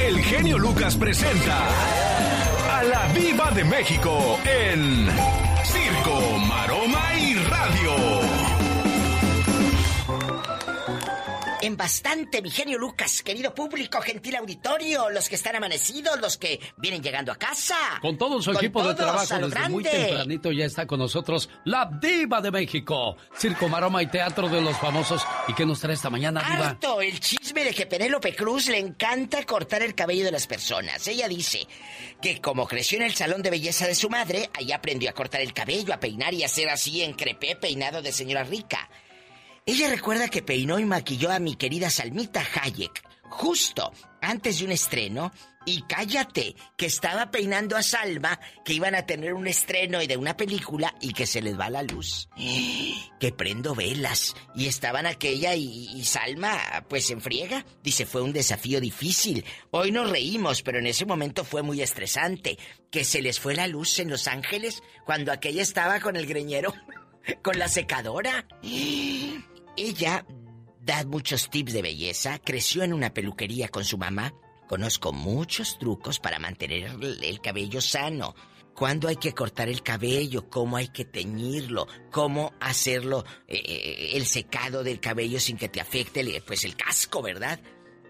El genio Lucas presenta a la Viva de México en Circo, Maroma y Radio. En bastante, mi genio Lucas, querido público, gentil auditorio, los que están amanecidos, los que vienen llegando a casa. Con todo su equipo de trabajo, desde muy tempranito ya está con nosotros la Diva de México, Circo, Maroma y Teatro de los Famosos. ¿Y qué nos trae esta mañana, Diva? Harto el chisme de que Penélope Cruz le encanta cortar el cabello de las personas. Ella dice que como creció en el salón de belleza de su madre, ahí aprendió a cortar el cabello, a peinar y a hacer así en crepé peinado de señora rica. Ella recuerda que peinó y maquilló a mi querida Salmita Hayek justo antes de un estreno y cállate, que estaba peinando a Salma, que iban a tener un estreno y de una película y que se les va la luz. Que prendo velas. Y estaban aquella y, Salma, pues en friega. Dice, fue un desafío difícil. Hoy nos reímos, pero en ese momento fue muy estresante. Que se les fue la luz en Los Ángeles cuando aquella estaba con el greñero, con la secadora. Ella da muchos tips de belleza, creció en una peluquería con su mamá. Conozco muchos trucos para mantener el cabello sano. Cuándo hay que cortar el cabello, cómo hay que teñirlo, cómo hacerlo eh, eh, el secado del cabello sin que te afecte pues el casco, ¿verdad?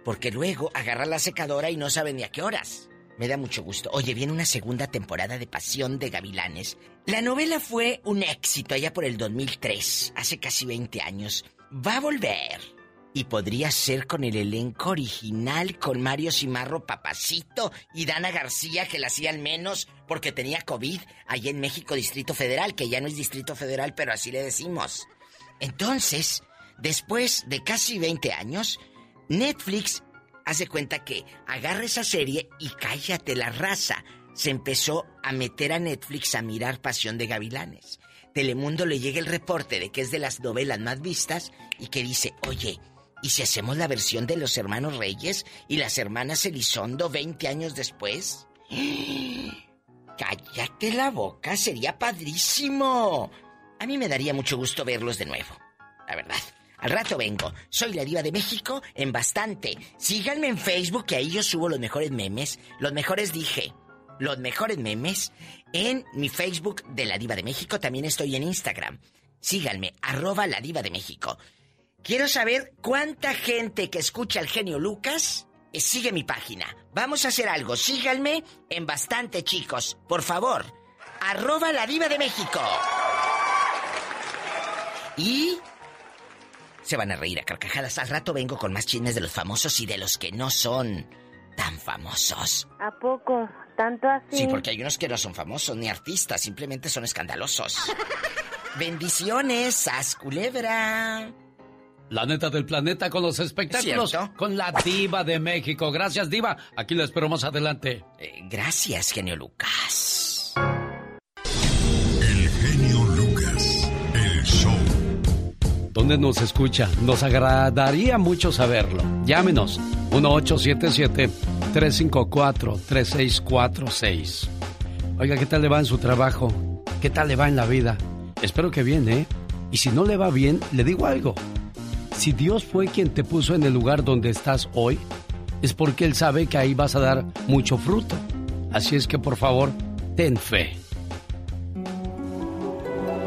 Porque luego agarra la secadora y no saben ni a qué horas. Me da mucho gusto. Oye, viene una segunda temporada de Pasión de Gavilanes. La novela fue un éxito allá por el 2003, hace casi 20 años. Va a volver. Y podría ser con el elenco original, con Mario Cimarro Papacito y Dana García, que la hacían menos porque tenía COVID allá en México, Distrito Federal, que ya no es Distrito Federal, pero así le decimos. Entonces, después de casi 20 años, Netflix hace cuenta que agarra esa serie y cállate la raza. Se empezó a meter a Netflix a mirar Pasión de Gavilanes. Telemundo le llega el reporte de que es de las novelas más vistas y que dice, oye, ¿y si hacemos la versión de los hermanos Reyes y las hermanas Elizondo 20 años después? Cállate la boca, sería padrísimo. A mí me daría mucho gusto verlos de nuevo, la verdad. Al rato vengo. Soy la diva de México en bastante. Síganme en Facebook que ahí yo subo los mejores memes. Los mejores dije. Los mejores memes en mi Facebook de la diva de México. También estoy en Instagram. Síganme, arroba la diva de México. Quiero saber cuánta gente que escucha al genio Lucas eh, sigue mi página. Vamos a hacer algo. Síganme en bastante, chicos. Por favor. Arroba la diva de México. Y se van a reír a carcajadas. Al rato vengo con más chismes de los famosos y de los que no son tan famosos. ¿A poco? ¿Tanto así? Sí, porque hay unos que no son famosos ni artistas, simplemente son escandalosos. Bendiciones, Sas Culebra. La neta del planeta con los espectáculos. Con la diva de México. Gracias, diva. Aquí la espero más adelante. Eh, gracias, genio Lucas. ¿Dónde nos escucha? Nos agradaría mucho saberlo. Llámenos 1877-354-3646. Oiga, ¿qué tal le va en su trabajo? ¿Qué tal le va en la vida? Espero que bien, ¿eh? Y si no le va bien, le digo algo. Si Dios fue quien te puso en el lugar donde estás hoy, es porque Él sabe que ahí vas a dar mucho fruto. Así es que por favor, ten fe.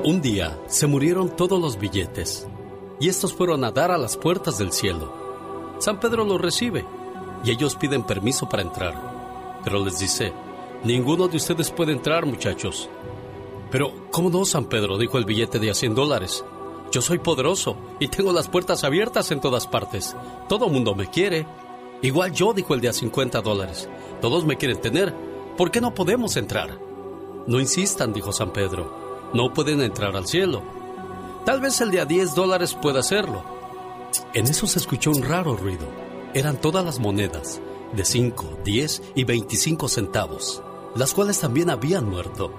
Un día se murieron todos los billetes y estos fueron a dar a las puertas del cielo. San Pedro los recibe y ellos piden permiso para entrar. Pero les dice, ninguno de ustedes puede entrar, muchachos. Pero, ¿cómo no, San Pedro? dijo el billete de a 100 dólares. Yo soy poderoso y tengo las puertas abiertas en todas partes. Todo mundo me quiere. Igual yo, dijo el de a 50 dólares. Todos me quieren tener. ¿Por qué no podemos entrar? No insistan, dijo San Pedro. No pueden entrar al cielo. Tal vez el de a 10 dólares pueda hacerlo. En eso se escuchó un raro ruido. Eran todas las monedas, de 5, 10 y 25 centavos, las cuales también habían muerto.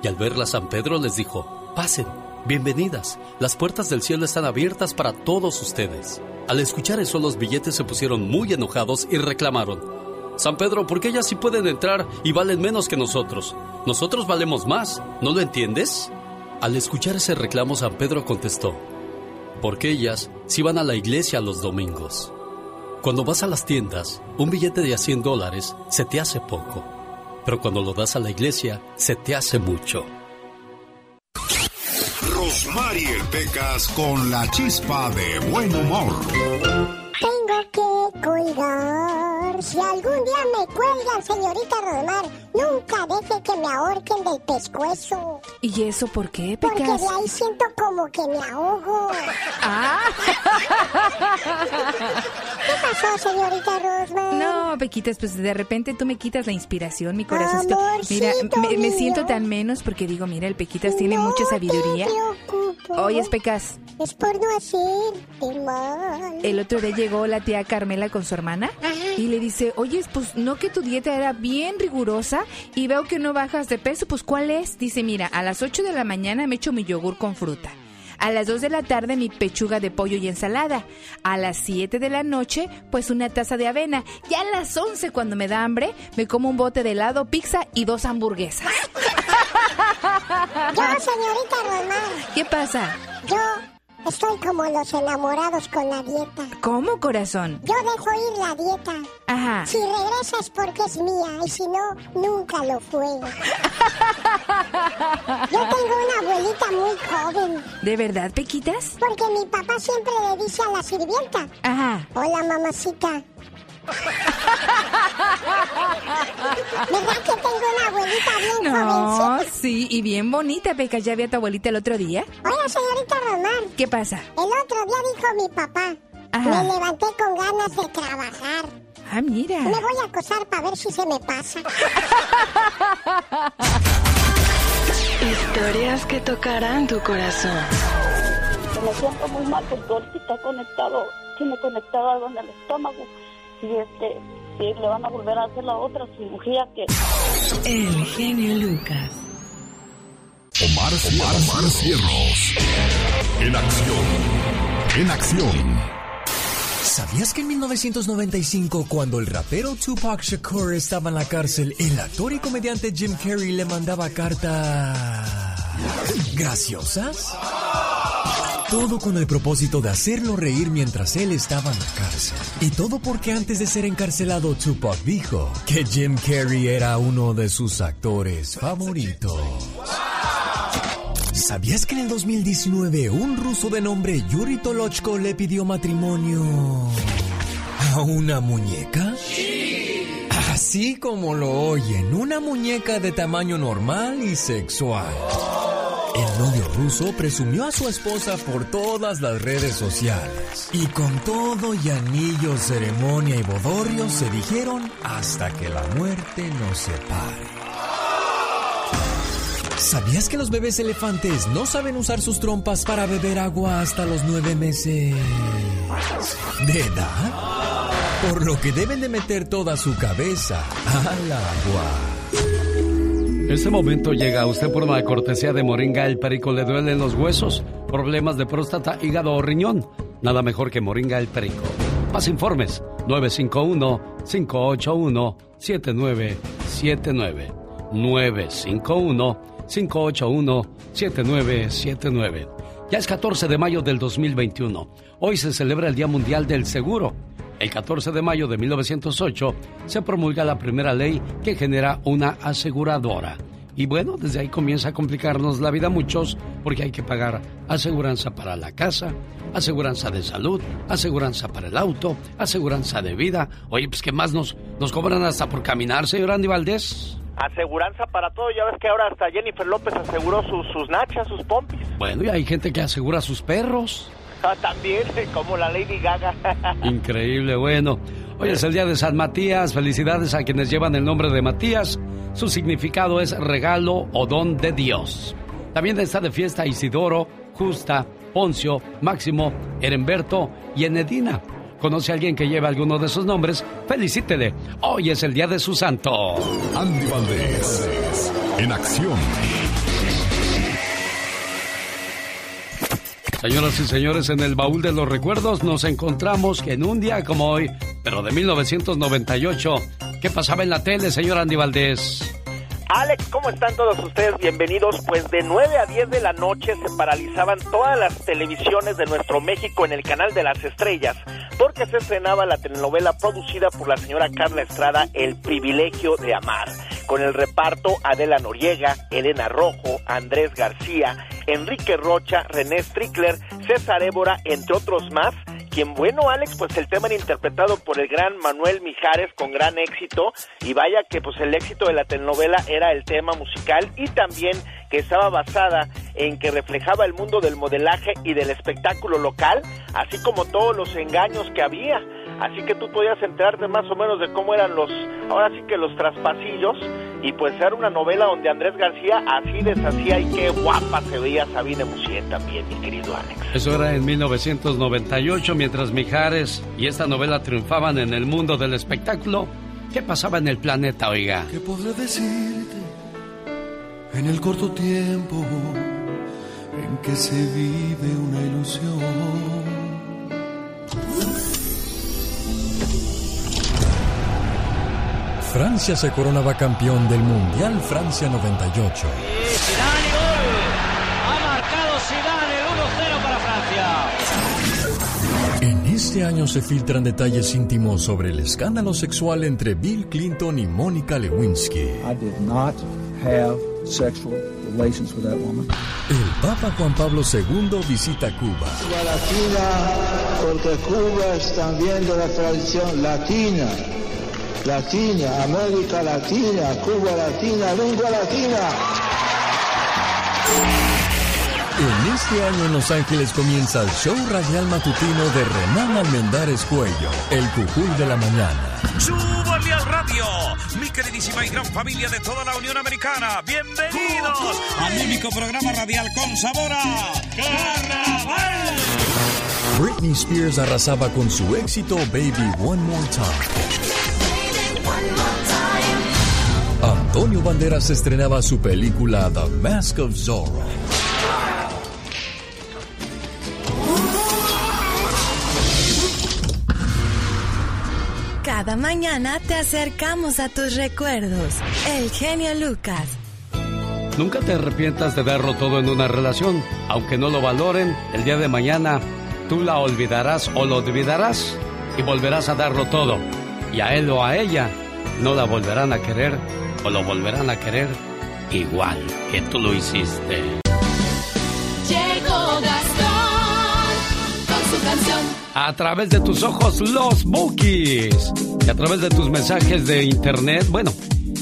Y al verla San Pedro les dijo, pasen, bienvenidas, las puertas del cielo están abiertas para todos ustedes. Al escuchar eso los billetes se pusieron muy enojados y reclamaron, San Pedro, ¿por qué ellas sí pueden entrar y valen menos que nosotros? Nosotros valemos más, ¿no lo entiendes? Al escuchar ese reclamo, San Pedro contestó, porque ellas sí van a la iglesia los domingos. Cuando vas a las tiendas, un billete de a 100 dólares se te hace poco, pero cuando lo das a la iglesia, se te hace mucho. Rosmarie Pecas con la chispa de buen humor. Tengo que colgar. Si algún día me cuelgan, señorita Rosmar, nunca deje que me ahorquen del pescuezo. ¿Y eso por qué, Pecas? Porque de ahí siento como que me ahogo. Ah. ¿Qué pasó, señorita Rosmar? No, Pequitas, pues de repente tú me quitas la inspiración, mi corazón. Mira, me, siento tan menos porque digo, mira, el Pequitas tiene No mucha sabiduría. te. Oye, Pecas, Es por no hacerte mal. el otro día llegó la tía Carmela con su hermana y le dice, oye, pues no que tu dieta era bien rigurosa y veo que no bajas de peso, pues ¿cuál es? Dice, mira, a las 8 de la mañana me echo mi yogur con fruta. A las 2 de la tarde mi pechuga de pollo y ensalada. A las 7 de la noche, pues una taza de avena. Ya a las 11 cuando me da hambre, me como un bote de helado, pizza y dos hamburguesas. Yo, señorita Rosmar, ¿Qué pasa? yo estoy como los enamorados con la dieta. ¿Cómo, corazón? Yo dejo ir la dieta. Ajá. Si regresa es porque es mía y si no, nunca lo fue. Yo tengo una abuelita muy joven ¿De verdad, Pequitas? porque mi papá siempre le dice a la sirvienta, Ajá. hola mamacita. ¿Verdad que tengo una abuelita bien No, jovencita? sí, y bien bonita, Pecas. ¿Ya vi a tu abuelita el otro día? Oiga, señorita Román, ¿Qué pasa? el otro día dijo mi papá, Ajá. me levanté con ganas de trabajar. Ah, mira. Me voy a acosar para ver si se me pasa. Historias que tocarán tu corazón. me siento muy mal porque ahorita está conectado, tiene conectado algo en el estómago y este y le van a volver a hacer la otra cirugía que El genio Lucas. Omar, Omar, Cierros. En acción. En acción. ¿Sabías que en 1995, cuando el rapero Tupac Shakur estaba en la cárcel, el actor y comediante Jim Carrey le mandaba cartas graciosas? Todo con el propósito de hacerlo reír mientras él estaba en la cárcel. Y todo porque antes de ser encarcelado, Tupac dijo que Jim Carrey era uno de sus actores favoritos. ¿Sabías que en el 2019 un ruso de nombre Yuri Tolochko le pidió matrimonio a una muñeca? Así como lo oyen, una muñeca de tamaño normal y sexual. El novio ruso presumió a su esposa por todas las redes sociales. Y con todo y anillo, ceremonia y bodorrio se dijeron hasta que la muerte nos separe. ¿Sabías que los bebés elefantes no saben usar sus trompas para beber agua hasta los nueve meses de edad? Por lo que deben de meter toda su cabeza al agua. Este momento llega a usted por una cortesía de Moringa El Perico. ¿Le duelen los huesos? ¿Problemas de próstata, hígado o riñón? Nada mejor que Moringa El Perico. Más informes. 951-581-7979. 951-581-7979. Ya es 14 de mayo del 2021. Hoy se celebra el Día Mundial del Seguro. El 14 de mayo de 1908 se promulga la primera ley que genera una aseguradora. Y bueno, desde ahí comienza a complicarnos la vida a muchos porque hay que pagar aseguranza para la casa, aseguranza de salud, aseguranza para el auto, aseguranza de vida. Oye, pues ¿qué más nos, nos cobran hasta por caminar, señor Andy Valdés? Aseguranza para todo. Ya ves que ahora hasta Jennifer López aseguró sus, sus nachas, sus pompis. Bueno, y hay gente que asegura sus perros. Ah, También, como la Lady Gaga. Increíble, bueno. Hoy es el día de San Matías. Felicidades a quienes llevan el nombre de Matías. Su significado es regalo o don de Dios. También está de fiesta Isidoro, Justa, Poncio, Máximo, Herenberto y Enedina. ¿Conoce a alguien que lleve alguno de esos nombres? Felicítele. Hoy es el día de su santo. Andy Valdés. En acción. Señoras y señores, en el baúl de los recuerdos nos encontramos que en un día como hoy, pero de 1998, ¿qué pasaba en la tele, señor Andy Valdés? Alex, ¿cómo están todos ustedes? Bienvenidos. Pues de 9 a 10 de la noche se paralizaban todas las televisiones de nuestro México en el canal de las estrellas porque se estrenaba la telenovela producida por la señora Carla Estrada, El privilegio de amar, con el reparto Adela Noriega, Elena Rojo, Andrés García, Enrique Rocha, René Strickler, César Évora, entre otros más, bueno Alex pues el tema era interpretado por el gran Manuel Mijares con gran éxito y vaya que pues el éxito de la telenovela era el tema musical y también que estaba basada en que reflejaba el mundo del modelaje y del espectáculo local, así como todos los engaños que había. Así que tú podías enterarte más o menos de cómo eran los, ahora sí que los traspasillos, y pues era una novela donde Andrés García así deshacía y qué guapa se veía Sabine Musier también, mi querido Alex. Eso era en 1998, mientras Mijares y esta novela triunfaban en el mundo del espectáculo. ¿Qué pasaba en el planeta, oiga? ¿Qué podré decirte en el corto tiempo en que se vive una ilusión? Francia se coronaba campeón del Mundial Francia 98. Zidane gol. Ha marcado Zidane el 1-0 para Francia. En este año se filtran detalles íntimos sobre el escándalo sexual entre Bill Clinton y Mónica Lewinsky. I did not have sexual relations with that woman. El Papa Juan Pablo II visita Cuba. Cuba latina, porque Cuba es también de la tradición latina. Latina, América Latina, Cuba Latina, lengua latina. En este año en Los Ángeles comienza el show radial matutino de Renán Almendares Cuello, el cucul de la mañana. ¡Súbale al radio! Mi queridísima y gran familia de toda la Unión Americana, bienvenidos al único programa radial con sabor a Carnaval. Britney Spears arrasaba con su éxito Baby One More Time. Antonio Banderas estrenaba su película The Mask of Zorro. Cada mañana te acercamos a tus recuerdos. El genio Lucas. Nunca te arrepientas de darlo todo en una relación. Aunque no lo valoren, el día de mañana tú la olvidarás o lo olvidarás y volverás a darlo todo. Y a él o a ella no la volverán a querer o lo volverán a querer igual que tú lo hiciste. Llegó Gastón con su canción. A través de tus ojos, los Bookies. Y a través de tus mensajes de internet, bueno,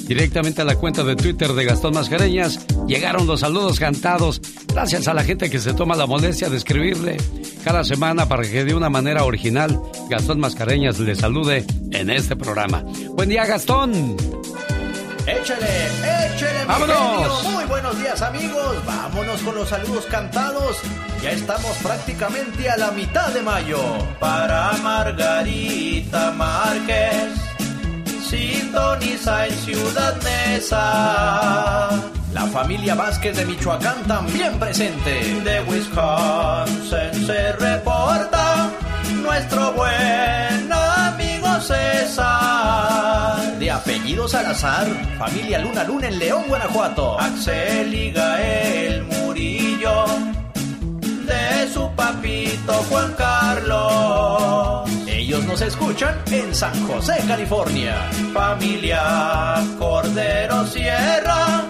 directamente a la cuenta de Twitter de Gastón Mascareñas, llegaron los saludos cantados. Gracias a la gente que se toma la molestia de escribirle cada semana para que de una manera original Gastón Mascareñas le salude en este programa. Buen día, Gastón. Échale, échale, ¡Vámonos! Muy buenos días, amigos. Vámonos con los saludos cantados. Ya estamos prácticamente a la mitad de mayo. Para Margarita Márquez, sintoniza en Ciudad Neza. La familia Vázquez de Michoacán también presente. De Wisconsin se reporta nuestro buen amigo César. De apellido Salazar, familia Luna Luna en León, Guanajuato. Axel y Gael Murillo, de su papito Juan Carlos. Ellos nos escuchan en San José, California. Familia Cordero Sierra,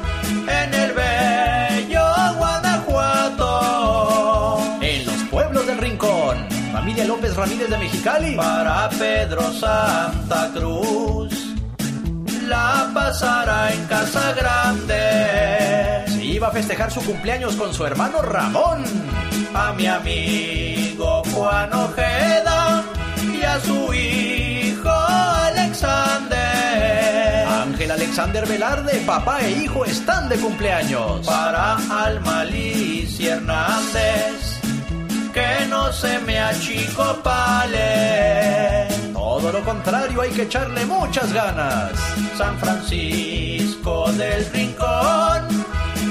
en el bello Guanajuato. En los pueblos del Rincón, familia López Ramírez de Mexicali. Para Pedro Santa Cruz, la pasará en Casa Grande. Se iba a festejar su cumpleaños con su hermano Ramón. A mi amigo Juan Ojeda y a su hijo Alexander. Ángel Alexander Velarde, papá e hijo están de cumpleaños. Para Alma Liz y Hernández, que no se me achicopale. Todo lo contrario, hay que echarle muchas ganas. San Francisco del Rincón,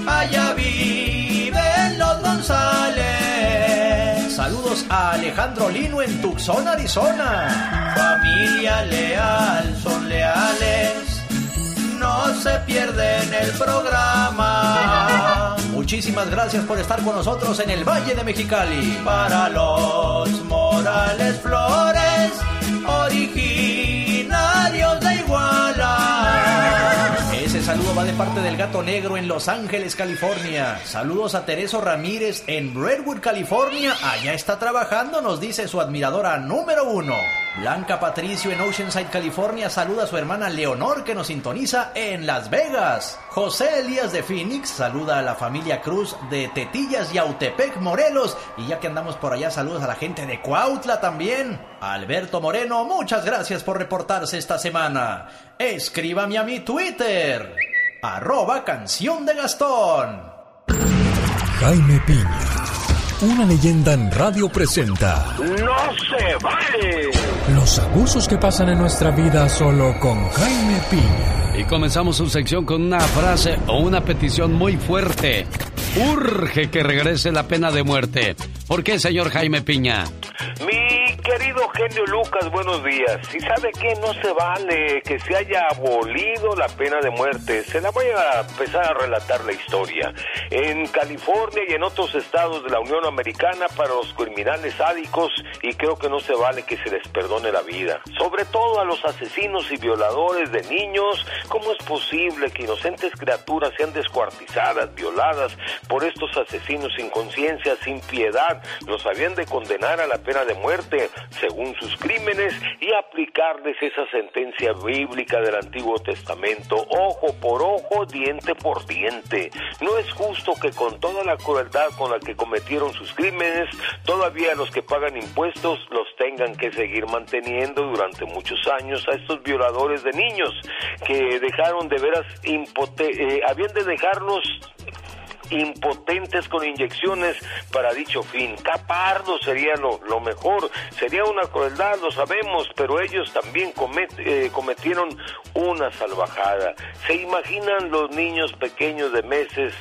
allá viven los González. Saludos a Alejandro Lino en Tucson, Arizona. Familia leal, son leales. No se pierden el programa. Muchísimas gracias por estar con nosotros en el Valle de Mexicali. Para los Morales Flores, originarios de Iguala. Ese saludo va de parte del gato negro en Los Ángeles, California. Saludos a Tereso Ramírez en Redwood, California. Allá está trabajando, nos dice su admiradora número uno. Blanca Patricio en Oceanside, California. Saluda a su hermana Leonor que nos sintoniza en Las Vegas. José Elías de Phoenix saluda a la familia Cruz de Tetillas y Autepec, Morelos. Y ya que andamos por allá, saludos a la gente de Cuautla también. Alberto Moreno, muchas gracias por reportarse esta semana. Escríbame a mi Twitter. Arroba canción de Gastón. Jaime Piña, una leyenda en radio presenta ¡No se vale! los abusos que pasan en nuestra vida solo con Jaime Piña. Y comenzamos su sección con una frase o una petición muy fuerte. Urge que regrese la pena de muerte. ¿Por qué, señor Jaime Piña? Mi querido genio Lucas, buenos días. ¿Y sabe qué? No se vale que se haya abolido la pena de muerte. Se la voy a empezar a relatar la historia. En California y en otros estados de la Unión Americana para los criminales sádicos y creo que no se vale que se les perdone la vida. Sobre todo a los asesinos y violadores de niños. ¿Cómo es posible que inocentes criaturas sean descuartizadas, violadas por estos asesinos sin conciencia, sin piedad? Los habían de condenar a la pena de muerte según sus crímenes y aplicarles esa sentencia bíblica del Antiguo Testamento, ojo por ojo, diente por diente. No es justo que con toda la crueldad con la que cometieron sus crímenes, todavía los que pagan impuestos los tengan que seguir manteniendo durante muchos años a estos violadores de niños que dejaron de veras impote eh, habían de dejarnos impotentes con inyecciones para dicho fin. Capardo sería lo, mejor, sería una crueldad, lo sabemos, pero ellos también eh, cometieron una salvajada. ¿Se imaginan los niños pequeños de meses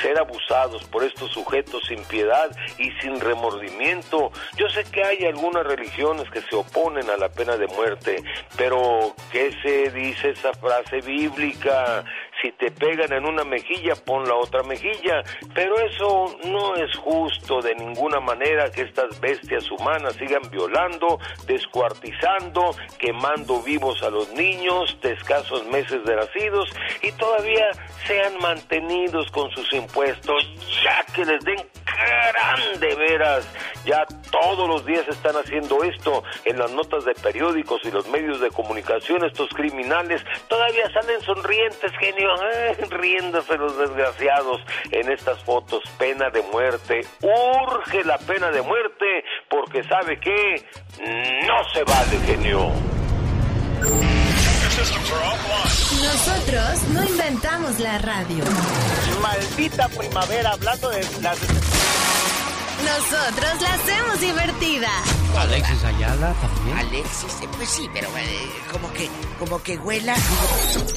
ser abusados por estos sujetos sin piedad y sin remordimiento. Yo sé que hay algunas religiones que se oponen a la pena de muerte, pero ¿qué se dice esa frase bíblica? Si te pegan en una mejilla, pon la otra mejilla. Pero eso no es justo de ninguna manera que estas bestias humanas sigan violando, descuartizando, quemando vivos a los niños de escasos meses de nacidos y todavía sean mantenidos con sus impuestos, ya que les den grande veras. Ya todos los días están haciendo esto en las notas de periódicos y los medios de comunicación. Estos criminales todavía salen sonrientes, genio, eh, riéndose los desgraciados en estas fotos. Pena de muerte. Urge la pena de muerte porque sabe que no se vale, genio. Nosotros no inventamos la radio. Maldita primavera, hablando de las... Nosotros la hacemos divertida. Alexis Ayala también. Alexis, eh, pues sí, pero eh, como que, como que huela.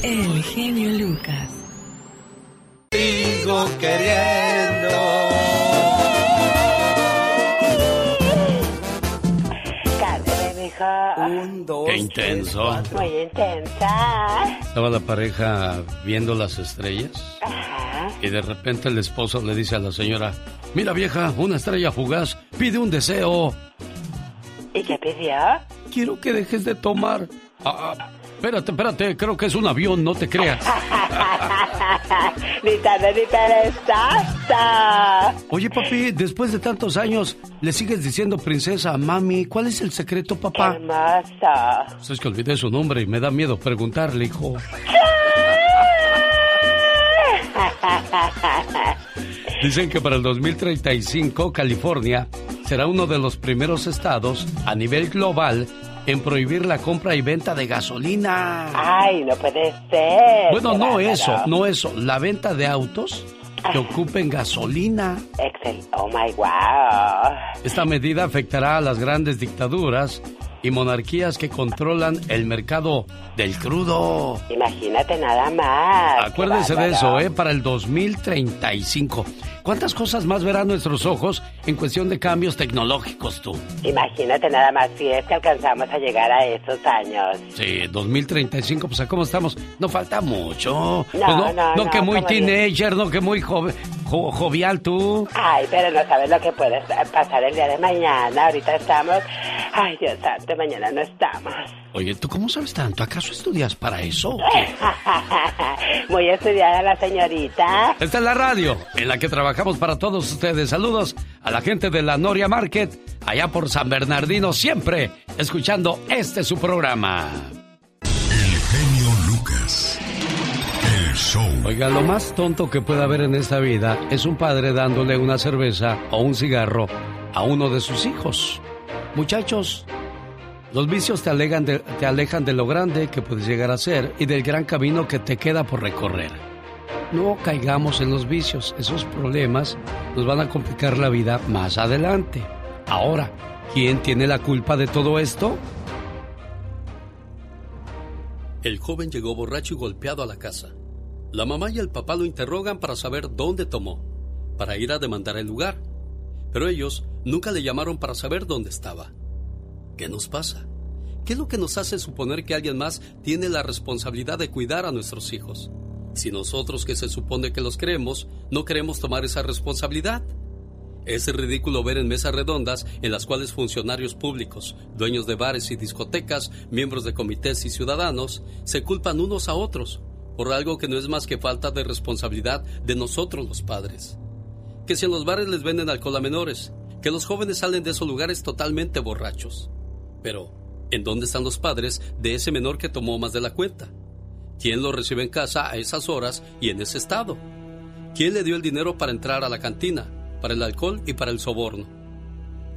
El genio Lucas. Sigo queriendo. Un, dos, Qué intenso. Muy intensa. Estaba la pareja viendo las estrellas Ajá. y de repente el esposo le dice a la señora, mira vieja, una estrella fugaz, pide un deseo. ¿Y qué pidió? Quiero que dejes de tomar. Ah, ah, espérate, espérate, creo que es un avión, no te creas. ni tarde ni. Oye papi, después de tantos años, ¿le sigues diciendo princesa a mami? ¿Cuál es el secreto, papá? Hermosa. Pues es que olvidé su nombre y me da miedo preguntarle, hijo. Dicen que para el 2035 California será uno de los primeros estados a nivel global en prohibir la compra y venta de gasolina. Ay, no puede ser. Bueno, no eso, no eso, la venta de autos que ocupen gasolina. Excel. Oh my wow. Esta medida afectará a las grandes dictaduras y monarquías que controlan el mercado del crudo. Imagínate nada más. Acuérdense de eso, ¿eh? Para el 2035. ¿Cuántas cosas más verán nuestros ojos en cuestión de cambios tecnológicos tú? Imagínate nada más si es que alcanzamos a llegar a esos años. Sí, 2035, pues ¿a cómo estamos? No falta mucho. No, Pues no, no, no, no, que muy teenager, no que muy joven, jo- jovial tú. Ay, pero no sabes lo que puede pasar el día de mañana. Ahorita estamos. Ay, Dios santo, mañana no estamos. Oye, ¿tú cómo sabes tanto? ¿Acaso estudias para eso? o qué? Muy estudiada la señorita. Esta es la radio en la que trabajamos para todos ustedes. Saludos a la gente de la Noria Market, allá por San Bernardino, siempre escuchando este su programa. El genio Lucas. El show. Oiga, lo más tonto que puede haber en esta vida es un padre dándole una cerveza o un cigarro a uno de sus hijos. Muchachos, los vicios te, alejan de lo grande que puedes llegar a ser y del gran camino que te queda por recorrer. No caigamos en los vicios, esos problemas nos van a complicar la vida más adelante. Ahora, ¿quién tiene la culpa de todo esto? El joven llegó borracho y golpeado a la casa. La mamá y el papá lo interrogan para saber dónde tomó, para ir a demandar el lugar. Pero ellos nunca le llamaron para saber dónde estaba. ¿Qué nos pasa? ¿Qué es lo que nos hace suponer que alguien más tiene la responsabilidad de cuidar a nuestros hijos? Si nosotros que se supone que los queremos, no queremos tomar esa responsabilidad. Es ridículo ver en mesas redondas en las cuales funcionarios públicos, dueños de bares y discotecas, miembros de comités y ciudadanos se culpan unos a otros por algo que no es más que falta de responsabilidad de nosotros los padres. Que si en los bares les venden alcohol a menores, que los jóvenes salen de esos lugares totalmente borrachos. Pero, ¿en dónde están los padres de ese menor que tomó más de la cuenta? ¿Quién lo recibe en casa a esas horas y en ese estado? ¿Quién le dio el dinero para entrar a la cantina, para el alcohol y para el soborno?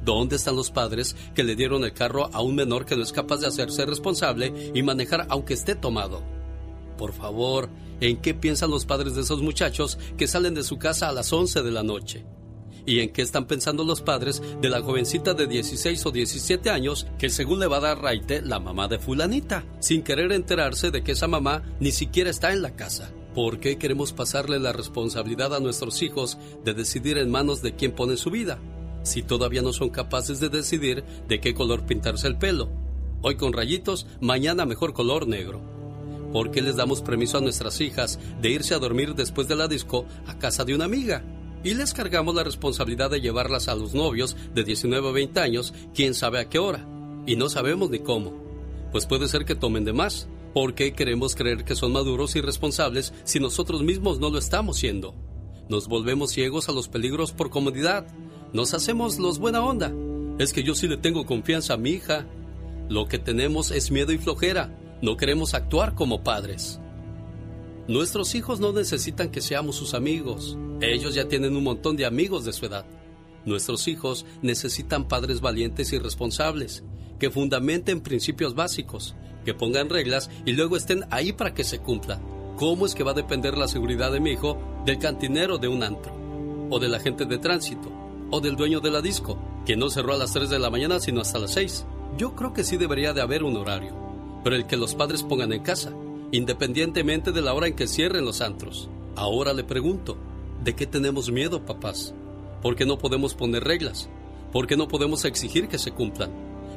¿Dónde están los padres que le dieron el carro a un menor que no es capaz de hacerse responsable y manejar aunque esté tomado? Por favor, ¿en qué piensan los padres de esos muchachos que salen de su casa a las 11 de la noche? ¿Y en qué están pensando los padres de la jovencita de 16 o 17 años que según le va a dar raite la mamá de fulanita, sin querer enterarse de que esa mamá ni siquiera está en la casa? ¿Por qué queremos pasarle la responsabilidad a nuestros hijos de decidir en manos de quién pone su vida? Si todavía no son capaces de decidir de qué color pintarse el pelo. Hoy con rayitos, mañana mejor color negro. ¿Por qué les damos permiso a nuestras hijas de irse a dormir después de la disco a casa de una amiga? Y les cargamos la responsabilidad de llevarlas a los novios de 19 o 20 años, quién sabe a qué hora. Y no sabemos ni cómo. Pues puede ser que tomen de más. ¿Por qué queremos creer que son maduros y responsables si nosotros mismos no lo estamos siendo? Nos volvemos ciegos a los peligros por comodidad. Nos hacemos los buena onda. Es que yo sí le tengo confianza a mi hija. Lo que tenemos es miedo y flojera. No queremos actuar como padres. Nuestros hijos no necesitan que seamos sus amigos. Ellos ya tienen un montón de amigos de su edad. Nuestros hijos necesitan padres valientes y responsables, que fundamenten principios básicos, que pongan reglas y luego estén ahí para que se cumplan. ¿Cómo es que va a depender la seguridad de mi hijo del cantinero de un antro? ¿O del agente de tránsito? ¿O del dueño de la disco, que no cerró a las 3 de la mañana sino hasta las 6? Yo creo que sí debería de haber un horario, pero el que los padres pongan en casa, independientemente de la hora en que cierren los antros. Ahora le pregunto, ¿de qué tenemos miedo, papás? ¿Por qué no podemos poner reglas? ¿Por qué no podemos exigir que se cumplan?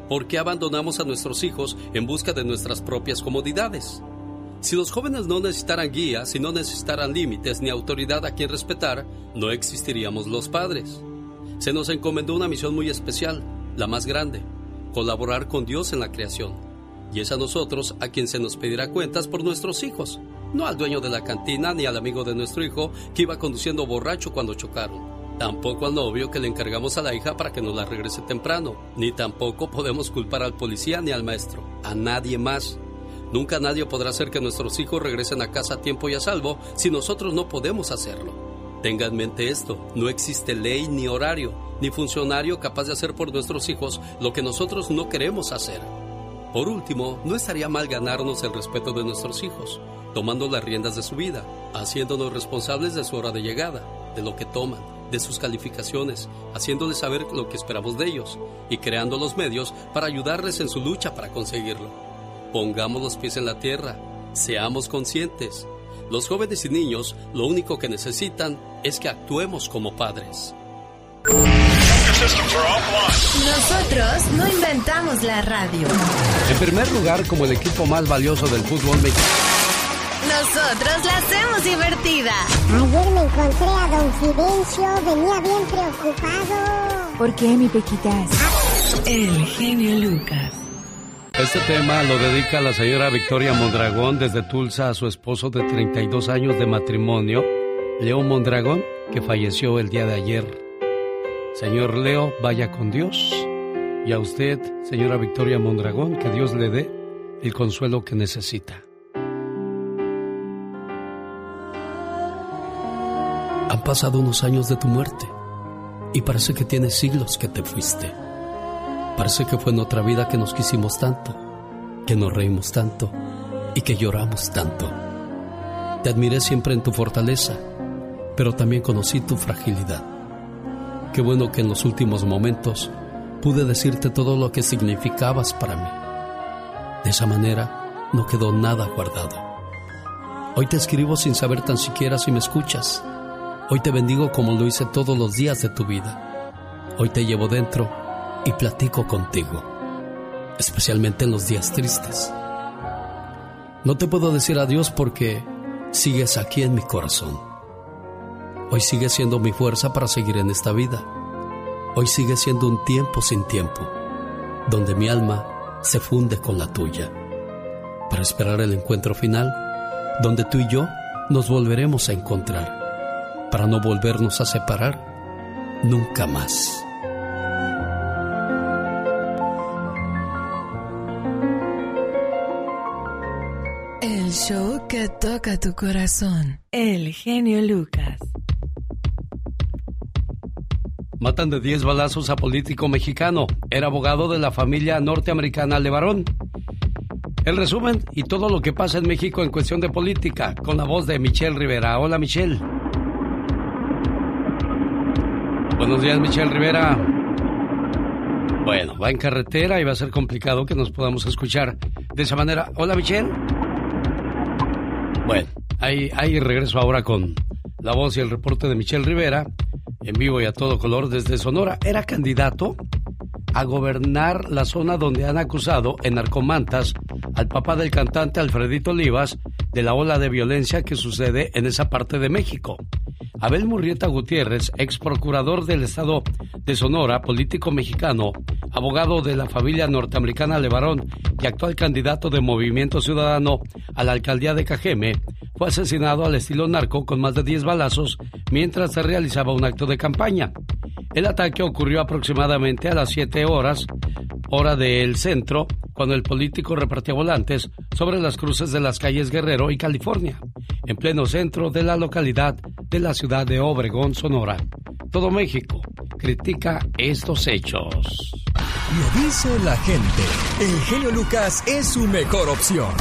¿Por qué abandonamos a nuestros hijos en busca de nuestras propias comodidades? Si los jóvenes no necesitaran guía, si no necesitaran límites ni autoridad a quien respetar, no existiríamos los padres. Se nos encomendó una misión muy especial, la más grande, colaborar con Dios en la creación. Y es a nosotros a quien se nos pedirá cuentas por nuestros hijos, no al dueño de la cantina ni al amigo de nuestro hijo que iba conduciendo borracho cuando chocaron. Tampoco al novio que le encargamos a la hija para que nos la regrese temprano, ni tampoco podemos culpar al policía ni al maestro, a nadie más. Nunca nadie podrá hacer que nuestros hijos regresen a casa a tiempo y a salvo si nosotros no podemos hacerlo. Tenga en mente esto, no existe ley ni horario, ni funcionario capaz de hacer por nuestros hijos lo que nosotros no queremos hacer. Por último, no estaría mal ganarnos el respeto de nuestros hijos, tomando las riendas de su vida, haciéndonos responsables de su hora de llegada, de lo que toman, de sus calificaciones, haciéndoles saber lo que esperamos de ellos y creando los medios para ayudarles en su lucha para conseguirlo. Pongamos los pies en la tierra, seamos conscientes. Los jóvenes y niños lo único que necesitan es que actuemos como padres. Nosotros no inventamos la radio. En primer lugar, como el equipo más valioso del fútbol mexicano. Nosotros la hacemos divertida. Ayer me encontré a don Fidencio, venía bien preocupado. ¿Por qué, mi Pequitas? El genio Lucas. Este tema lo dedica la señora Victoria Mondragón desde Tulsa a su esposo de 32 años de matrimonio, Leo Mondragón, que falleció el día de ayer. Señor Leo, vaya con Dios. Y a usted, señora Victoria Mondragón, que Dios le dé el consuelo que necesita. Han pasado unos años de tu muerte y parece que tienes siglos que te fuiste. Parece que fue en otra vida que nos quisimos tanto, que nos reímos tanto y que lloramos tanto. Te admiré siempre en tu fortaleza, pero también conocí tu fragilidad. Qué bueno que en los últimos momentos pude decirte todo lo que significabas para mí. De esa manera no quedó nada guardado. Hoy te escribo sin saber tan siquiera si me escuchas Hoy te bendigo como lo hice todos los días de tu vida. Hoy te llevo dentro y platico contigo, especialmente en los días tristes. No te puedo decir adiós porque sigues aquí en mi corazón. Hoy sigue siendo mi fuerza para seguir en esta vida. Hoy sigue siendo un tiempo sin tiempo, donde mi alma se funde con la tuya, para esperar el encuentro final, donde tú y yo nos volveremos a encontrar para no volvernos a separar nunca más. El show que toca tu corazón. El genio Lucas. Matan de 10 balazos a político mexicano. Era abogado de la familia norteamericana Levarón. El resumen y todo lo que pasa en México en cuestión de política con la voz de Michelle Rivera. Hola Michelle. Buenos días, Michelle Rivera. Bueno, va en carretera y va a ser complicado que nos podamos escuchar de esa manera. Hola, Michelle. Bueno, ahí, ahí regreso ahora con la voz y el reporte de Michelle Rivera, en vivo y a todo color desde Sonora. Era candidato a gobernar la zona donde han acusado en Narcomantas al papá del cantante Alfredito Olivas de la ola de violencia que sucede en esa parte de México. Abel Murrieta Gutiérrez, ex procurador del estado de Sonora, político mexicano, abogado de la familia norteamericana Levarón y actual candidato de Movimiento Ciudadano a la alcaldía de Cajeme, fue asesinado al estilo narco con más de 10 balazos mientras se realizaba un acto de campaña. El ataque ocurrió aproximadamente a las 7 horas, hora del centro, cuando el político repartía volantes sobre las cruces de las calles Guerrero y California, en pleno centro de la localidad de la ciudad de Obregón, Sonora. Todo México critica estos hechos. Lo dice la gente. El genio Lucas es su mejor opción.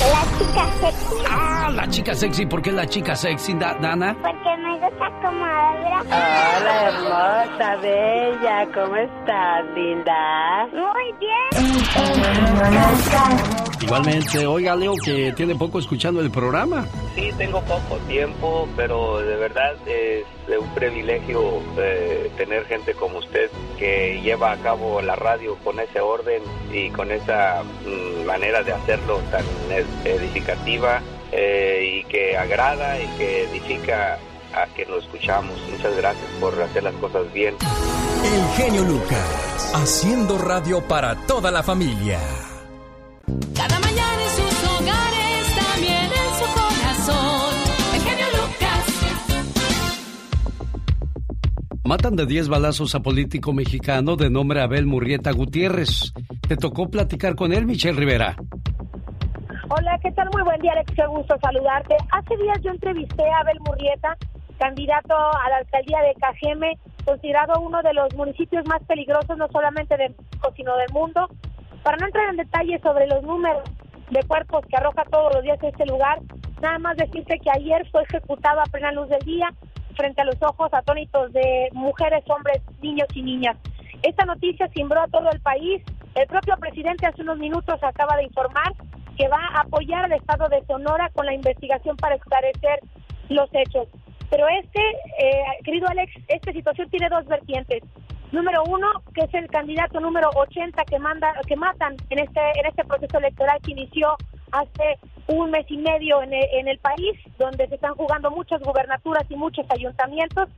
La chica sexy. Ah, la chica sexy. ¿Por qué la chica sexy, Dana? Porque me gusta como habla. Hola, hermosa, bella. ¿Cómo estás, linda? Muy bien. Igualmente, oiga Leo que tiene poco escuchando el programa. Sí, tengo poco tiempo, pero de verdad es un privilegio eh, tener gente como usted que lleva a cabo la radio con ese orden y con esa mm, manera de hacerlo tan edificativa eh, y que agrada y que edifica a que lo escuchamos. Muchas gracias por hacer las cosas bien. El genio Lucas, haciendo radio para toda la familia. Cada mañana en sus hogares, también en su corazón. El genio Lucas. Matan de 10 balazos a político mexicano de nombre Abel Murrieta Gutiérrez. Te tocó platicar con él, Michelle Rivera. Hola, ¿qué tal? Muy buen día, Alex. Qué gusto saludarte. Hace días yo entrevisté a Abel Murrieta, candidato a la alcaldía de Cajeme, considerado uno de los municipios más peligrosos, no solamente de México, sino del mundo. Para no entrar en detalles sobre los números de cuerpos que arroja todos los días este lugar, nada más decirte que ayer fue ejecutado a plena luz del día frente a los ojos atónitos de mujeres, hombres, niños y niñas. Esta noticia cimbró a todo el país. El propio presidente hace unos minutos acaba de informar que va a apoyar al Estado de Sonora con la investigación para esclarecer los hechos. Pero este, eh, querido Alex, esta situación tiene dos vertientes. Número uno, que es el candidato número 80 que manda, que matan en este, en este proceso electoral que inició hace un mes y medio en el, país, donde se están jugando muchas gubernaturas y muchos ayuntamientos.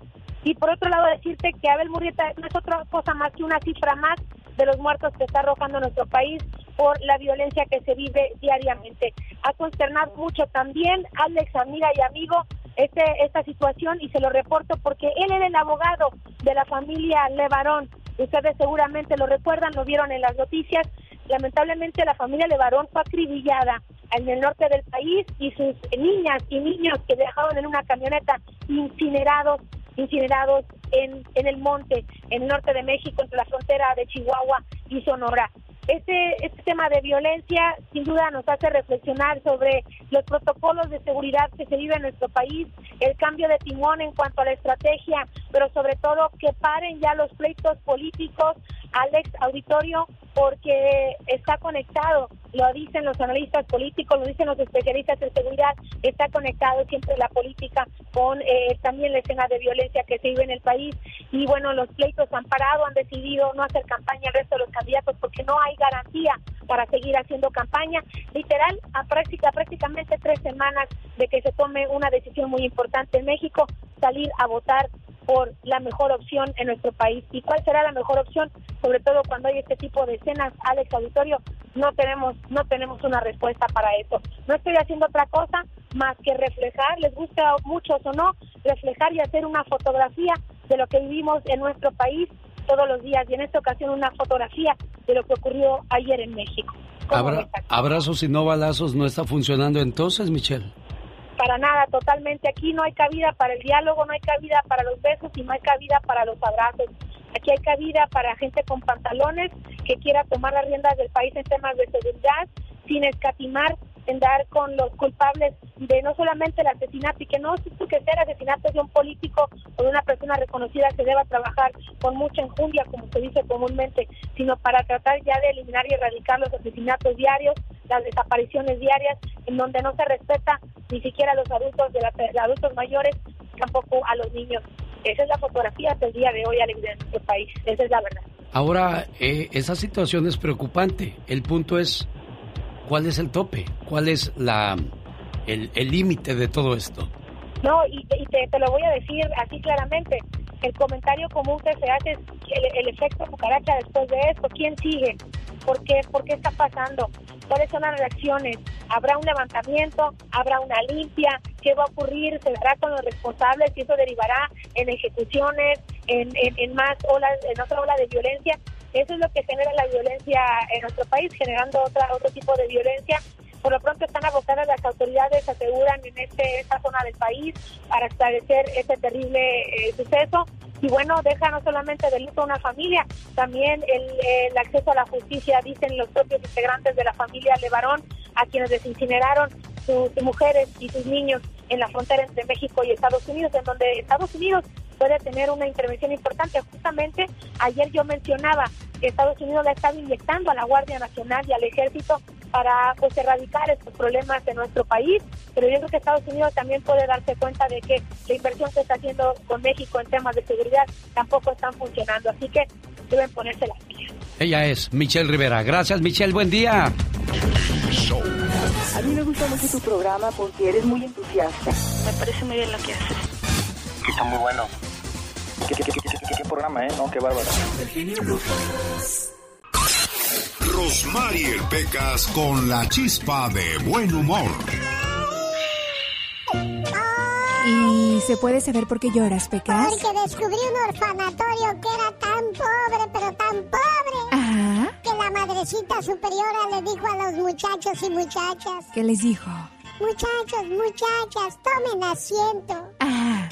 Y por otro lado, decirte que Abel Murrieta no es otra cosa más que una cifra más de los muertos que está arrojando nuestro país por la violencia que se vive diariamente. Ha consternado mucho también, Alex, amiga y amigo, este, esta situación y se lo reporto porque él era el abogado de la familia Levarón. Ustedes seguramente lo recuerdan, lo vieron en las noticias. Lamentablemente la familia Levarón fue acribillada en el norte del país y sus niñas y niños que viajaban en una camioneta incinerados incinerados en, en el monte, en el norte de México, entre la frontera de Chihuahua y Sonora. Este, este tema de violencia sin duda nos hace reflexionar sobre los protocolos de seguridad que se vive en nuestro país, el cambio de timón en cuanto a la estrategia, pero sobre todo que paren ya los pleitos políticos, Alex Auditorio, porque está conectado, lo dicen los analistas políticos, lo dicen los especialistas en seguridad, está conectado siempre la política con eh, también la escena de violencia que se vive en el país. Y bueno, los pleitos han parado, han decidido no hacer campaña al resto de los candidatos porque no hay garantía para seguir haciendo campaña. Literal, a práctica, prácticamente tres semanas de que se tome una decisión muy importante en México, salir a votar por la mejor opción en nuestro país. ¿Y cuál será la mejor opción? Sobre todo cuando hay este tipo de escenas, Alex Auditorio, no tenemos, no tenemos una respuesta para eso. No estoy haciendo otra cosa más que reflejar, les gusta mucho o no, reflejar y hacer una fotografía de lo que vivimos en nuestro país todos los días y en esta ocasión una fotografía de lo que ocurrió ayer en México. Abra- abrazos y no balazos no está funcionando entonces, Michelle. Para nada, totalmente. Aquí no hay cabida para el diálogo, no hay cabida para los besos y no hay cabida para los abrazos. Aquí hay cabida para gente con pantalones que quiera tomar las riendas del país en temas de seguridad, sin escatimar en dar con los culpables de no solamente el asesinato y que no es que sea el asesinato de un político o de una persona reconocida que deba trabajar con mucha enjundia, como se dice comúnmente, sino para tratar ya de eliminar y erradicar los asesinatos diarios, las desapariciones diarias, en donde no se respeta ni siquiera a los adultos de, la- de adultos mayores, tampoco a los niños. Esa es la fotografía del día de hoy, Alex, de nuestro país. Esa es la verdad. Ahora, eh, esa situación es preocupante. El punto es, ¿cuál es el tope? ¿Cuál es la el límite de todo esto? No, y, y te, te lo voy a decir así claramente. El comentario común que se hace es el, el efecto cucaracha después de esto. ¿Quién sigue? ¿Por qué? ¿Por qué está pasando? ¿Cuáles son las reacciones? ¿Habrá un levantamiento? ¿Habrá una limpia? ¿Qué va a ocurrir? ¿Se dará con los responsables? ¿Y eso derivará en ejecuciones, en, en, en más olas, en otra ola de violencia? Eso es lo que genera la violencia en nuestro país, generando otra, otro tipo de violencia por lo pronto están abocadas las autoridades, aseguran en este, esta zona del país para esclarecer este terrible eh, suceso. Y bueno, deja no solamente de luto a una familia, también el, acceso a la justicia, dicen los propios integrantes de la familia Levarón, a quienes desincineraron sus mujeres y sus niños en la frontera entre México y Estados Unidos, en donde Estados Unidos puede tener una intervención importante. Justamente ayer yo mencionaba que Estados Unidos le ha estado inyectando a la Guardia Nacional y al Ejército para pues erradicar estos problemas en nuestro país, pero yo creo que Estados Unidos también puede darse cuenta de que la inversión que está haciendo con México en temas de seguridad tampoco están funcionando, así que deben ponerse las pilas. Ella es Michelle Rivera. Gracias, Michelle. Buen día. A mí me gusta mucho tu programa porque eres muy entusiasta. Me parece muy bien lo que haces. Está muy bueno. ¿Qué, qué, qué, qué- qué- qué programa, eh? No, qué bárbaro. Rosmarie Pecas con la chispa de buen humor. ¿Y se puede saber por qué lloras, Pecas? Porque descubrí un orfanatorio que era tan pobre, pero tan pobre, Ajá. que la madrecita superiora le dijo a los muchachos y muchachas, ¿Qué les dijo? muchachos, muchachas, tomen asiento, Ah.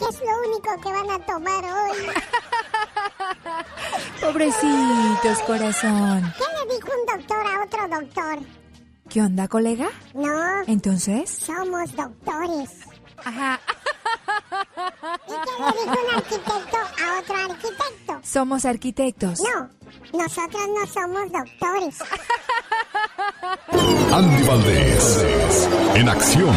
Es lo único que van a tomar hoy. Pobrecitos, corazón. ¿Qué le dijo un doctor a otro doctor? ¿Qué onda, colega? No, Entonces. somos doctores. Ajá. ¿Y quién le dijo un arquitecto a otro arquitecto? Somos arquitectos. No, nosotros no somos doctores. Andy Valdés, en acción.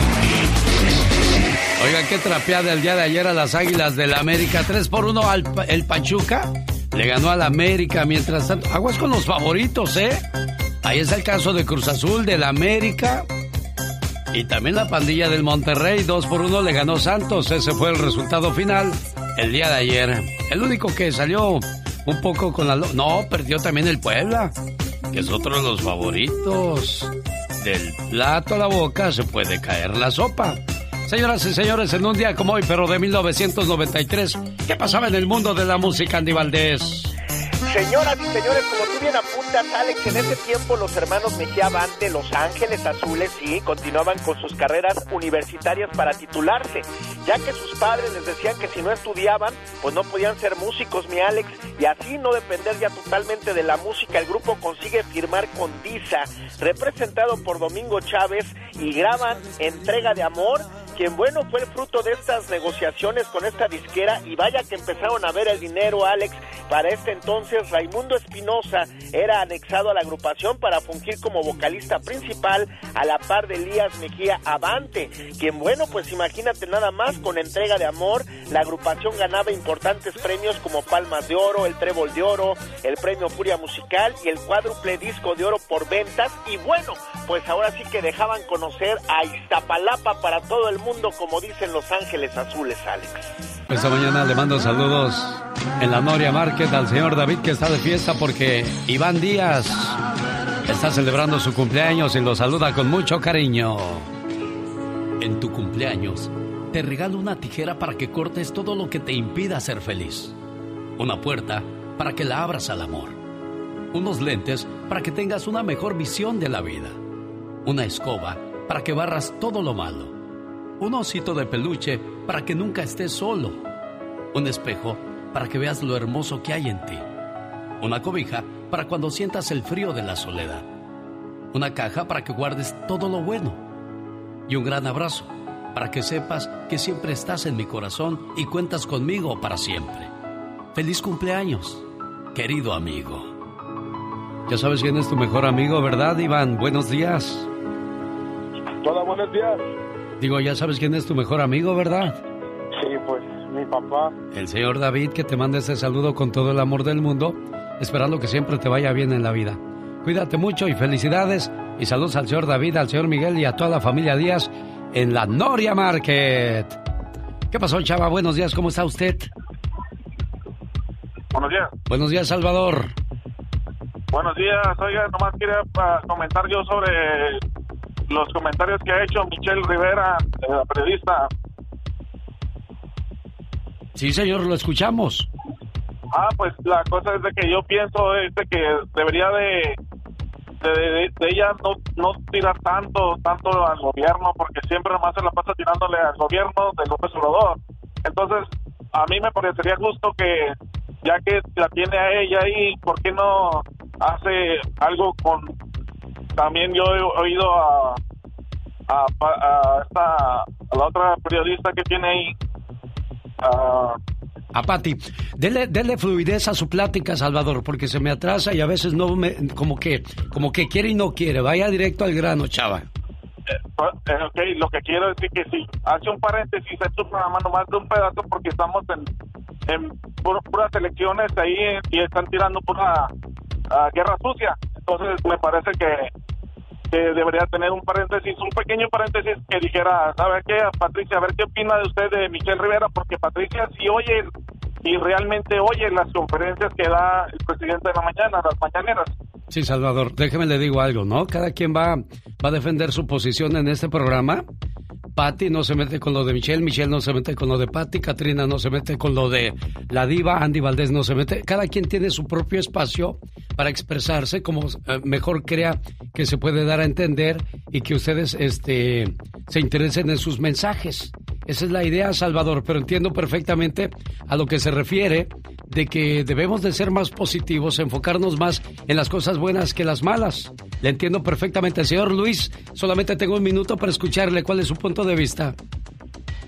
Oiga, qué trapeada el día de ayer a las Águilas del la América. 3 por 1 al el Pachuca. Le ganó al América. Mientras tanto, aguas con los favoritos, ¿eh? Ahí está el caso de Cruz Azul, del América. Y también la pandilla del Monterrey. 2 por 1 le ganó Santos. Ese fue el resultado final el día de ayer. El único que salió un poco con la... No, perdió también el Puebla, que es otro de los favoritos. Del plato a la boca se puede caer la sopa. Señoras y señores, en un día como hoy, pero de 1993, ¿qué pasaba en el mundo de la música, Andy Valdés? Señoras y señores, como tú bien apuntas, Alex, en ese tiempo los hermanos Mejía van de Los Ángeles Azules y continuaban con sus carreras universitarias para titularse, ya que sus padres les decían que si no estudiaban, pues no podían ser músicos, mi Alex, y así no depender ya totalmente de la música, el grupo consigue firmar con Disa, representado por Domingo Chávez, y graban Entrega de Amor, quien bueno fue el fruto de estas negociaciones con esta disquera y vaya que empezaron a ver el dinero, Alex. Para este entonces Raimundo Espinosa era anexado a la agrupación para fungir como vocalista principal a la par de Elías Mejía Avante, quien bueno pues imagínate nada más con entrega de amor, la agrupación ganaba importantes premios como Palmas de Oro, el Trébol de Oro, el Premio Furia Musical y el cuádruple disco de oro por ventas y bueno, pues ahora sí que dejaban conocer a Iztapalapa para todo el mundo como dicen Los Ángeles Azules, Alex. Esta mañana le mando saludos en la Noria Market al señor David que está de fiesta porque Iván Díaz está celebrando su cumpleaños y lo saluda con mucho cariño. En tu cumpleaños, te regalo una tijera para que cortes todo lo que te impida ser feliz. Una puerta para que la abras al amor. Unos lentes para que tengas una mejor visión de la vida. Una escoba para que barras todo lo malo. Un osito de peluche para que nunca estés solo. Un espejo para que veas lo hermoso que hay en ti. Una cobija para cuando sientas el frío de la soledad. Una caja para que guardes todo lo bueno y un gran abrazo para que sepas que siempre estás en mi corazón y cuentas conmigo para siempre. Feliz cumpleaños, querido amigo. Ya sabes quién es tu mejor amigo, ¿verdad, Iván? Buenos días. Hola, buenos días. Digo, ya sabes quién es tu mejor amigo, ¿verdad? Sí, pues mi papá. El señor David que te manda este saludo con todo el amor del mundo, esperando que siempre te vaya bien en la vida. Cuídate mucho y felicidades y saludos al señor David, al señor Miguel y a toda la familia Díaz en la Noria Market. ¿Qué pasó, chava? Buenos días, ¿cómo está usted? Buenos días. Buenos días, Salvador. Buenos días. Oiga, nomás quería ah, comentar yo sobre los comentarios que ha hecho Michelle Rivera, eh, la periodista. Sí, señor, lo escuchamos. Ah, pues la cosa es de que yo pienso es de que debería de de, de- de ella no, no tirar tanto tanto al gobierno porque siempre nomás se la pasa tirándole al gobierno de López Obrador. Entonces, a mí me parecería justo que ya que la tiene a ella ahí, ¿por qué no hace algo con también yo he oído a a, a esta a la otra periodista que tiene ahí a A Pati, dele, dele fluidez a su plática, Salvador, porque se me atrasa y a veces no me, como que, como que quiere y no quiere. Vaya directo al grano, chava. Eh, ok, lo que quiero decir que sí, hace un paréntesis en su programa nomás de un pedazo porque estamos en, en pu- puras elecciones ahí eh, y están tirando pura ah, guerra sucia. Entonces me parece que, debería tener un paréntesis, un pequeño paréntesis que dijera, ¿sabe qué, Patricia? A ver qué opina de usted de Michelle Rivera, porque Patricia sí oye y realmente oye las conferencias que da el presidente de la mañana, las mañaneras. Sí, Salvador, déjeme le digo algo, ¿no? Cada quien va, va a defender su posición en este programa. Patty no se mete con lo de Michelle, Michelle no se mete con lo de Patty, Katrina no se mete con lo de la diva, Andy Valdés no se mete. Cada quien tiene su propio espacio para expresarse como eh, mejor crea que se puede dar a entender y que ustedes este, se interesen en sus mensajes. Esa es la idea, Salvador, pero entiendo perfectamente a lo que se refiere de que debemos de ser más positivos, enfocarnos más en las cosas buenas que las malas. Le entiendo perfectamente. Señor Luis, solamente tengo un minuto para escucharle. ¿Cuál es su punto de vista?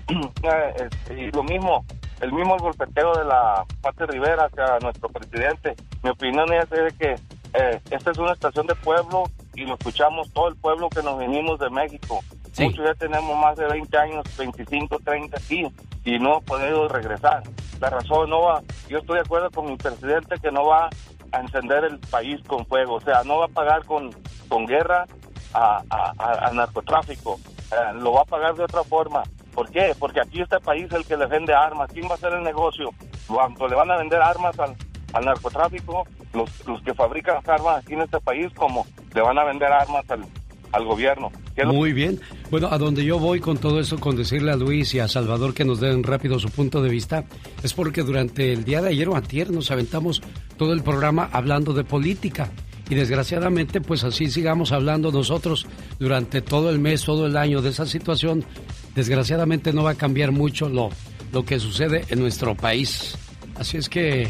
eh, este, y lo mismo, el mismo golpeteo de la Pati Rivera hacia nuestro presidente. Mi opinión es de que eh, esta es una estación de pueblo y lo escuchamos todo el pueblo que nos venimos de México. Muchos ya tenemos más de 20 años, 25, 30 aquí y no hemos podido regresar. La razón no va, yo estoy de acuerdo con mi presidente que no va a encender el país con fuego, o sea, no va a pagar con, con guerra a, a- narcotráfico, Eh, lo va a pagar de otra forma. ¿Por qué? Porque aquí este país es el que le vende armas. ¿Quién va a hacer el negocio? Cuando le van a vender armas al, al narcotráfico, los, los que fabrican las armas aquí en este país, como le van a vender armas al, al gobierno. ¿Qué es lo- Muy bien. Bueno, a donde yo voy con todo eso, con decirle a Luis y a Salvador que nos den rápido su punto de vista, es porque durante el día de ayer o antier nos aventamos todo el programa hablando de política. Y desgraciadamente, pues así sigamos hablando nosotros durante todo el mes, todo el año de esa situación. Desgraciadamente no va a cambiar mucho lo, lo que sucede en nuestro país. Así es que,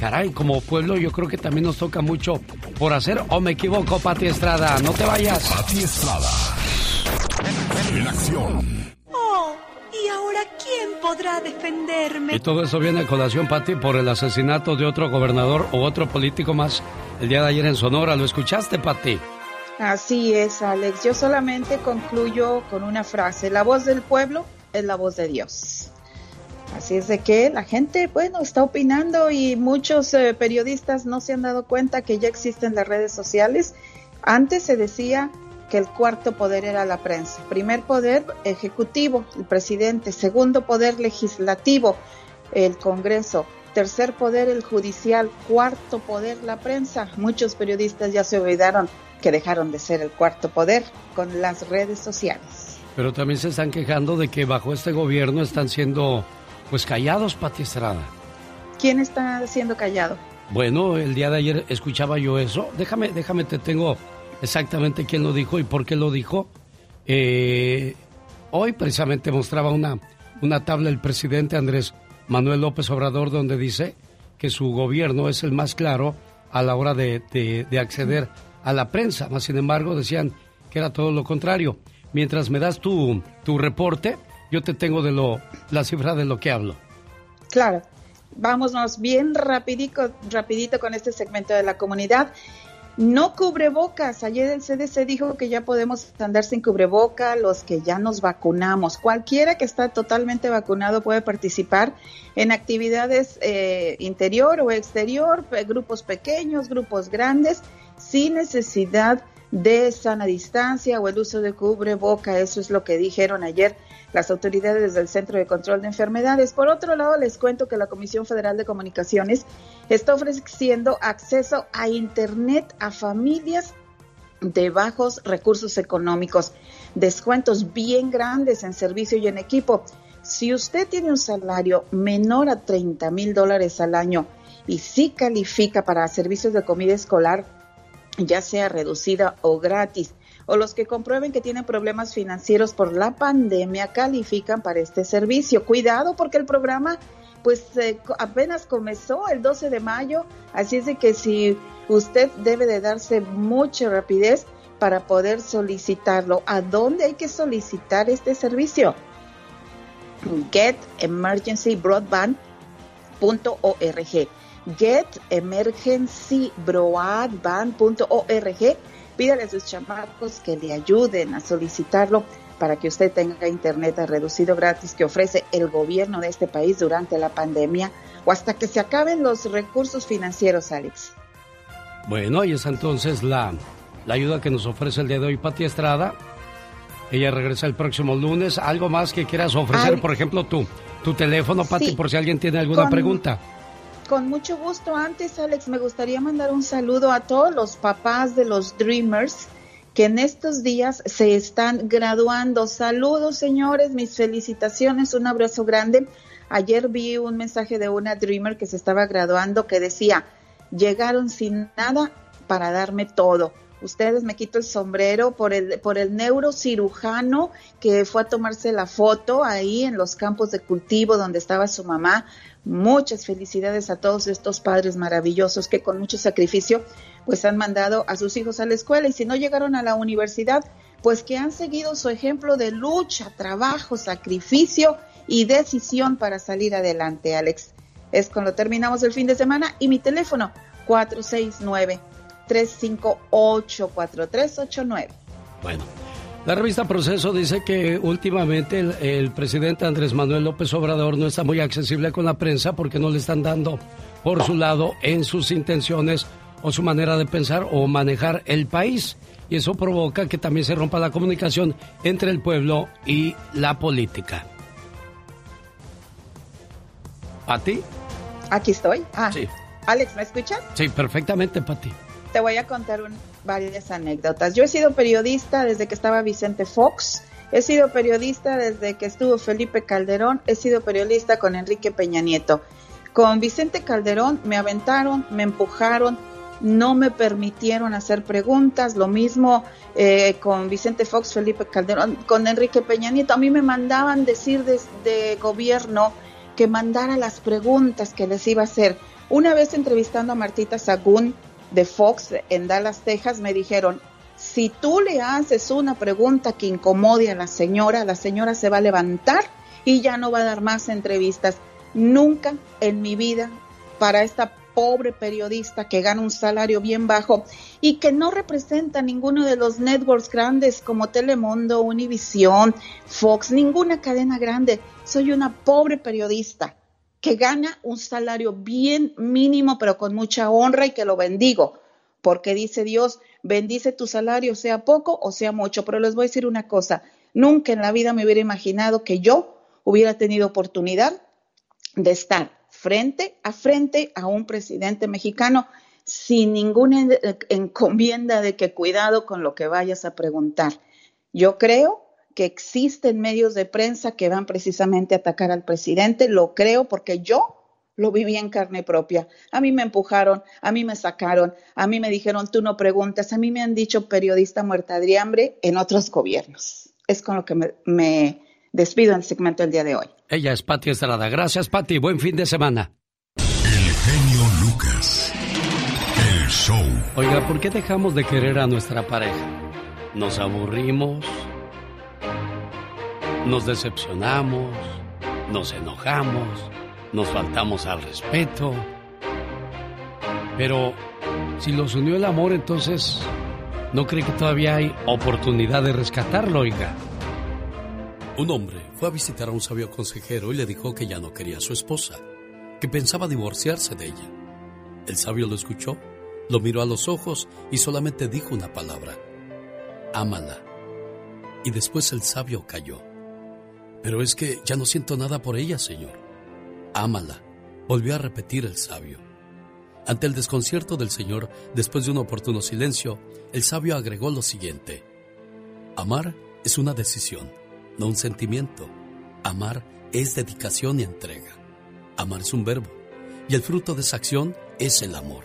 caray, como pueblo yo creo que también nos toca mucho por hacer, o me equivoco, Pati Estrada, no te vayas. Pati Estrada. En acción. Oh, ¿y ahora quién podrá defenderme? Y todo eso viene a colación, Pati, por el asesinato de otro gobernador o otro político más el día de ayer en Sonora. ¿Lo escuchaste, Pati? Así es, Alex. Yo solamente concluyo con una frase. La voz del pueblo es la voz de Dios. Así es de que la gente, bueno, está opinando y muchos eh, periodistas no se han dado cuenta que ya existen las redes sociales. Antes se decía que el cuarto poder era la prensa. Primer poder ejecutivo, el presidente. Segundo poder legislativo, el Congreso. Tercer poder, el judicial. Cuarto poder, la prensa. Muchos periodistas ya se olvidaron que dejaron de ser el cuarto poder con las redes sociales. Pero también se están quejando de que bajo este gobierno están siendo, pues, callados, Pati Estrada. ¿Quién está siendo callado? Bueno, el día de ayer escuchaba yo eso. Déjame, déjame, te tengo exactamente quién lo dijo y por qué lo dijo. Eh, hoy precisamente mostraba una, una tabla el presidente Andrés Manuel López Obrador donde dice que su gobierno es el más claro a la hora de, de- de acceder a la prensa. Más sin embargo, decían que era todo lo contrario. Mientras me das tu, tu reporte, yo te tengo de lo, la cifra de lo que hablo. Claro. Vámonos bien rapidito, rapidito con este segmento de la comunidad. No cubrebocas. Ayer el CDC dijo que ya podemos andar sin cubreboca los que ya nos vacunamos. Cualquiera que está totalmente vacunado puede participar en actividades eh, interior o exterior, grupos pequeños, grupos grandes, sin necesidad de sana distancia o el uso de cubreboca. Eso es lo que dijeron ayer las autoridades del Centro de Control de Enfermedades. Por otro lado, les cuento que la Comisión Federal de Comunicaciones está ofreciendo acceso a Internet a familias de bajos recursos económicos, descuentos bien grandes en servicio y en equipo. Si usted tiene un salario menor a 30 mil dólares al año y sí califica para servicios de comida escolar, ya sea reducida o gratis, o los que comprueben que tienen problemas financieros por la pandemia califican para este servicio. Cuidado porque el programa pues eh, apenas comenzó el 12 de mayo, así es de que si usted debe de darse mucha rapidez para poder solicitarlo. ¿A dónde hay que solicitar este servicio? getemergencybroadband.org getemergencybroadband.org Pídale a sus chamacos que le ayuden a solicitarlo para que usted tenga internet a reducido gratis que ofrece el gobierno de este país durante la pandemia o hasta que se acaben los recursos financieros, Alex. Bueno, y es entonces la, la ayuda que nos ofrece el día de hoy Pati Estrada. Ella regresa el próximo lunes. ¿Algo más que quieras ofrecer? Ay. Por ejemplo, tu, tu teléfono, Pati, Sí. por si alguien tiene alguna Con- pregunta. Con mucho gusto. Antes, Alex, me gustaría mandar un saludo a todos los papás de los Dreamers que en estos días se están graduando. Saludos, señores, mis felicitaciones, un abrazo grande. Ayer vi un mensaje de una Dreamer que se estaba graduando que decía, llegaron sin nada para darme todo. Ustedes me quito el sombrero por el, por el neurocirujano que fue a tomarse la foto ahí en los campos de cultivo donde estaba su mamá. Muchas felicidades a todos estos padres maravillosos que con mucho sacrificio pues han mandado a sus hijos a la escuela y si no llegaron a la universidad pues que han seguido su ejemplo de lucha, trabajo, sacrificio y decisión para salir adelante, Alex. Es cuando terminamos el fin de semana y mi teléfono 469-358-4389. Bueno, la revista Proceso dice que últimamente el, el, presidente Andrés Manuel López Obrador no está muy accesible con la prensa porque no le están dando por su lado en sus intenciones o su manera de pensar o manejar el país. Y eso provoca que también se rompa la comunicación entre el pueblo y la política. ¿Pati? Aquí estoy. Ah, Sí. Alex, ¿me escuchas? Sí, perfectamente, Pati. Te voy a contar un- varias anécdotas. Yo he sido periodista desde que estaba Vicente Fox, he sido periodista desde que estuvo Felipe Calderón, he sido periodista con Enrique Peña Nieto. Con Vicente Calderón me aventaron, me empujaron, no me permitieron hacer preguntas, lo mismo eh, con Vicente Fox, Felipe Calderón, con Enrique Peña Nieto. A mí me mandaban decir desde gobierno que mandara las preguntas que les iba a hacer. Una vez entrevistando a Martita Sagún de Fox en Dallas, Texas, me dijeron, si tú le haces una pregunta que incomode a la señora, la señora se va a levantar y ya no va a dar más entrevistas. Nunca en mi vida para esta pobre periodista que gana un salario bien bajo y que no representa ninguno de los networks grandes como Telemundo, Univisión, Fox, ninguna cadena grande. Soy una pobre periodista que gana un salario bien mínimo, pero con mucha honra y que lo bendigo, porque dice Dios, bendice tu salario, sea poco o sea mucho. Pero les voy a decir una cosa, nunca en la vida me hubiera imaginado que yo hubiera tenido oportunidad de estar frente a frente a un presidente mexicano sin ninguna en- encomienda de que cuidado con lo que vayas a preguntar. Yo creo que existen medios de prensa que van precisamente a atacar al presidente, lo creo porque yo lo viví en carne propia. A mí me empujaron, a mí me sacaron, a mí me dijeron tú no preguntas, a mí me han dicho periodista muerta de hambre en otros gobiernos. Es con lo que me, me despido en el segmento del día de hoy. Ella es Pati Estrada. Gracias, Pati. Buen fin de semana. genio Lucas. El show. Oiga, ¿por qué dejamos de querer a nuestra pareja? Nos aburrimos, nos decepcionamos, nos enojamos, nos faltamos al respeto. Pero si los unió el amor, entonces, ¿no cree que todavía hay oportunidad de rescatarlo, oiga? Un hombre fue a visitar a un sabio consejero y le dijo que ya no quería a su esposa, que pensaba divorciarse de ella. El sabio lo escuchó, lo miró a los ojos y solamente dijo una palabra, ámala. Y después el sabio cayó. Pero es que ya no siento nada por ella, señor. Ámala, volvió a repetir el sabio. Ante el desconcierto del señor, después de un oportuno silencio, el sabio agregó lo siguiente. Amar es una decisión, no un sentimiento. Amar es dedicación y entrega. Amar es un verbo, y el fruto de esa acción es el amor.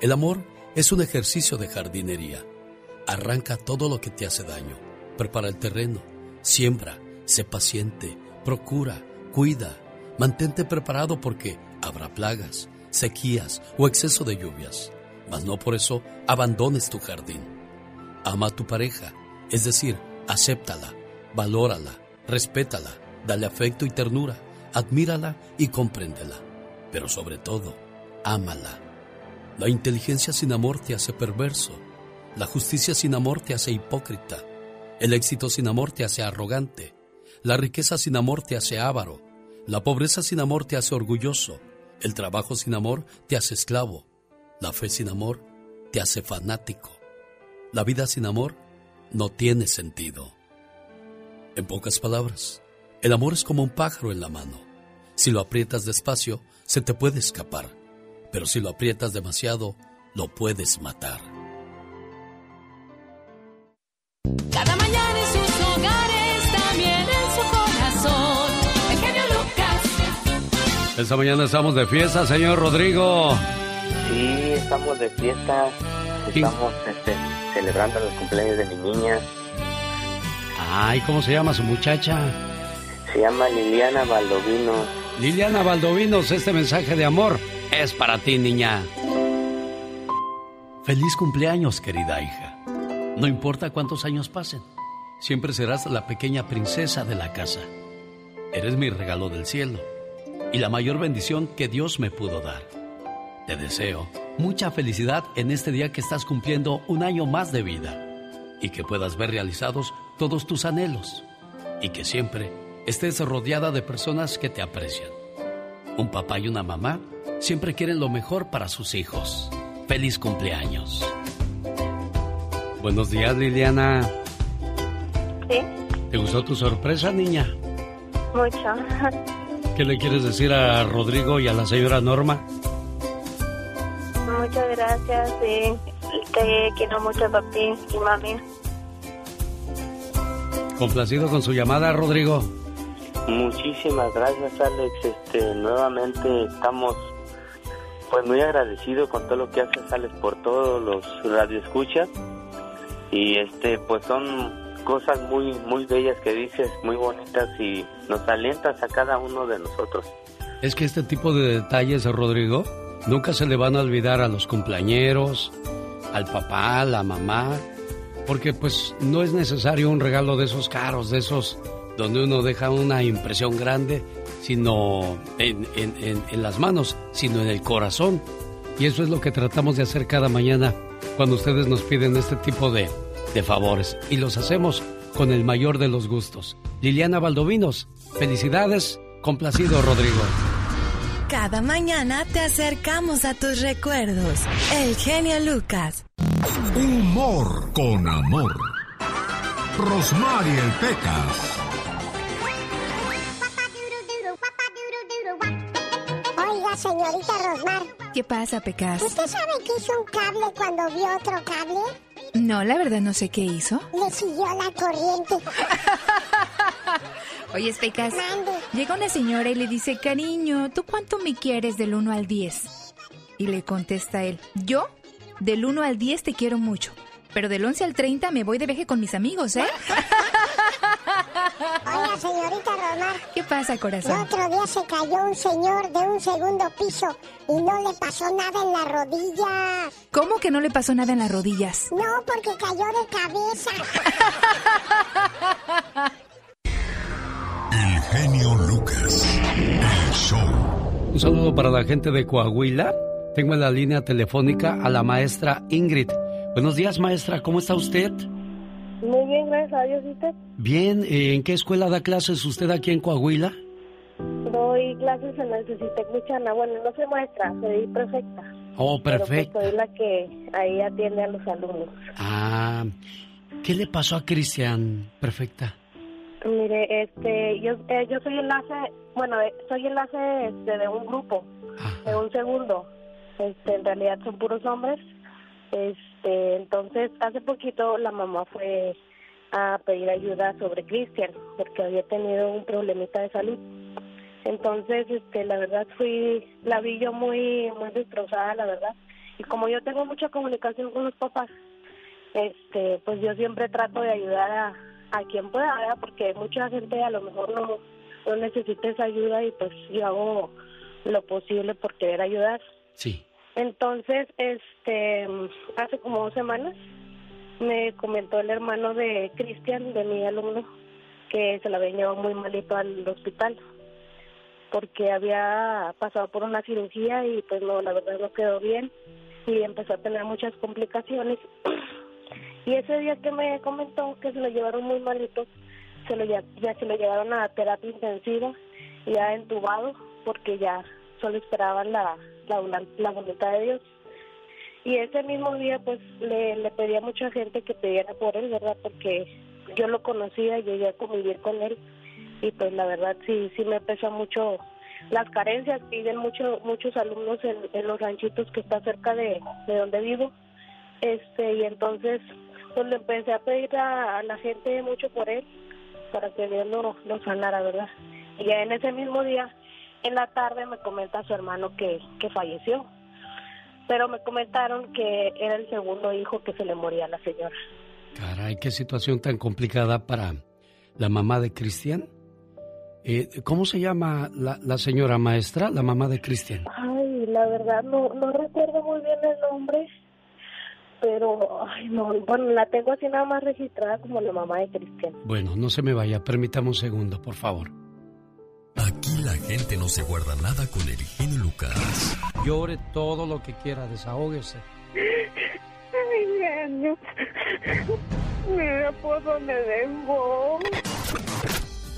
El amor es un ejercicio de jardinería. Arranca todo lo que te hace daño, prepara el terreno, siembra, sé paciente, procura, cuida, mantente preparado porque habrá plagas, sequías o exceso de lluvias, mas no por eso abandones tu jardín. Ama a tu pareja, es decir, acéptala, valórala, respétala, dale afecto y ternura, admírala y compréndela, pero sobre todo, ámala. La inteligencia sin amor te hace perverso, la justicia sin amor te hace hipócrita, el éxito sin amor te hace arrogante, la riqueza sin amor te hace avaro, la pobreza sin amor te hace orgulloso, el trabajo sin amor te hace esclavo, la fe sin amor te hace fanático, la vida sin amor no tiene sentido. En pocas palabras, el amor es como un pájaro en la mano. Si lo aprietas despacio, se te puede escapar, pero si lo aprietas demasiado, lo puedes matar. Cada mañana Esta mañana estamos de fiesta, señor Rodrigo. Sí, estamos de fiesta. Estamos este, celebrando los cumpleaños de mi niña. Ay, ¿cómo se llama su muchacha? Se llama Liliana Baldovino. Liliana Valdovinos, este mensaje de amor es para ti, niña. Feliz cumpleaños, querida hija. No importa cuántos años pasen, siempre serás la pequeña princesa de la casa. Eres mi regalo del cielo y la mayor bendición que Dios me pudo dar. Te deseo mucha felicidad en este día que estás cumpliendo un año más de vida y que puedas ver realizados todos tus anhelos y que siempre estés rodeada de personas que te aprecian. Un papá y una mamá siempre quieren lo mejor para sus hijos. Feliz cumpleaños. Buenos días, Liliana. Sí, ¿Te gustó tu sorpresa, niña? mucho. ¿Qué le quieres decir a Rodrigo y a la señora Norma? Muchas gracias, sí. Te quiero mucho, papi y mami. Complacido con su llamada, Rodrigo. Muchísimas gracias, Alex. Este, nuevamente estamos pues muy agradecidos con todo lo que haces, Alex, por todos los radioescuchas. Y este, pues son cosas muy muy bellas que dices, muy bonitas y nos alientas a cada uno de nosotros. Es que este tipo de detalles, Rodrigo, nunca se le van a olvidar a los cumpleañeros, al papá, a la mamá, porque pues no es necesario un regalo de esos caros, de esos donde uno deja una impresión grande, sino en, en- en- en las manos, sino en el corazón. Y eso es lo que tratamos de hacer cada mañana cuando ustedes nos piden este tipo de, de favores. Y los hacemos con el mayor de los gustos. Liliana Valdovinos, felicidades, complacido Rodrigo. Cada mañana te acercamos a tus recuerdos. El genio Lucas. Humor con amor. Rosmarie el Pecas. Oiga, señorita Rosmar, ¿Qué pasa, Pecas? ¿usted sabe que hizo un cable cuando vio otro cable? No, la verdad no sé qué hizo. Le siguió la corriente. Oye, Pecas, llega una señora y le dice, cariño, ¿tú cuánto me quieres del 1 al 10? Y le contesta él, yo del 1 al 10 te quiero mucho, pero del 11 al 30 me voy de viaje con mis amigos, ¿eh? Oiga, señorita Rosmar, ¿Qué pasa, el corazón? otro día se cayó un señor de un segundo piso y no le pasó nada en la rodilla. ¿Cómo que no le pasó nada en las rodillas? No, porque cayó de cabeza. El genio Lucas. El show. Un saludo para la gente de Coahuila. Tengo en la línea telefónica a la maestra Ingrid. Buenos días, maestra. ¿Cómo está usted? Muy bien, gracias a Dios. ¿Y usted? Bien. eh, ¿En qué escuela da clases usted aquí en Coahuila? Doy clases en el Cecitec Michana. Bueno, no soy maestra, soy prefecta. Oh, pues perfecto. soy la que ahí atiende a los alumnos. Ah, ¿qué le pasó a Cristian? Perfecta. Mire, este, yo, eh, yo soy enlace, bueno, eh, soy enlace este, de un grupo, de un segundo. Este, en realidad son puros hombres. Este, entonces, hace poquito la mamá fue a pedir ayuda sobre Cristian, porque había tenido un problemita de salud. Entonces, este, la verdad fui, la vi yo muy, muy destrozada, la verdad. Y como yo tengo mucha comunicación con los papás, este, pues yo siempre trato de ayudar a, a quien pueda. Porque mucha gente a lo mejor no, no necesita esa ayuda y pues yo hago lo posible por querer ayudar. Sí. Entonces, este, hace como dos semanas me comentó el hermano de Cristian, de mi alumno, que se la había llevado muy malito al hospital porque había pasado por una cirugía y pues no, la verdad no quedó bien y empezó a tener muchas complicaciones. Y ese día que me comentó que se lo llevaron muy malito, se lo ya, ya se lo llevaron a terapia intensiva, ya entubado, porque ya solo esperaban la, la, la voluntad de Dios. Y ese mismo día, pues, le, le pedí a mucha gente que pidiera por él, ¿verdad? Porque yo lo conocía, llegué a convivir con él y pues la verdad sí, sí me pesa mucho las carencias viven mucho, muchos alumnos en, los ranchitos que está cerca de, de donde vivo. Este, y entonces, pues le empecé a pedir a, la gente mucho por él, para que Dios lo, lo sanara, ¿verdad? Y en ese mismo día, en la tarde, me comenta su hermano que, que falleció. Pero me comentaron que era el segundo hijo que se le moría a la señora. Caray, qué situación tan complicada para la mamá de Cristian. Eh, ¿Cómo se llama la, la señora maestra, la mamá de Cristian? Ay, la verdad no, no recuerdo muy bien el nombre, pero, ay, no, bueno, la tengo así nada más registrada como la mamá de Cristian. Bueno, no se me vaya, permítame un segundo, por favor. Aquí la gente no se guarda nada con el genio Lucas. Llore todo lo que quiera, desahógese. Ay, genio. Mira por dónde vengo.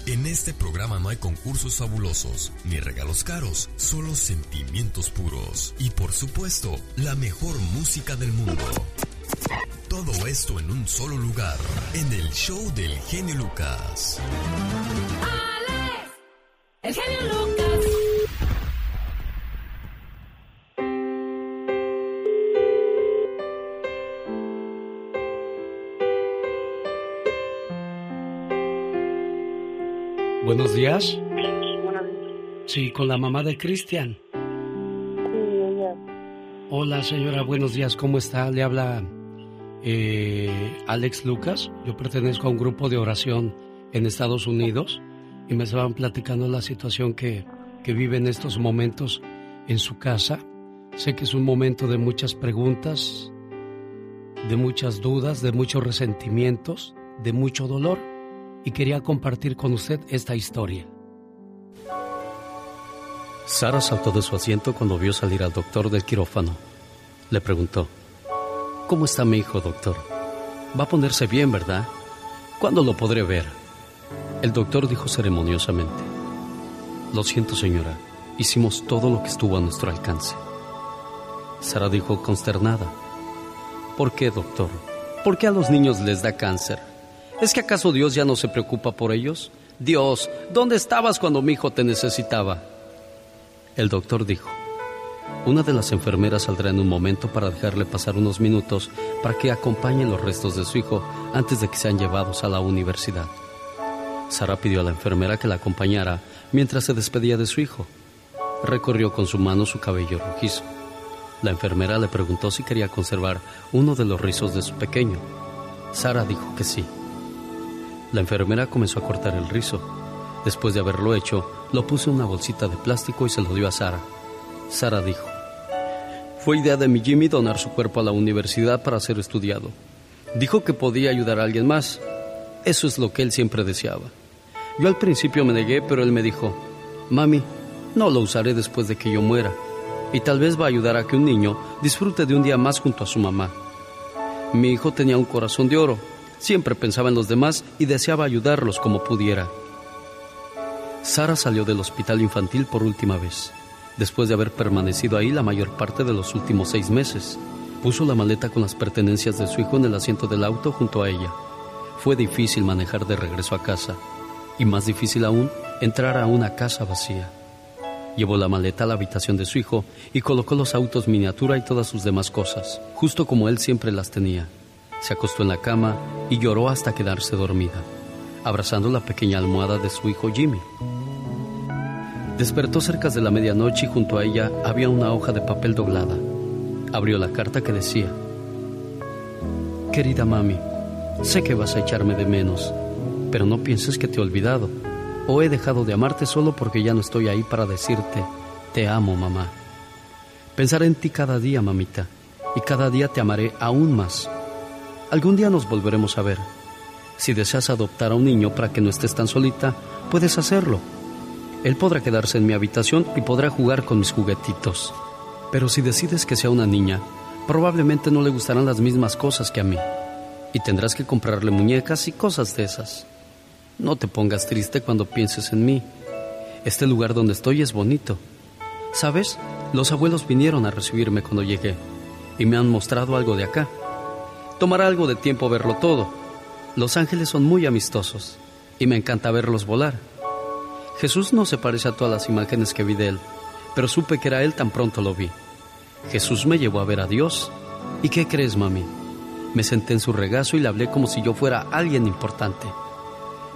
En este programa no hay concursos fabulosos ni regalos caros, solo sentimientos puros y por supuesto la mejor música del mundo. Todo esto en un solo lugar, en el show del genio Lucas. El genio Lucas. Buenos días. Sí, con la mamá de Cristian. Hola señora, buenos días, ¿cómo está? Le habla eh, Alex Lucas. Yo pertenezco a un grupo de oración en Estados Unidos y me estaban platicando la situación que, que vive en estos momentos en su casa. Sé que es un momento de muchas preguntas, de muchas dudas, de muchos resentimientos, de mucho dolor y quería compartir con usted esta historia. Sara saltó de su asiento cuando vio salir al doctor del quirófano. Le preguntó, ¿Cómo está mi hijo, doctor? Va a ponerse bien, ¿verdad? ¿Cuándo lo podré ver? El doctor dijo ceremoniosamente, Lo siento, señora, hicimos todo lo que estuvo a nuestro alcance. Sara dijo consternada, ¿Por qué, doctor? ¿Por qué a los niños les da cáncer? ¿Es que acaso Dios ya no se preocupa por ellos? Dios, ¿dónde estabas cuando mi hijo te necesitaba? El doctor dijo, una de las enfermeras saldrá en un momento para dejarle pasar unos minutos para que acompañe los restos de su hijo antes de que sean llevados a la universidad. Sara pidió a la enfermera que la acompañara mientras se despedía de su hijo. Recorrió con su mano su cabello rojizo. La enfermera le preguntó si quería conservar uno de los rizos de su pequeño. Sara dijo que sí. La enfermera comenzó a cortar el rizo. Después de haberlo hecho, lo puso en una bolsita de plástico y se lo dio a Sara. Sara dijo, fue idea de mi Jimmy donar su cuerpo a la universidad para ser estudiado. Dijo que podía ayudar a alguien más. Eso es lo que él siempre deseaba. Yo al principio me negué, pero él me dijo, Mami, no lo usaré después de que yo muera. Y tal vez va a ayudar a que un niño disfrute de un día más junto a su mamá. Mi hijo tenía un corazón de oro. Siempre pensaba en los demás y deseaba ayudarlos como pudiera. Sara salió del hospital infantil por última vez, después de haber permanecido ahí la mayor parte de los últimos seis meses. Puso la maleta con las pertenencias de su hijo en el asiento del auto junto a ella. Fue difícil manejar de regreso a casa y más difícil aún entrar a una casa vacía. Llevó la maleta a la habitación de su hijo y colocó los autos miniatura y todas sus demás cosas, justo como él siempre las tenía. Se acostó en la cama y lloró hasta quedarse dormida, abrazando la pequeña almohada de su hijo Jimmy. Despertó cerca de la medianoche y junto a ella había una hoja de papel doblada. Abrió la carta que decía, Querida mami, sé que vas a echarme de menos, pero no pienses que te he olvidado o he dejado de amarte solo porque ya no estoy ahí para decirte, te amo mamá. Pensaré en ti cada día, mamita, y cada día te amaré aún más. Algún día nos volveremos a ver. Si deseas adoptar a un niño para que no estés tan solita, puedes hacerlo. Él podrá quedarse en mi habitación y podrá jugar con mis juguetitos. Pero si decides que sea una niña, probablemente no le gustarán las mismas cosas que a mí. Y tendrás que comprarle muñecas y cosas de esas. No te pongas triste cuando pienses en mí. Este lugar donde estoy es bonito. ¿Sabes? Los abuelos vinieron a recibirme cuando llegué y me han mostrado algo de acá. Tomará algo de tiempo verlo todo. Los ángeles son muy amistosos y me encanta verlos volar. Jesús no se parece a todas las imágenes que vi de él, pero supe que era él tan pronto lo vi. Jesús me llevó a ver a Dios. ¿Y qué crees, mami? Me senté en su regazo y le hablé como si yo fuera alguien importante.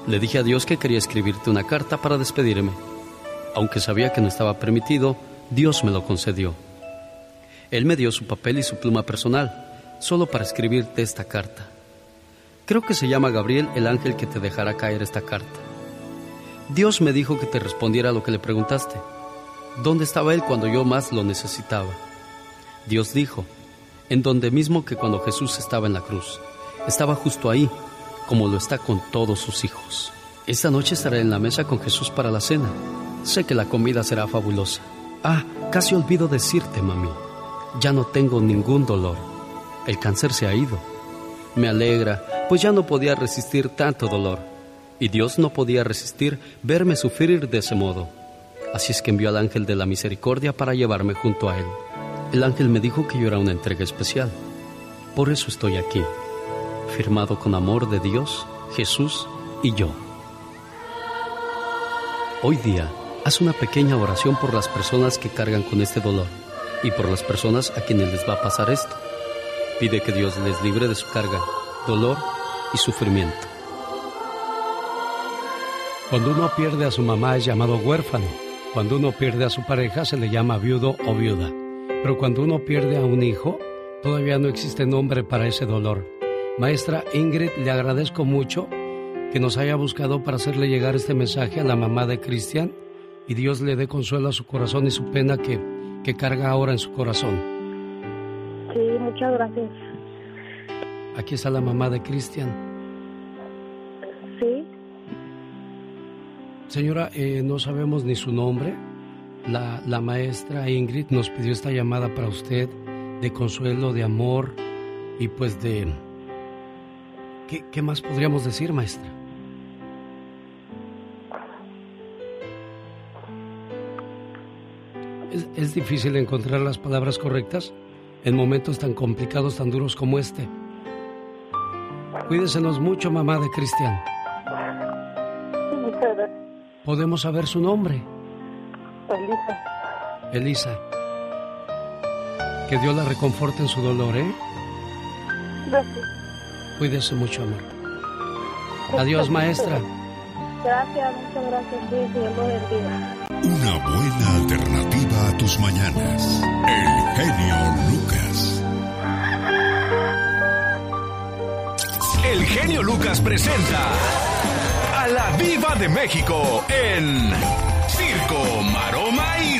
Le dije a Dios que quería escribirte una carta para despedirme. Aunque sabía que no estaba permitido, Dios me lo concedió. Él me dio su papel y su pluma personal, solo para escribirte esta carta. Creo que se llama Gabriel el ángel que te dejará caer esta carta. Dios me dijo que te respondiera a lo que le preguntaste. ¿Dónde estaba él cuando yo más lo necesitaba? Dios dijo, en donde mismo que cuando Jesús estaba en la cruz. Estaba justo ahí, como lo está con todos sus hijos. Esta noche estaré en la mesa con Jesús para la cena. Sé que la comida será fabulosa. Ah, casi olvido decirte, mami. Ya no tengo ningún dolor. El cáncer se ha ido. Me alegra, pues ya no podía resistir tanto dolor. Y Dios no podía resistir verme sufrir de ese modo. Así es que envió al ángel de la misericordia para llevarme junto a él. El ángel me dijo que yo era una entrega especial. Por eso estoy aquí, firmado con amor de Dios, Jesús y yo. Hoy día, haz una pequeña oración por las personas que cargan con este dolor y por las personas a quienes les va a pasar esto. Pide que Dios les libre de su carga, dolor y sufrimiento. Cuando uno pierde a su mamá es llamado huérfano. Cuando uno pierde a su pareja se le llama viudo o viuda. Pero cuando uno pierde a un hijo, todavía no existe nombre para ese dolor. Maestra Ingrid, le agradezco mucho que nos haya buscado para hacerle llegar este mensaje a la mamá de Cristian y Dios le dé consuelo a su corazón y su pena que, que carga ahora en su corazón. Sí, muchas gracias. Aquí está la mamá de Cristian. Sí. Señora, eh, no sabemos ni su nombre. La, la maestra Ingrid nos pidió esta llamada para usted de consuelo, de amor y pues de... ¿Qué, qué más podríamos decir, maestra? Es, es difícil encontrar las palabras correctas en momentos tan complicados, tan duros como este. Cuídesenos mucho, mamá de Cristian. ¿Podemos saber su nombre? Elisa. Elisa. Que Dios la reconforte en su dolor, ¿eh? Gracias. Cuídese mucho, amor. Adiós, maestra. Gracias, muchas gracias. Sí, Dios lo bendiga. Una buena alternativa a tus mañanas. El genio Lucas. El genio Lucas presenta a la Viva de México en Circo, Maroma y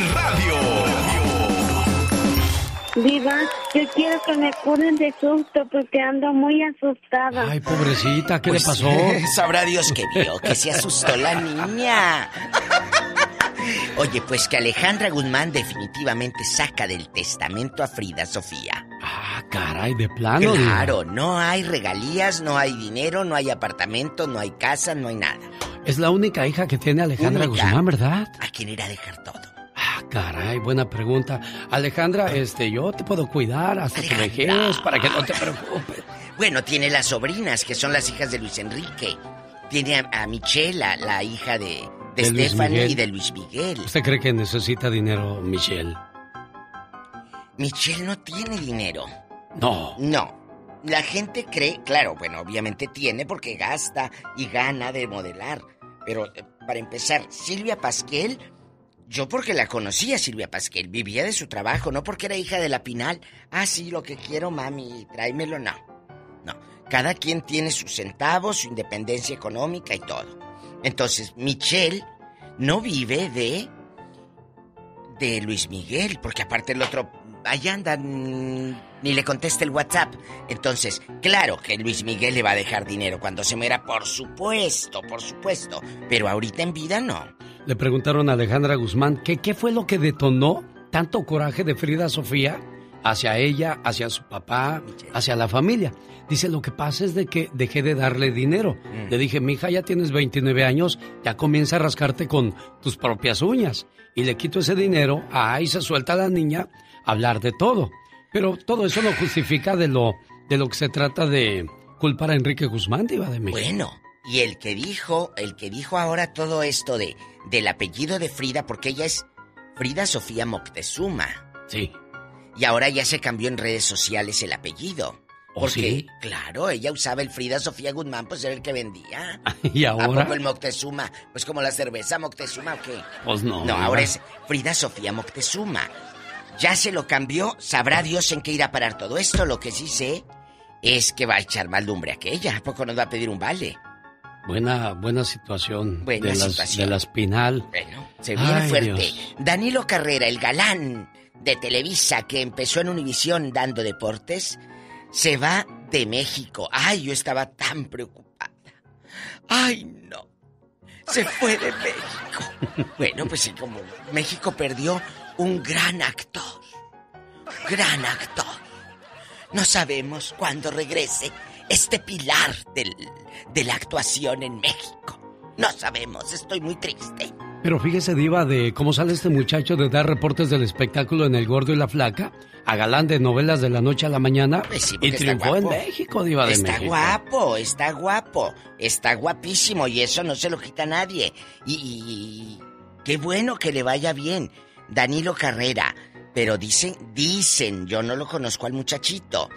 Viva, yo quiero que me curen de susto porque ando muy asustada. Ay, pobrecita, ¿qué Pues, le pasó? Sabrá Dios que vio, que se asustó la niña. Oye, pues que Alejandra Guzmán definitivamente saca del testamento a Frida Sofía. Ah, caray, de plano. diva. Claro, no hay regalías, no hay dinero, no hay apartamento, no hay casa, no hay nada. Es la única hija que tiene Alejandra Única. Guzmán, ¿verdad? ¿A quién irá a dejar todo? Ah, caray, buena pregunta. Alejandra, este, yo te puedo cuidar hasta tu vejez para que no te preocupes. Bueno, tiene las sobrinas, que son las hijas de Luis Enrique. Tiene a, a Michelle, la, hija de, de, Stephanie y de Luis Miguel. ¿Usted cree que necesita dinero, Michelle? Michelle no tiene dinero. No. No. La gente cree, claro, bueno, obviamente tiene porque gasta y gana de modelar. Pero eh, para empezar, Silvia Pasquel, yo porque la conocía Silvia Pasquel, vivía de su trabajo, no porque era hija de la Pinal. Ah, sí, lo que quiero, mami, tráemelo, no. No, cada quien tiene sus centavos, su independencia económica y todo. Entonces, Michelle no vive de de Luis Miguel, porque aparte el otro allá anda mm, ni le contesta el WhatsApp. Entonces, claro que Luis Miguel le va a dejar dinero cuando se muera, por supuesto, por supuesto, pero ahorita en vida no. Le preguntaron a Alejandra Guzmán que qué fue lo que detonó tanto coraje de Frida Sofía hacia ella, hacia su papá, hacia la familia. Dice, lo que pasa es de que dejé de darle dinero. Mm. Le dije, mija, ya tienes 29 años, ya comienza a rascarte con tus propias uñas. Y le quito ese dinero, ahí se suelta la niña a hablar de todo. Pero todo eso no justifica de lo, de lo que se trata de culpar a Enrique Guzmán, diva de México. Bueno, y el que dijo, el que dijo ahora todo esto de del apellido de Frida, porque ella es Frida Sofía Moctezuma. Sí. Y ahora ya se cambió en redes sociales el apellido. ¿Oh, Porque, sí? claro, ella usaba el Frida Sofía Guzmán, pues era el que vendía. Y ¿A ahora, poco el Moctezuma? Pues como la cerveza Moctezuma o qué? pues no. No, ahora es Frida Sofía Moctezuma. Ya se lo cambió, sabrá Dios en qué irá a parar todo esto. Lo que sí sé es que va a echar mal lumbre aquella. ¿A poco nos va a pedir un vale? Buena, buena situación. Buena de las, situación. De la espinal. Bueno, se viene Ay, fuerte. Dios. Danilo Carrera, el galán de Televisa que empezó en Univisión dando deportes, se va de México. Ay, yo estaba tan preocupada. Ay, no. Se fue de México. Bueno, pues sí, como México perdió un gran actor. Gran actor. No sabemos cuándo regrese este pilar del, de la actuación en México. No sabemos, estoy muy triste. Pero fíjese, Diva, de cómo sale este muchacho de dar reportes del espectáculo en El Gordo y la Flaca a galán de novelas de la noche a la mañana Pues sí, y está triunfó en. México, Diva de está México. guapo, está guapo, está guapísimo y eso no se lo quita nadie. Y, y- y qué bueno que le vaya bien, Danilo Carrera. Pero dicen, dicen, yo no lo conozco al muchachito,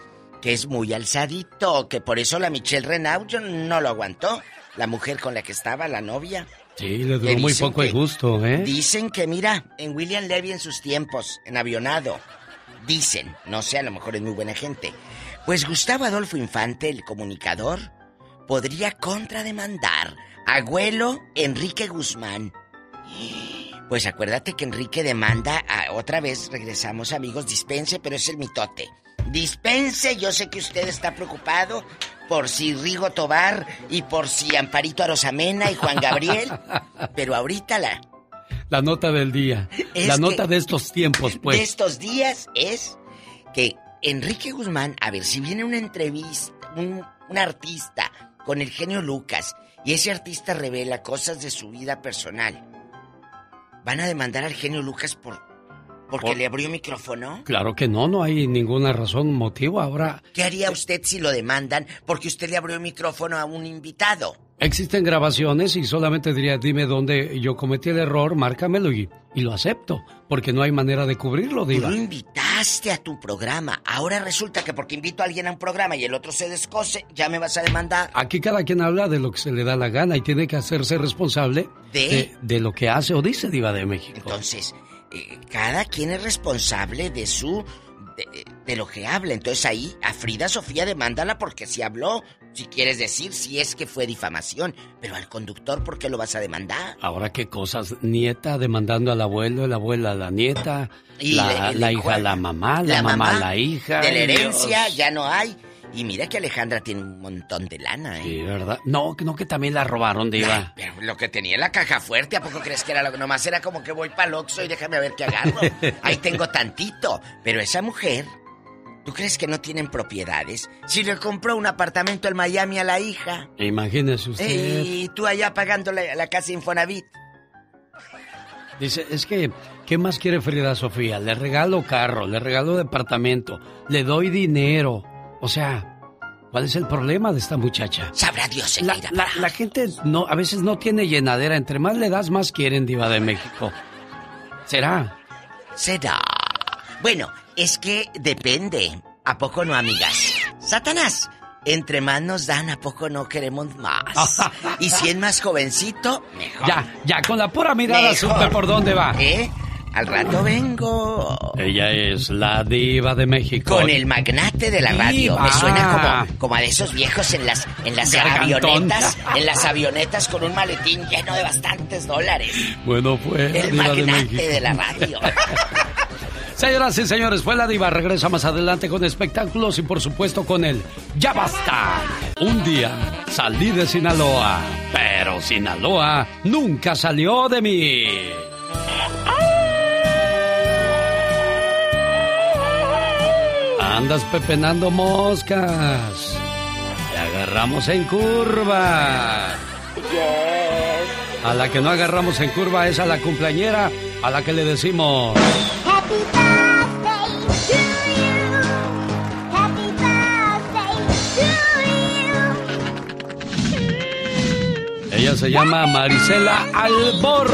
que es muy alzadito, que por eso la Michelle Renaud no lo aguantó. La mujer con la que estaba, la novia. Sí, le duró muy poco el gusto, ¿eh? Dicen que, mira, en William Levy en sus tiempos, en avionado. Dicen, no sé, a lo mejor es muy buena gente. Pues Gustavo Adolfo Infante, el comunicador, podría contrademandar a abuelo Enrique Guzmán. Pues acuérdate que Enrique demanda a, otra vez, regresamos amigos, dispense, pero es el mitote. Dispense, yo sé que usted está preocupado por si Rigo Tobar y por si Amparito Arosamena y Juan Gabriel, pero ahorita la La nota del día. La nota de estos tiempos, pues. de estos días es que Enrique Guzmán, a ver, si viene una entrevista, un, un artista con el genio Lucas y ese artista revela cosas de su vida personal, ¿van a demandar al genio Lucas por porque Por- le abrió micrófono? Claro que no, no hay ninguna razón, motivo. Ahora ¿Qué haría usted si lo demandan porque usted le abrió micrófono a un invitado? existen grabaciones y solamente diría, dime dónde yo cometí el error, márcamelo y, y lo acepto, porque no hay manera de cubrirlo, Tú Diva. lo invitaste a tu programa. Ahora resulta que porque invito a alguien a un programa y el otro se descose, ya me vas a demandar. Aquí cada quien habla de lo que se le da la gana y tiene que hacerse responsable ¿De? de, de lo que hace o dice Diva de México. Entonces, eh, cada quien es responsable de su. De, de lo que habla. Entonces ahí a Frida Sofía demándala porque si habló, si quieres decir, si es que fue difamación. Pero al conductor, ¿por qué lo vas a demandar? Ahora qué cosas, nieta demandando al abuelo, la abuela a la nieta, Y la, le- la hija a la mamá, la, mamá a la hija. De la herencia Dios. ya no hay. Y mira que Alejandra tiene un montón de lana, ¿eh? Sí, ¿verdad? No, que no que también la robaron, Diva. Pero lo que tenía en la caja fuerte, ¿a poco crees que era lo que nomás era como que voy para Oxxo y déjame ver qué agarro? Ahí tengo tantito. Pero esa mujer, ¿tú crees que no tienen propiedades? Si le compró un apartamento en Miami a la hija. Imagínese usted. Y tú allá pagando la, la casa Infonavit. Dice, es que, ¿qué más quiere Frida Sofía? Le regalo carro, le regalo departamento, le doy dinero. O sea, ¿cuál es el problema de esta muchacha? Sabrá Dios, La, la- la gente no, a veces no tiene llenadera. Entre más le das, más quieren, Diva de México. ¿Será? Será. Bueno, es que depende. ¿A poco no, amigas? Satanás. Entre más nos dan, ¿a poco no queremos más? y si es más jovencito, mejor. Ya, ya, con la pura mirada Mejor. supe por dónde va. ¿Eh? Al rato vengo. Ella es la diva de México. Con el magnate de la radio. Diva. Me suena como, como a de esos viejos en las, en las Gargantón. avionetas. En las avionetas con un maletín lleno de bastantes dólares. Bueno, pues, El de magnate de la radio. Señoras y señores, fue la diva. Regresa más adelante con espectáculos y por supuesto con el Ya basta. Un día salí de Sinaloa, pero Sinaloa nunca salió de mí. Andas pepenando moscas. Te agarramos en curva. A la que no agarramos en curva es a la cumpleañera, a la que le decimos... Happy birthday to you. Happy birthday to you. Ella se llama Marisela Albor.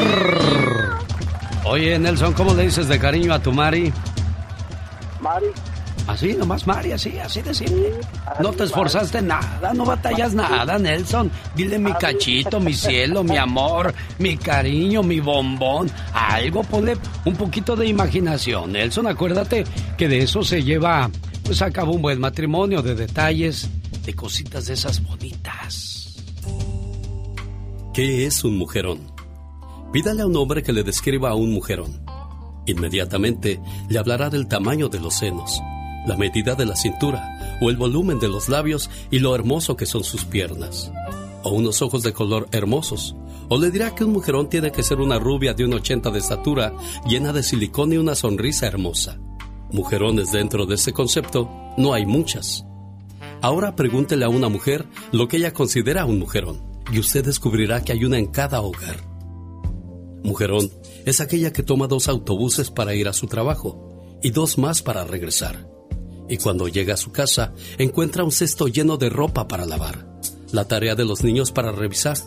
Oye, Nelson, ¿cómo le dices de cariño a tu Mari? Mari. Así, nomás Mari, así, así de simple. No te esforzaste nada, no batallas nada, Nelson. Dile mi cachito, mi cielo, mi amor, mi cariño, mi bombón. Algo, ponle un poquito de imaginación. Nelson, acuérdate que de eso se lleva, pues a cabo un buen matrimonio, de detalles, de cositas de esas bonitas. ¿Qué es un mujerón? Pídale a un hombre que le describa a un mujerón. Inmediatamente le hablará del tamaño de los senos, la medida de la cintura o el volumen de los labios y lo hermoso que son sus piernas. O unos ojos de color hermosos. O le dirá que un mujerón tiene que ser una rubia de un 80 de estatura, llena de silicón y una sonrisa hermosa. Mujerones dentro de ese concepto no hay muchas. Ahora pregúntele a una mujer lo que ella considera un mujerón y usted descubrirá que hay una en cada hogar. Mujerón es aquella que toma dos autobuses para ir a su trabajo y dos más para regresar. Y cuando llega a su casa encuentra un cesto lleno de ropa para lavar, la tarea de los niños para revisar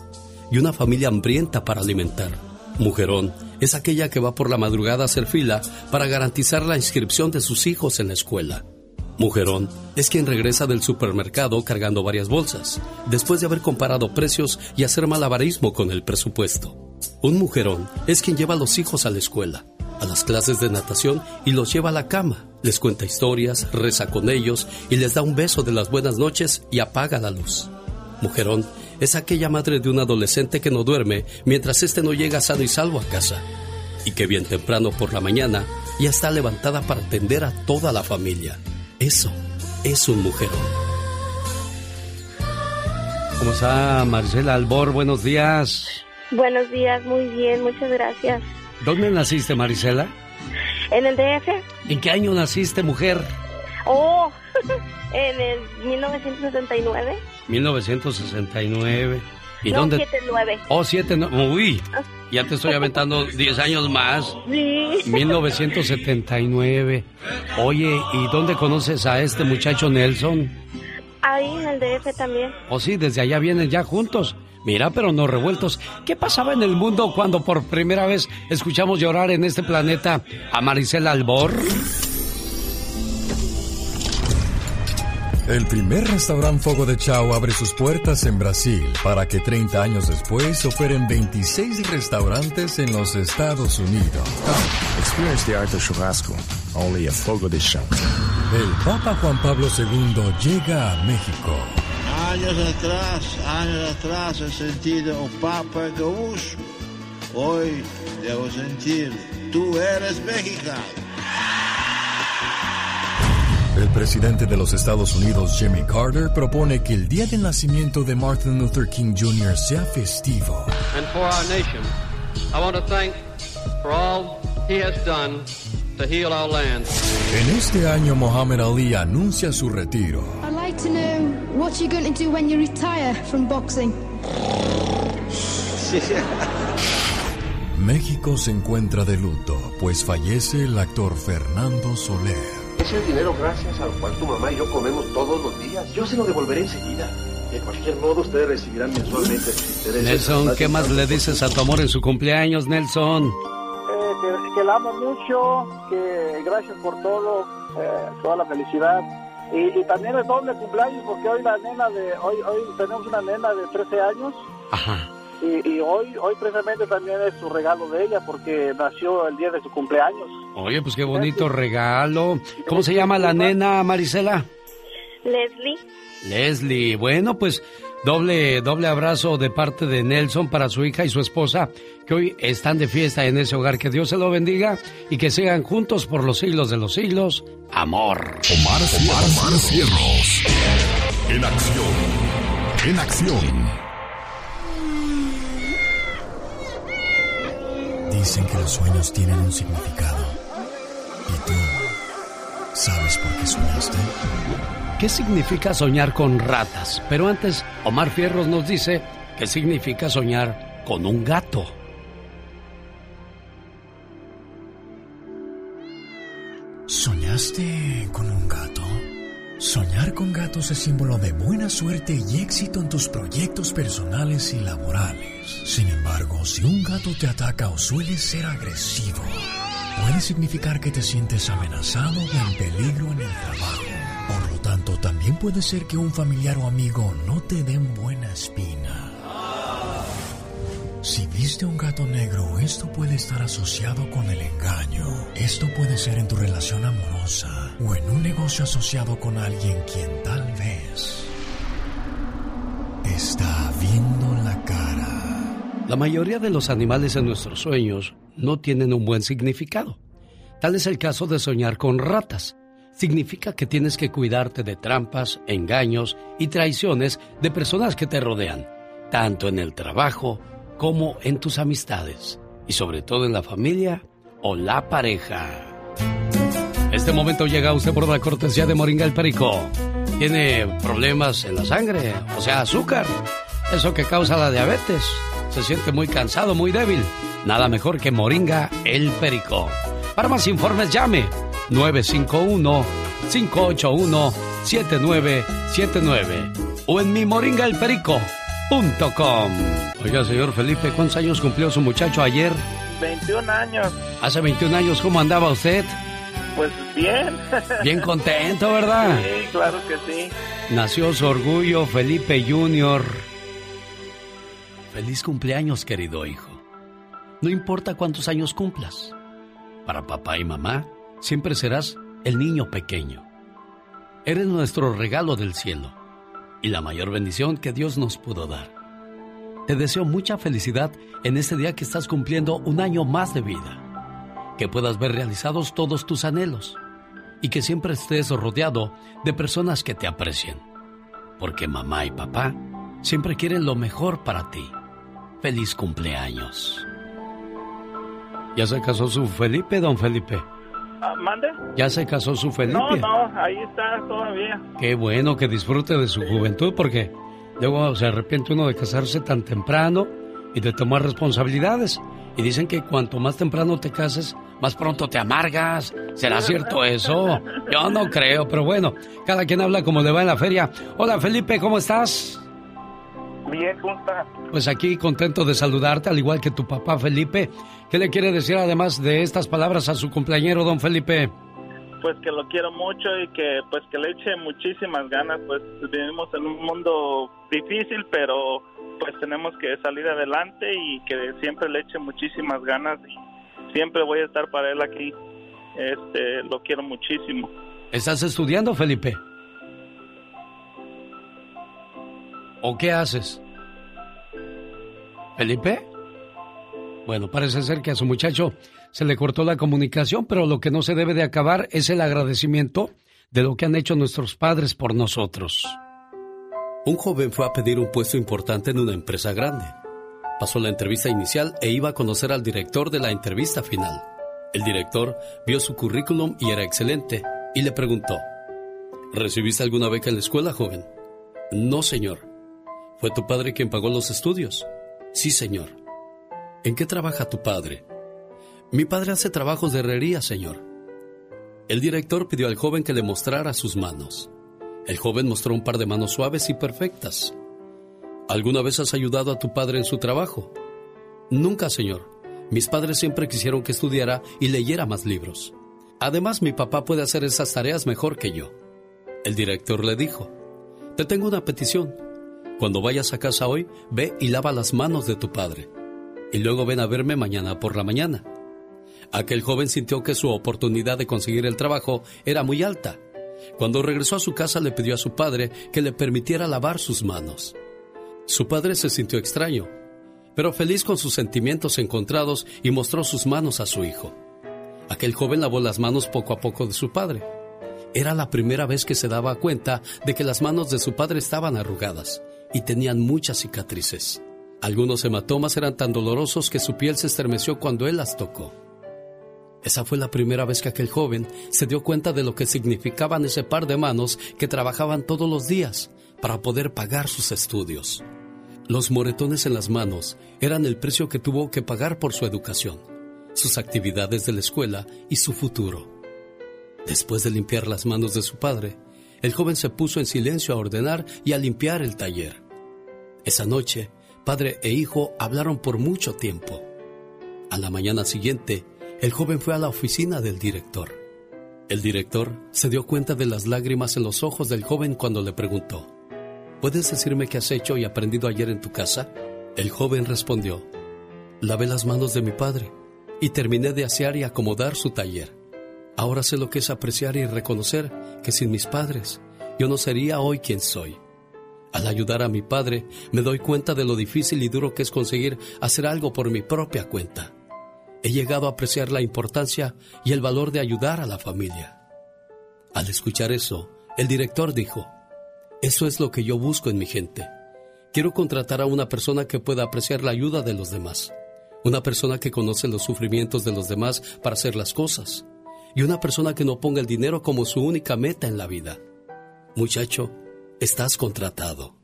y una familia hambrienta para alimentar. Mujerón es aquella que va por la madrugada a hacer fila para garantizar la inscripción de sus hijos en la escuela. Mujerón es quien regresa del supermercado cargando varias bolsas, después de haber comparado precios y hacer malabarismo con el presupuesto. Un mujerón es quien lleva a los hijos a la escuela, a las clases de natación y los lleva a la cama, les cuenta historias, reza con ellos y les da un beso de las buenas noches y apaga la luz. Mujerón es aquella madre de un adolescente que no duerme mientras éste no llega sano y salvo a casa y que bien temprano por la mañana ya está levantada para atender a toda la familia. Eso es un mujerón. ¿Cómo está Marcela Albor? Buenos días. Buenos días, muy bien, muchas gracias. ¿Dónde naciste, Marisela? ¿En el DF? ¿En qué año naciste, mujer? Oh, en el 1979. 1969. ¿Y no, dónde? 79. Oh, siete, no. Uy, ya te estoy aventando 10 años más. Sí. 1979. Oye, ¿y dónde conoces a este muchacho Nelson? Ahí en el DF también. Oh, sí, desde allá vienen ya juntos. Mira, pero no revueltos. ¿Qué pasaba en el mundo cuando por primera vez escuchamos llorar en este planeta a Marisela Albor? El primer restaurante Fogo de Chao abre sus puertas en Brasil para que 30 años después operen 26 restaurantes en los Estados Unidos. Experience the art of churrasco, only a Fogo de Chao. El Papa Juan Pablo II llega a México. Años atrás, años atrás he sentido un Papa gaúcho. Hoy debo sentir, tú eres mexicano. El presidente de los Estados Unidos, Jimmy Carter, propone que el día del nacimiento de Martin Luther King Jr. sea festivo. And for our nation, I want to thank for all he has done to heal our land. En este año, Muhammad Ali anuncia su retiro. Like to know what you're going to do when you retire from boxing. México se encuentra de luto, pues fallece el actor Fernando Soler. Es el dinero gracias al cual tu mamá y yo comemos todos los días. Yo se lo devolveré enseguida. De cualquier modo, ustedes recibirán mensualmente sus intereses. Nelson, ¿qué más le dices a tu amor en su cumpleaños, Nelson? Eh, que, que la amo mucho, que gracias por todo, eh, toda la felicidad. Y, y también es doble cumpleaños porque hoy la nena de hoy hoy tenemos una nena de 13 años Ajá. y, y hoy hoy precisamente también es su regalo de ella porque nació el día de su cumpleaños. Oye, pues qué bonito regalo. ¿Cómo se llama la nena, Marisela? Leslie. Leslie. Bueno, pues doble, doble abrazo de parte de Nelson para su hija y su esposa, que hoy están de fiesta en ese hogar. Que Dios se lo bendiga y que sigan juntos por los siglos de los siglos. Amor. Omar, Omar, Omar Cierros. En acción. En acción. Dicen que los sueños tienen un significado. ¿Y tú sabes por qué soñaste? ¿Qué significa soñar con ratas? Pero antes, Omar Fierros nos dice qué significa soñar con un gato. ¿Soñaste con un gato? Soñar con gatos es símbolo de buena suerte y éxito en tus proyectos personales y laborales. Sin embargo, si un gato te ataca o suele ser agresivo, puede significar que te sientes amenazado o en peligro en el trabajo. Por lo tanto, también puede ser que un familiar o amigo no te den buena espina. Si viste un gato negro, esto puede estar asociado con el engaño. Esto puede ser en tu relación amorosa o en un negocio asociado con alguien quien tal vez está viendo la cara. La mayoría de los animales en nuestros sueños no tienen un buen significado. Tal es el caso de soñar con ratas. Significa que tienes que cuidarte de trampas, engaños y traiciones de personas que te rodean, tanto en el trabajo como en tus amistades y sobre todo en la familia o la pareja. Este momento llega a usted por la cortesía de Moringa el Perico. Tiene problemas en la sangre, o sea, azúcar. Eso que causa la diabetes. Se siente muy cansado, muy débil. Nada mejor que Moringa el Perico. Para más informes llame 951-581-7979 o en mi moringaelperico.com. Oiga, señor Felipe, ¿cuántos años cumplió su muchacho ayer? 21 años. Hace 21 años, ¿cómo andaba usted? Pues bien. Bien contento, ¿verdad? Sí, claro que sí. Nació su orgullo, Felipe Junior. Feliz cumpleaños, querido hijo. No importa cuántos años cumplas. Para papá y mamá, siempre serás el niño pequeño. Eres nuestro regalo del cielo y la mayor bendición que Dios nos pudo dar. Te deseo mucha felicidad en este día que estás cumpliendo un año más de vida. Que puedas ver realizados todos tus anhelos y que siempre estés rodeado de personas que te aprecien. Porque mamá y papá siempre quieren lo mejor para ti. Feliz cumpleaños. ¿Ya se casó su Felipe, don Felipe? Ah, ¿Mande? ¿Ya se casó su Felipe? No, no, ahí está todavía. Qué bueno que disfrute de su juventud porque luego se arrepiente uno de casarse tan temprano y de tomar responsabilidades. Y dicen que cuanto más temprano te cases, más pronto te amargas. ¿Será cierto eso? Yo no creo, pero bueno, cada quien habla como le va en la feria. Hola Felipe, ¿cómo estás? Bien, ¿cómo está? Pues aquí contento de saludarte, al igual que tu papá Felipe. ¿Qué le quiere decir además de estas palabras a su cumpleañero, don Felipe? Pues que lo quiero mucho y que pues que le eche muchísimas ganas, pues vivimos en un mundo difícil, pero pues tenemos que salir adelante y que siempre le eche muchísimas ganas y siempre voy a estar para él aquí. Este, lo quiero muchísimo. ¿Estás estudiando, Felipe? ¿O qué haces? ¿Felipe? Bueno, parece ser que a su muchacho se le cortó la comunicación, pero lo que no se debe de acabar es el agradecimiento de lo que han hecho nuestros padres por nosotros. Un joven fue a pedir un puesto importante en una empresa grande. Pasó la entrevista inicial e iba a conocer al director de la entrevista final. El director vio su currículum y era excelente, y le preguntó, ¿Recibiste alguna beca en la escuela, joven? No, señor. ¿Fue tu padre quien pagó los estudios? Sí, señor. ¿En qué trabaja tu padre? Mi padre hace trabajos de herrería, señor. El director pidió al joven que le mostrara sus manos. El joven mostró un par de manos suaves y perfectas. ¿Alguna vez has ayudado a tu padre en su trabajo? Nunca, señor. Mis padres siempre quisieron que estudiara y leyera más libros. Además, mi papá puede hacer esas tareas mejor que yo. El director le dijo, Te tengo una petición. Cuando vayas a casa hoy, ve y lava las manos de tu padre. Y luego ven a verme mañana por la mañana. Aquel joven sintió que su oportunidad de conseguir el trabajo era muy alta. Cuando regresó a su casa le pidió a su padre que le permitiera lavar sus manos. Su padre se sintió extraño, pero feliz con sus sentimientos encontrados y mostró sus manos a su hijo. Aquel joven lavó las manos poco a poco de su padre. Era la primera vez que se daba cuenta de que las manos de su padre estaban arrugadas y tenían muchas cicatrices. Algunos hematomas eran tan dolorosos que su piel se estremeció cuando él las tocó. Esa fue la primera vez que aquel joven se dio cuenta de lo que significaban ese par de manos que trabajaban todos los días para poder pagar sus estudios. Los moretones en las manos eran el precio que tuvo que pagar por su educación, sus actividades de la escuela y su futuro. Después de limpiar las manos de su padre, el joven se puso en silencio a ordenar y a limpiar el taller. Esa noche, padre e hijo hablaron por mucho tiempo. A la mañana siguiente, el joven fue a la oficina del director. El director se dio cuenta de las lágrimas en los ojos del joven cuando le preguntó, ¿Puedes decirme qué has hecho y aprendido ayer en tu casa? El joven respondió, Lavé las manos de mi padre y terminé de asear y acomodar su taller. Ahora sé lo que es apreciar y reconocer que sin mis padres yo no sería hoy quien soy. Al ayudar a mi padre me doy cuenta de lo difícil y duro que es conseguir hacer algo por mi propia cuenta. he llegado a apreciar la importancia y el valor de ayudar a la familia. Al escuchar eso, el director dijo, eso es lo que yo busco en mi gente. Quiero contratar a una persona que pueda apreciar la ayuda de los demás, una persona que conoce los sufrimientos de los demás para hacer las cosas, y una persona que no ponga el dinero como su única meta en la vida. Muchacho, estás contratado.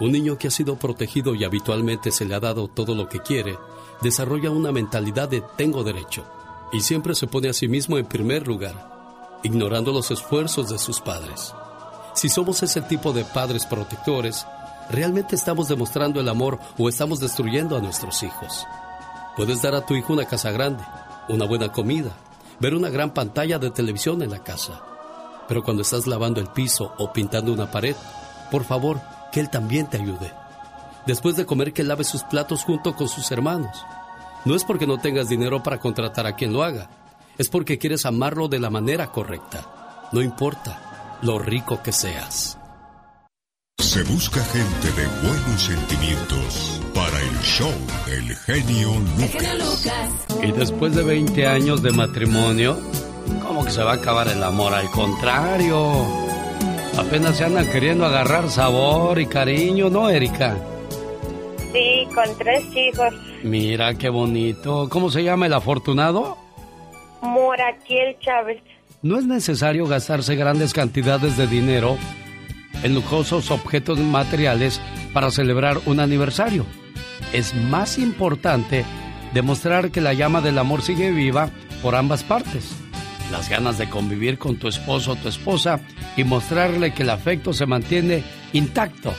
Un niño que ha sido protegido y habitualmente se le ha dado todo lo que quiere, desarrolla una mentalidad de tengo derecho y siempre se pone a sí mismo en primer lugar, ignorando los esfuerzos de sus padres. Si somos ese tipo de padres protectores, ¿realmente estamos demostrando el amor o estamos destruyendo a nuestros hijos? Puedes dar a tu hijo una casa grande, una buena comida, ver una gran pantalla de televisión en la casa. Pero cuando estás lavando el piso o pintando una pared, por favor, que él también te ayude. Después de comer, que lave sus platos junto con sus hermanos. No es porque no tengas dinero para contratar a quien lo haga, es porque quieres amarlo de la manera correcta. No importa lo rico que seas. Se busca gente de buenos sentimientos para el show del genio Lucas. Y después de 20 años de matrimonio, ¿cómo que se va a acabar el amor? Al contrario, apenas se andan queriendo agarrar sabor y cariño, ¿no, Erika? Sí, con tres hijos. Mira qué bonito. ¿Cómo se llama el afortunado? Moraquiel Chávez. No es necesario gastarse grandes cantidades de dinero en lujosos objetos materiales para celebrar un aniversario. Es más importante demostrar que la llama del amor sigue viva por ambas partes. Las ganas de convivir con tu esposo o tu esposa y mostrarle que el afecto se mantiene intacto,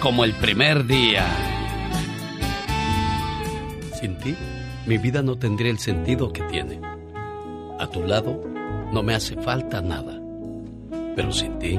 como el primer día. Sin ti, mi vida no tendría el sentido que tiene. A tu lado, no me hace falta nada. Pero sin ti,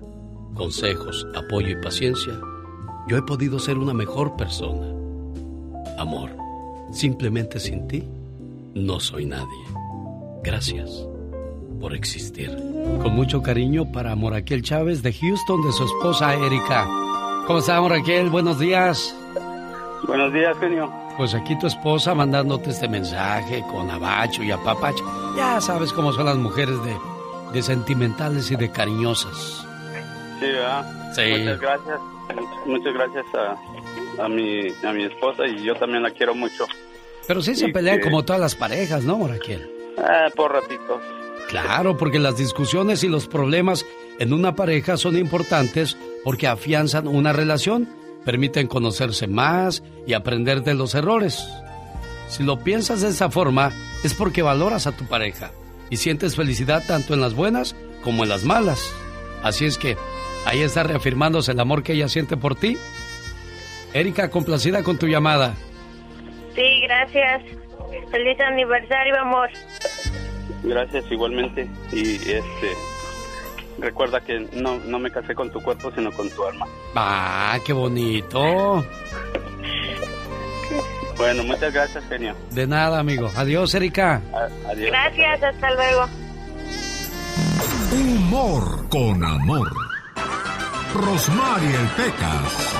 consejos, apoyo y paciencia, yo he podido ser una mejor persona. Amor, simplemente sin ti, no soy nadie. Gracias por existir. Con mucho cariño para Moraquel Chávez de Houston, de su esposa Erika. ¿Cómo está Moraquel? Buenos días. Buenos días, genio. Pues aquí tu esposa mandándote este mensaje con abacho y apapacho. Ya sabes cómo son las mujeres de, de sentimentales y de cariñosas. Sí, ¿verdad? Sí. Muchas gracias. Muchas gracias a, a, mi, a mi esposa y yo también la quiero mucho. Pero sí se Y pelean que- como todas las parejas, ¿no, Moraquel? Ah, por ratitos. Claro, porque las discusiones y los problemas en una pareja son importantes porque afianzan una relación, permiten conocerse más y aprender de los errores. Si lo piensas de esa forma, es porque valoras a tu pareja y sientes felicidad tanto en las buenas como en las malas. Así es que ahí está reafirmándose el amor que ella siente por ti. Erika, complacida con tu llamada. Sí, gracias. Feliz aniversario, amor. Gracias igualmente. Y este recuerda que no, no me casé con tu cuerpo, sino con tu alma. Ah, qué bonito. Bueno, muchas gracias, genio. De nada, amigo. Adiós, Erika. A- Adiós. Gracias, hasta luego. Humor con amor. Rosmarie Pecas.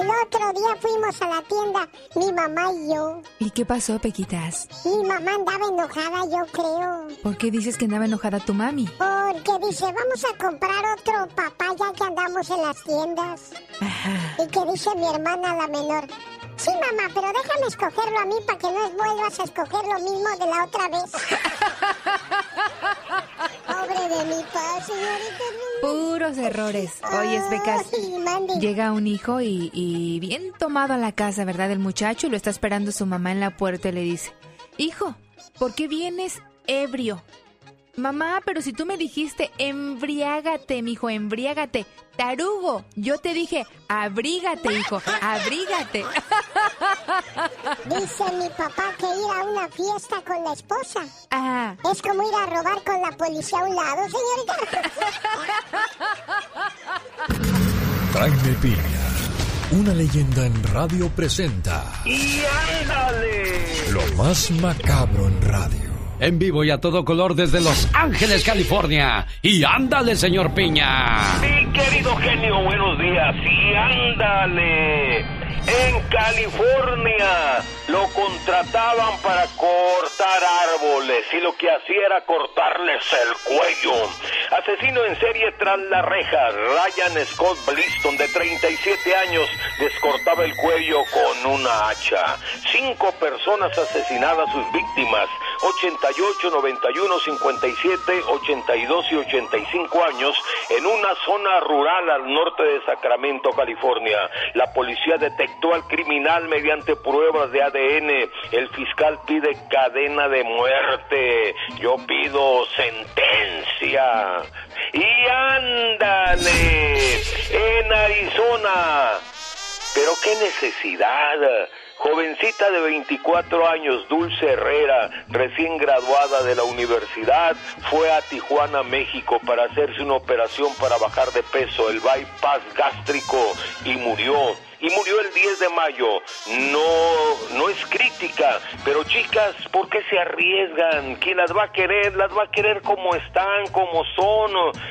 El otro día fuimos a la tienda, mi mamá y yo. ¿Y qué pasó, Pequitas? Mi mamá andaba enojada, yo creo. ¿Por qué dices que andaba enojada tu mami? Porque dice, vamos a comprar otro papá ya que andamos en las tiendas. Y que dice mi hermana la menor. Sí, mamá, pero déjame escogerlo a mí para que no vuelvas a escoger lo mismo de la otra vez. Pobre de mi pa, señorita. Puros errores. Oyes, Becas. Ay, mande. Llega un hijo y, y bien tomado a la casa, ¿verdad? El muchacho y lo está esperando su mamá en la puerta y le dice, Hijo, ¿por qué vienes ebrio? Mamá, pero si tú me dijiste embriágate, mijo, embriágate. Tarugo, yo te dije abrígate, hijo, abrígate. Dice mi papá que ir a una fiesta con la esposa Ah. es como ir a robar con la policía a un lado, señorita. Jaime Piña, una leyenda en radio presenta ¡Y ándale! lo más macabro en radio. En vivo y a todo color desde Los Ángeles, California. Y ándale, señor Piña. Mi querido genio, buenos días. Y ándale. En California lo contrataban para cortar árboles y lo que hacía era cortarles el cuello. Asesino en serie tras la reja, Ryan Scott Bliston, de 37 años, descortaba el cuello con una hacha. Cinco personas asesinadas, sus víctimas, 88, 91, 57, 82 y 85 años, en una zona rural al norte de Sacramento, California. La policía detectó al criminal mediante pruebas de ADN. El fiscal pide cadena de muerte. Yo pido sentencia. Y ándale, en Arizona. Pero qué necesidad. Jovencita de 24 años, Dulce Herrera, recién graduada de la universidad, fue a Tijuana, México, para hacerse una operación para bajar de peso, el bypass gástrico, y murió. Y murió el 10 de mayo. No, no es crítica, pero chicas, ¿por qué se arriesgan? ¿Quién las va a querer? Las va a querer como están, como son.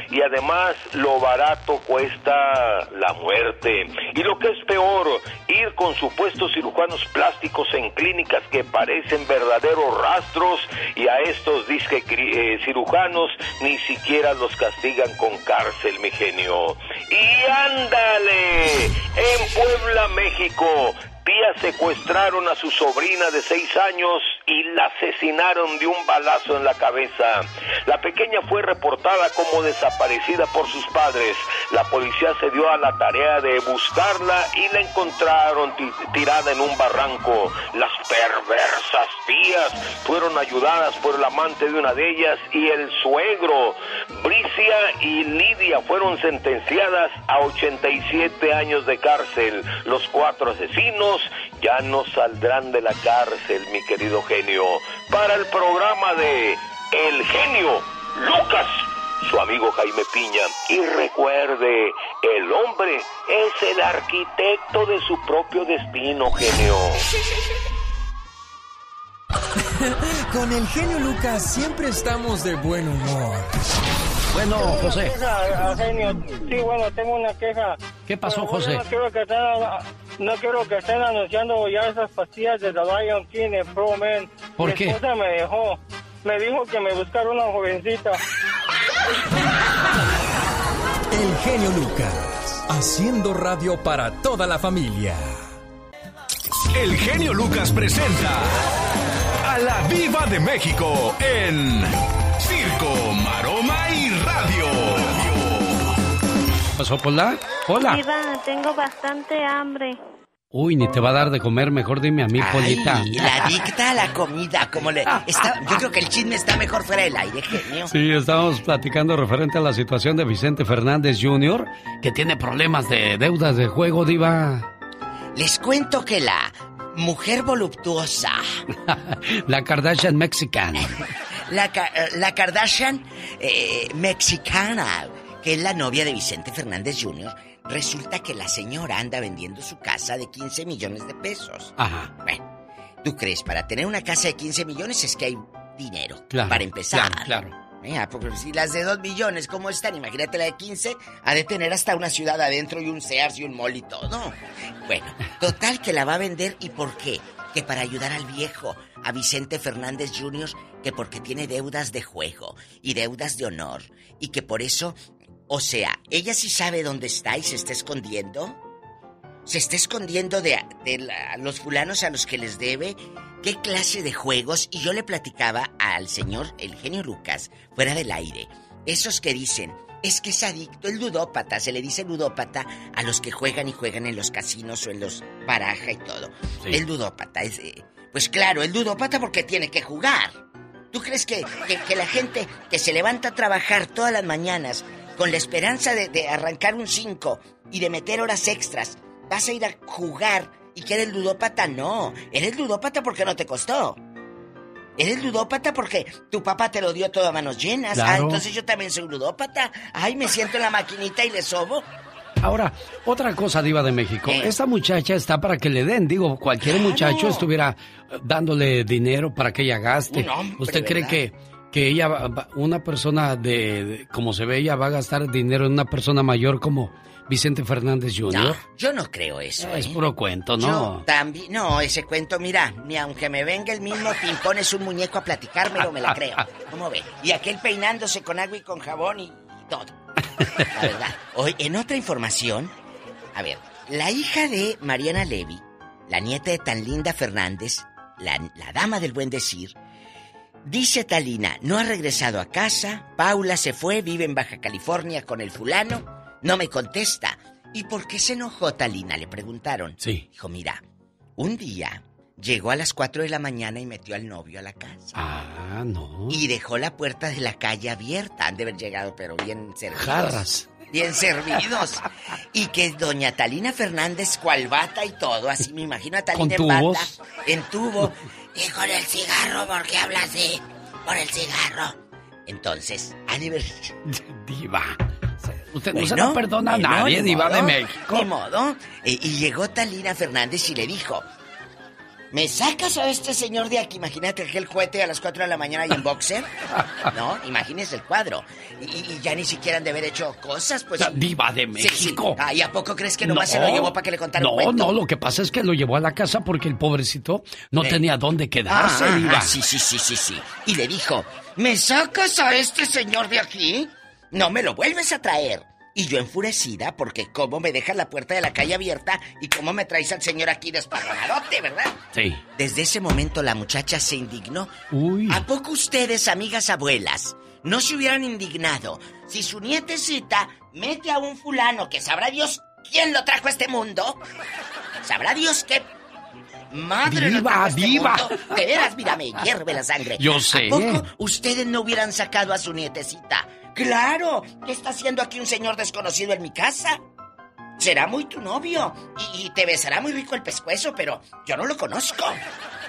Y además, lo barato cuesta la muerte. Y lo que es peor, ir con supuestos cirujanos plásticos en clínicas que parecen verdaderos rastros y a estos disque eh, cirujanos ni siquiera los castigan con cárcel, mi genio. Y ándale, en Puebla, México, días secuestraron a su sobrina de seis años y la asesinaron de un balazo en la cabeza. La pequeña fue reportada como desaparecida por sus padres. La policía se dio a la tarea de buscarla y la encontraron ti- tirada en un barranco. Las perversas tías fueron ayudadas por el amante de una de ellas y el suegro. Bricia y Lidia fueron sentenciadas a 87 años de cárcel. Los cuatro asesinos ya no saldrán de la cárcel, mi querido genio. Para el programa de El genio Lucas, su amigo Jaime Piña. Y recuerde, el hombre es el arquitecto de su propio destino, genio. Con el genio Lucas siempre estamos de buen humor. Bueno, José. Queja, genio. Sí, bueno, tengo una queja. ¿Qué pasó, Bueno, José? No quiero, que estén, no quiero que estén anunciando ya esas pastillas de The Lion King en Pro Man. ¿Por Mi qué? esposa me dejó. Me dijo que me buscara una jovencita. El genio Lucas, haciendo radio para toda la familia. El genio Lucas presenta a la Viva de México en Circo, Radio. ¿Pasó, Pola? Hola. Diva, tengo bastante hambre. Uy, ni te va a dar de comer, mejor dime a mí, Polita. Y la adicta a la comida, como le... Está, yo creo que el chisme está mejor fuera del aire, genio. Sí, estábamos platicando referente a la situación de Vicente Fernández Jr., que tiene problemas de deudas de juego, diva. Les cuento que la mujer voluptuosa, La Kardashian Mexican. La, eh, la Kardashian eh, mexicana, que es la novia de Vicente Fernández Jr., resulta que la señora anda vendiendo su casa de 15 millones de pesos. Ajá. Bueno, ¿tú crees? Para tener una casa de 15 millones es que hay dinero. Claro, para empezar. claro, claro. Mira, porque si las de 2 millones, ¿cómo están? Imagínate la de 15, ha de tener hasta una ciudad adentro y un Sears y un mall y todo. Bueno, total que la va a vender y ¿por qué? Que para ayudar al viejo, a Vicente Fernández Jr., que porque tiene deudas de juego y deudas de honor y que por eso, o sea, ella sí sabe dónde está y se está escondiendo. Se está escondiendo de, de la- los fulanos a los que les debe. ¿Qué clase de juegos? Y yo le platicaba al señor, el genio Lucas, fuera del aire. Esos que dicen, es que es adicto, el ludópata, se le dice ludópata a los que juegan y juegan en los casinos o en los baraja y todo. Sí. El ludópata es... eh, pues claro, el ludópata porque tiene que jugar. ¿Tú crees que, que, que la gente que se levanta a trabajar todas las mañanas con la esperanza de, de arrancar un 5 y de meter horas extras, vas a ir a jugar y que eres ludópata? No, eres ludópata porque no te costó. Eres ludópata porque tu papá te lo dio todo a manos llenas. Ah, entonces yo también soy ludópata. Ay, me siento en la maquinita y le sobo. Ahora, otra cosa, Diva de México. Esta muchacha está para que le den. Digo, cualquier muchacho estuviera eh, dándole dinero para que ella gaste. Hombre, ¿Usted cree ¿verdad? que, que ella, una persona de, de- como se ve, ella va a gastar dinero en una persona mayor como Vicente Fernández Jr.? No, yo no creo eso. Es ¿eh? puro cuento, Yo ¿no? también, no, ese cuento, mira, ni aunque me venga el mismo pimpón es un muñeco a platicármelo, me la creo. ¿Cómo ve? Y aquel peinándose con agua y con jabón y todo. La verdad. Hoy, en otra información, a ver, la hija de Mariana Levy, la nieta de tan linda Fernández, la, la dama del buen decir, dice Talina, no ha regresado a casa, Paula se fue, vive en Baja California con el fulano, no me contesta. ¿Y por qué se enojó Talina? Le preguntaron. Sí. Dijo, mira, un día llegó a las 4 de la mañana y metió al novio a la casa. Ah, no. Y dejó la puerta de la calle abierta. Han de haber llegado, pero bien servidos. Jarras. Bien servidos. Y que doña Talina Fernández, cual bata y todo, así me imagino a Talina ¿Con en bata, en tubo. Y con el cigarro, ¿por qué habla así? Por el cigarro. Entonces, han de haber- Diva. Usted no se lo perdona a bueno, nadie, Diva de modo, México. Ni modo. Eh, y llegó Talina Fernández y le dijo: ¿Me sacas a este señor de aquí? Imagínate aquel cohete a las 4 de la mañana y en boxer. No, imagínese el cuadro. Y, y ya ni siquiera han de haber hecho cosas, pues. Diva de Sí, sí. México. Ay, ¿a poco crees que nomás se lo llevó para que le contara No, un cuento? no, lo que pasa es que lo llevó a la casa porque el pobrecito no Eh. tenía dónde quedarse, Ah, Diva. ah, sí, sí, sí, sí, sí. Y le dijo, ¿me sacas a este señor de aquí? No me lo vuelves a traer. Y yo enfurecida porque cómo me dejas la puerta de la calle abierta y cómo me traes al señor aquí desparramadote, ¿verdad? Sí. Desde ese momento la muchacha se indignó. Uy. ¿A poco ustedes, amigas abuelas, no se hubieran indignado si su nietecita mete a un fulano que sabrá Dios quién lo trajo a este mundo? ¿Sabrá Dios qué madre lo Diva, trajo a este mundo? De veras, mira, me hierve la sangre. Yo sé. ¿A poco ustedes no hubieran sacado a su nietecita? ¡Claro! ¿Qué está haciendo aquí un señor desconocido en mi casa? Será muy tu novio y, y te besará muy rico el pescuezo, pero yo no lo conozco.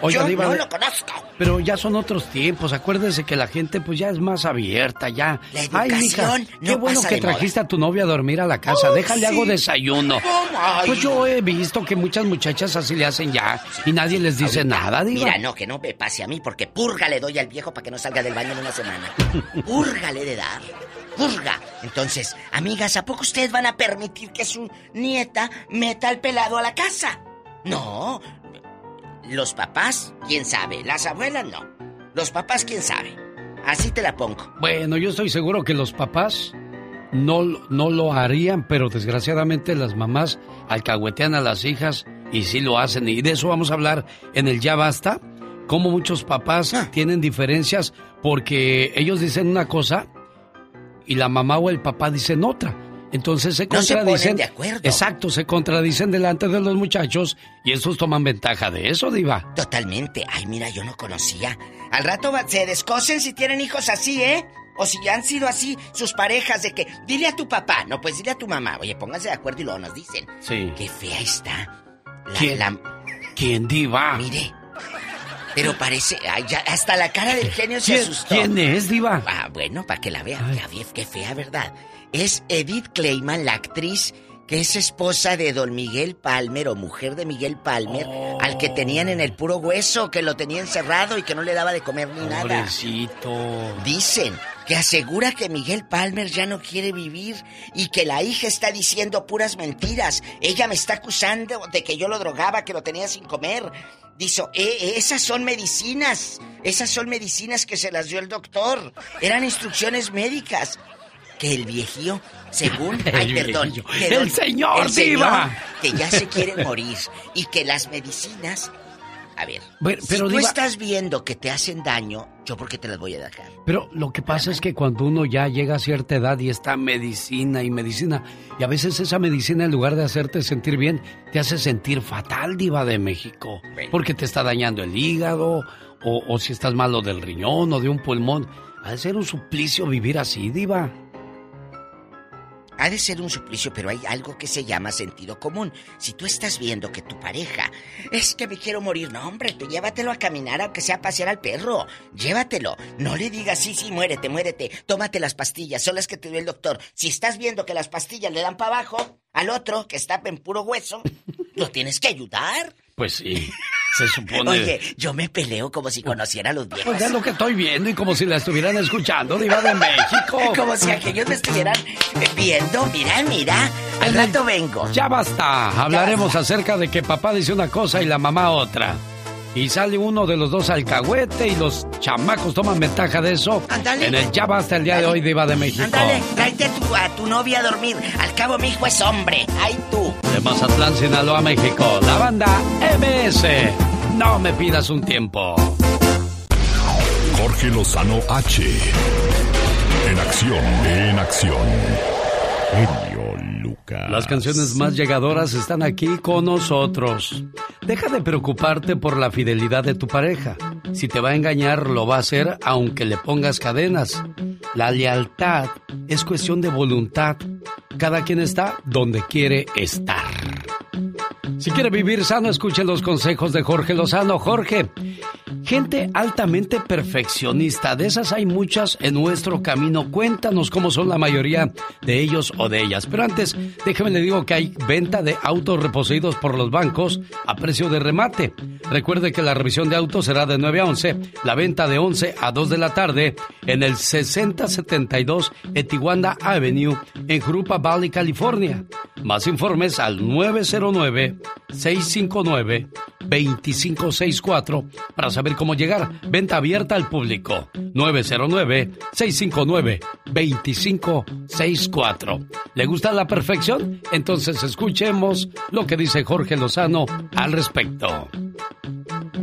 Oiga, yo Diva, no lo conozco. Pero ya son otros tiempos. Acuérdese que la gente pues ya es más abierta, ya. La Ay, mija, educación qué no bueno pasa que de moda. trajiste a tu novia a dormir a la casa. Oh, Déjale sí. hago desayuno. Ay. Pues yo he visto que muchas muchachas así le hacen ya y nadie les dice Ahorita, nada, Diva. Mira, no, que no me pase a mí, porque purga le doy al viejo para que no salga del baño en una semana. Purga le he de dar. Entonces, amigas, ¿a poco ustedes van a permitir que su nieta meta al pelado a la casa? No. Los papás, quién sabe. Las abuelas, no. Los papás, quién sabe. Así te la pongo. Bueno, yo estoy seguro que los papás no, no lo harían, pero desgraciadamente las mamás alcahuetean a las hijas y sí lo hacen. Y de eso vamos a hablar en el Ya Basta. Cómo muchos papás Ah. tienen diferencias porque ellos dicen una cosa y la mamá o el papá dicen otra. Entonces se No se contradicen. de acuerdo. Exacto, se contradicen delante de los muchachos y estos toman ventaja de eso, Diva. Totalmente. Ay, mira, yo no conocía. Al rato se descosen si tienen hijos así, ¿eh? O si han sido así sus parejas de que dile a tu papá, no, pues dile a tu mamá. Oye, pónganse de acuerdo y luego nos dicen. Sí. Qué fea está. La, ¿Quién? la- ¿Quién, Diva? mire. Pero parece, ay, ya, hasta la cara del genio se ¿Quién, asustó. quién es, Diva? Ah, bueno, para que la. Ya vi, qué fea, ¿verdad? Es Edith Clayman, la actriz que es esposa de don Miguel Palmer o mujer de Miguel Palmer, al que tenían en el puro hueso, que lo tenía encerrado y que no le daba de comer ni nada. Pobrecito. Dicen que asegura que Miguel Palmer ya no quiere vivir y que la hija está diciendo puras mentiras. Ella me está acusando de que yo lo drogaba, que lo tenía sin comer. Dice, "Eh, esas son medicinas. Esas son medicinas que se las dio el doctor. Eran instrucciones médicas. Que el viejío, según... Ay, El perdón. viejillo. que ¡El don- señor, el señor, diva! Que ya se quiere morir. Y que las medicinas... A ver, Bueno, si tú diva- estás viendo que te hacen daño, ¿yo por qué te las voy a dejar? Pero lo que pasa es que cuando uno ya llega a cierta edad y está medicina y medicina, y a veces esa medicina en lugar de hacerte sentir bien, te hace sentir fatal, diva de México. Porque te está dañando el hígado o, o si estás malo del riñón o de un pulmón. Ha de ser un suplicio vivir así, diva. Ha de ser un suplicio, pero hay algo que se llama sentido común. Si tú estás viendo que tu pareja es que me quiero morir, no, hombre, tú llévatelo a caminar, aunque sea a pasear al perro. Llévatelo. No le digas, sí, sí, muérete, muérete. Tómate las pastillas, son las que te dio el doctor. Si estás viendo que las pastillas le dan para abajo al otro, que está en puro hueso, lo tienes que ayudar. Pues sí, se supone. Oye, yo me peleo como si conociera a los viejos. Pues es lo que estoy viendo y como si la estuvieran escuchando, Diva de México. Como si aquellos me estuvieran viendo. Mira, mira. Al rato vengo. Ya basta. Hablaremos acerca de que papá dice una cosa y la mamá otra. Y sale uno de los dos alcahuete y los chamacos toman ventaja de eso. En el Ya basta el día de hoy, Diva de México. Ándale, tráete a tu, a tu novia a dormir. Al cabo, mi hijo es hombre. Ay, tú. De Mazatlán, Sinaloa, México. La banda MS. No me pidas un tiempo. Jorge Lozano H. En acción, en acción. Genio Las canciones más llegadoras están aquí con nosotros. Deja de preocuparte por la fidelidad de tu pareja. Si te va a engañar, lo va a hacer aunque le pongas cadenas. La lealtad es cuestión de voluntad. Cada quien está donde quiere estar. Si quiere vivir sano, escuche los consejos de Jorge Lozano. Jorge, gente altamente perfeccionista, de esas hay muchas en nuestro camino. Cuéntanos cómo son la mayoría de ellos o de ellas. Pero antes, déjeme le digo que hay venta de autos reposeídos por los bancos a precio de remate. Recuerde que la revisión de autos será de 9 a 11, la venta de 11 a 2 de la tarde en el 6072 Etiwanda Avenue en Grupa Valley, California. Más informes al 909-659-2564 para saber cómo llegar. Venta abierta al público. 909-659-2564. ¿Le gusta la perfección? Entonces escuchemos lo que dice Jorge Lozano al respecto.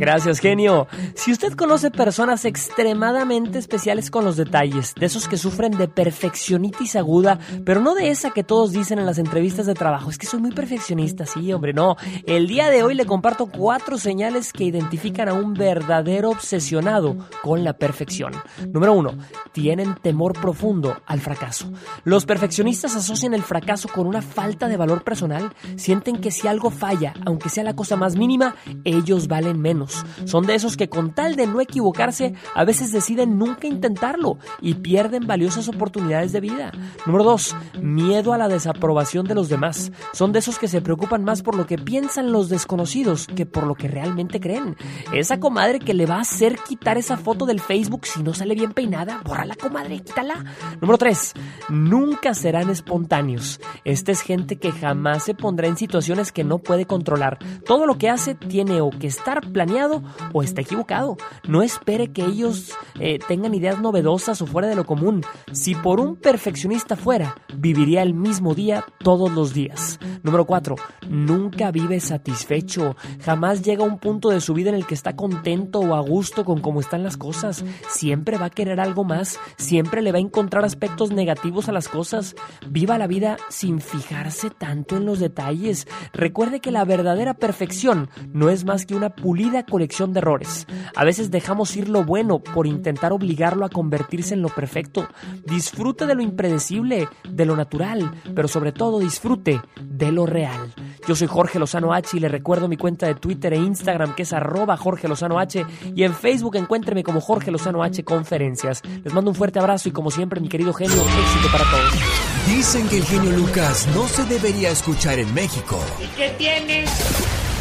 Gracias, genio. Si usted conoce personas extremadamente especiales con los detalles, de esos que sufren de perfeccionitis aguda, pero no de esa que todos dicen en las entrevistas de trabajo, es que soy muy perfeccionista, sí, hombre, no. El día de hoy le comparto cuatro señales que identifican a un verdadero obsesionado con la perfección. Número uno, tienen temor profundo al fracaso. Los perfeccionistas asocian el fracaso con una falta de valor personal, sienten que si algo falla, aunque sea la cosa más mínima, ellos valen menos. Son de esos que con tal de no equivocarse, a veces deciden nunca intentarlo y pierden valiosas oportunidades de vida. Número 2. Miedo a la desaprobación de los demás. Son de esos que se preocupan más por lo que piensan los desconocidos que por lo que realmente creen. Esa comadre que le va a hacer quitar esa foto del Facebook si no sale bien peinada, la comadre, quítala. Número 3. Nunca serán espontáneos. Esta es gente que jamás se pondrá en situaciones que no puede controlar. Todo lo que hace tiene o que estar planeado o está equivocado. No espere que ellos eh, tengan ideas novedosas o fuera de lo común. Si por un perfeccionista fuera, viviría el mismo día todos los días. Número 4. Nunca vive satisfecho. Jamás llega a un punto de su vida en el que está contento o a gusto con cómo están las cosas. Siempre va a querer algo más. Siempre le va a encontrar aspectos negativos a las cosas. Viva la vida sin fijarse tanto en los detalles. Recuerde que la verdadera perfección no es más que una pulida colección de errores. A veces dejamos ir lo bueno por intentar obligarlo a convertirse en lo perfecto. Disfrute de lo impredecible, de lo natural, pero sobre todo disfrute de lo real. Yo soy Jorge Lozano H y le recuerdo mi cuenta de Twitter e Instagram que es arroba Jorge Lozano H y en Facebook encuéntreme como Jorge Lozano H Conferencias. Les mando un fuerte abrazo y como siempre mi querido genio, éxito para todos. Dicen que el genio Lucas no se debería escuchar en México. ¿Y qué tienes?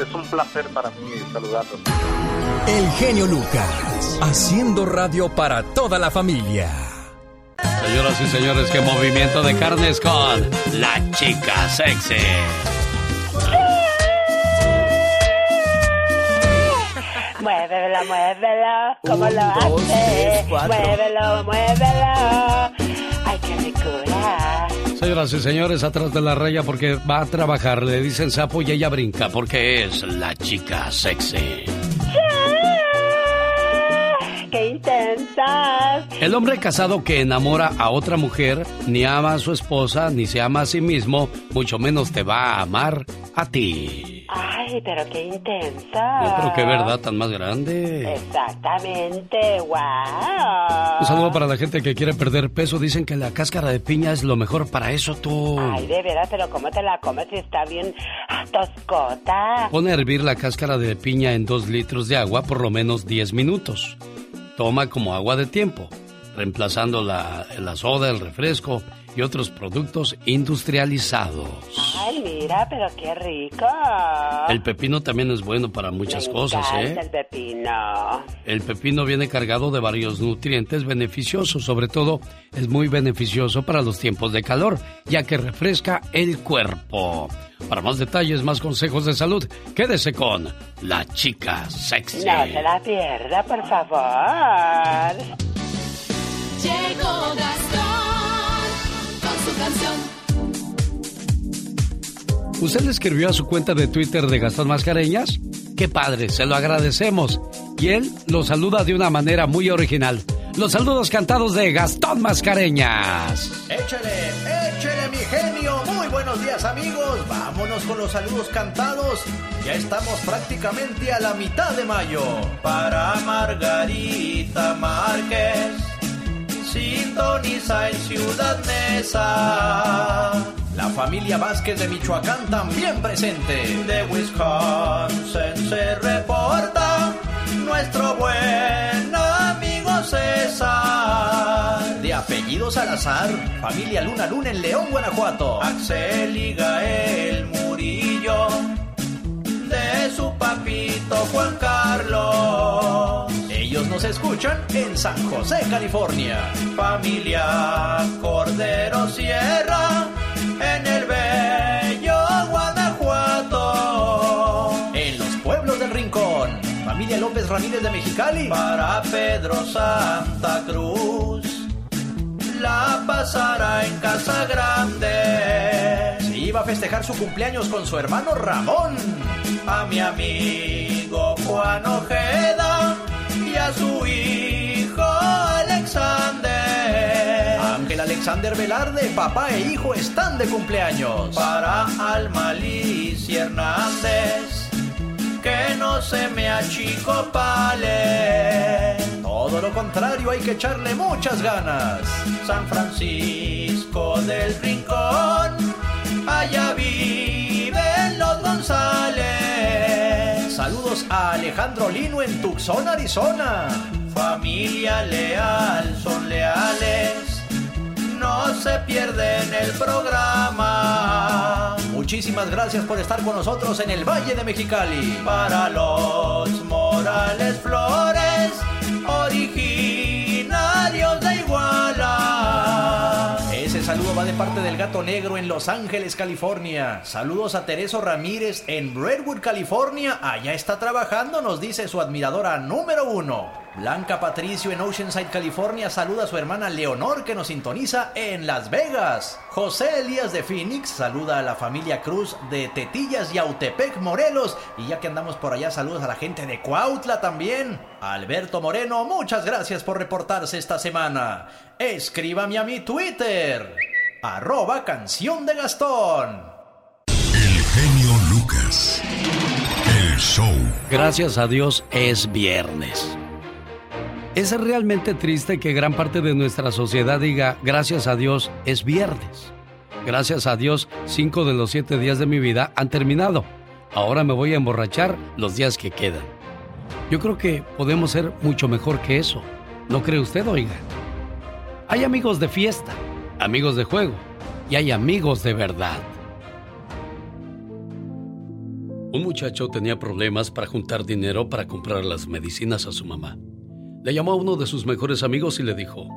es un placer para mí saludarlos. El genio Lucas, haciendo radio para toda la familia. Señoras y señores, qué movimiento de carnes con la chica sexy. Muévelo, muévelo, como lo hace. Muévelo, muévelo. Ay, que me cura. Señoras y señores, atrás de la raya porque va a trabajar, le dicen sapo y ella brinca porque es la chica sexy. ¡Qué intensas! El hombre casado que enamora a otra mujer ni ama a su esposa ni se ama a sí mismo, mucho menos te va a amar a ti. Ay, pero qué intensa. No, pero qué verdad tan más grande. Exactamente, wow. Un saludo para la gente que quiere perder peso. Dicen que la cáscara de piña es lo mejor para eso, tú. Ay, de veras, pero ¿cómo te la comes si está bien toscota? Pone a hervir la cáscara de piña en dos litros de agua por lo menos 10 minutos. Toma como agua de tiempo, reemplazando la, la soda, el refresco y otros productos industrializados. Ay, mira, pero qué rico. El pepino también es bueno para muchas Me cosas, ¿eh? el pepino. El pepino viene cargado de varios nutrientes beneficiosos, sobre todo es muy beneficioso para los tiempos de calor, ya que refresca el cuerpo. Para más detalles, más consejos de salud, quédese con la chica sexy. No se la pierda, por favor. Llegó Gastón canción. ¿Usted le escribió a su cuenta de Twitter de Gastón Mascareñas? Qué padre, se lo agradecemos. Y él lo saluda de una manera muy original. Los saludos cantados de Gastón Mascareñas. Échele, échele mi genio. Muy buenos días amigos. Vámonos con los saludos cantados. Ya estamos prácticamente a la mitad de mayo. Para Margarita Márquez. Sintoniza en Ciudad Mesa. La familia Vázquez de Michoacán también presente. De Wisconsin se reporta nuestro buen amigo César. De apellido Salazar, familia Luna Luna en León, Guanajuato. Axel y Gael Murillo. De su papito Juan Carlos. Nos escuchan en San José, California. Familia Cordero Sierra en el bello Guanajuato. En los pueblos del Rincón. Familia López Ramírez de Mexicali. Para Pedro Santa Cruz. La pasará en Casa Grande. Se iba a festejar su cumpleaños con su hermano Ramón. A mi amigo Juan Ojeda y a su hijo Alexander. Ángel Alexander Velarde, papá e hijo están de cumpleaños. Para Alma Liz y Hernández, que no se me achicopale. Todo lo contrario, hay que echarle muchas ganas. San Francisco del Rincón, allá viven Saludos a Alejandro Lino en Tucson, Arizona. Familia leal, son leales. No se pierden el programa. Muchísimas gracias por estar con nosotros en el Valle de Mexicali. Para los Morales Flores, originarios va de parte del gato negro en Los Ángeles, California. Saludos a Tereso Ramírez en Redwood, California. Allá está trabajando, nos dice su admiradora número uno. Blanca Patricio en Oceanside, California, saluda a su hermana Leonor que nos sintoniza en Las Vegas. José Elías de Phoenix saluda a la familia Cruz de Tetillas y Autepec, Morelos. Y ya que andamos por allá, saludos a la gente de Cuautla también. Alberto Moreno, muchas gracias por reportarse esta semana. Escríbame a mi Twitter, arroba canción de Gastón. El genio Lucas. El show. Gracias a Dios es viernes. Es realmente triste que gran parte de nuestra sociedad diga, gracias a Dios es viernes. Gracias a Dios, cinco de los siete días de mi vida han terminado. Ahora me voy a emborrachar los días que quedan. Yo creo que podemos ser mucho mejor que eso. ¿No cree usted, oiga? Hay amigos de fiesta, amigos de juego y hay amigos de verdad. Un muchacho tenía problemas para juntar dinero para comprar las medicinas a su mamá. Le llamó a uno de sus mejores amigos y le dijo,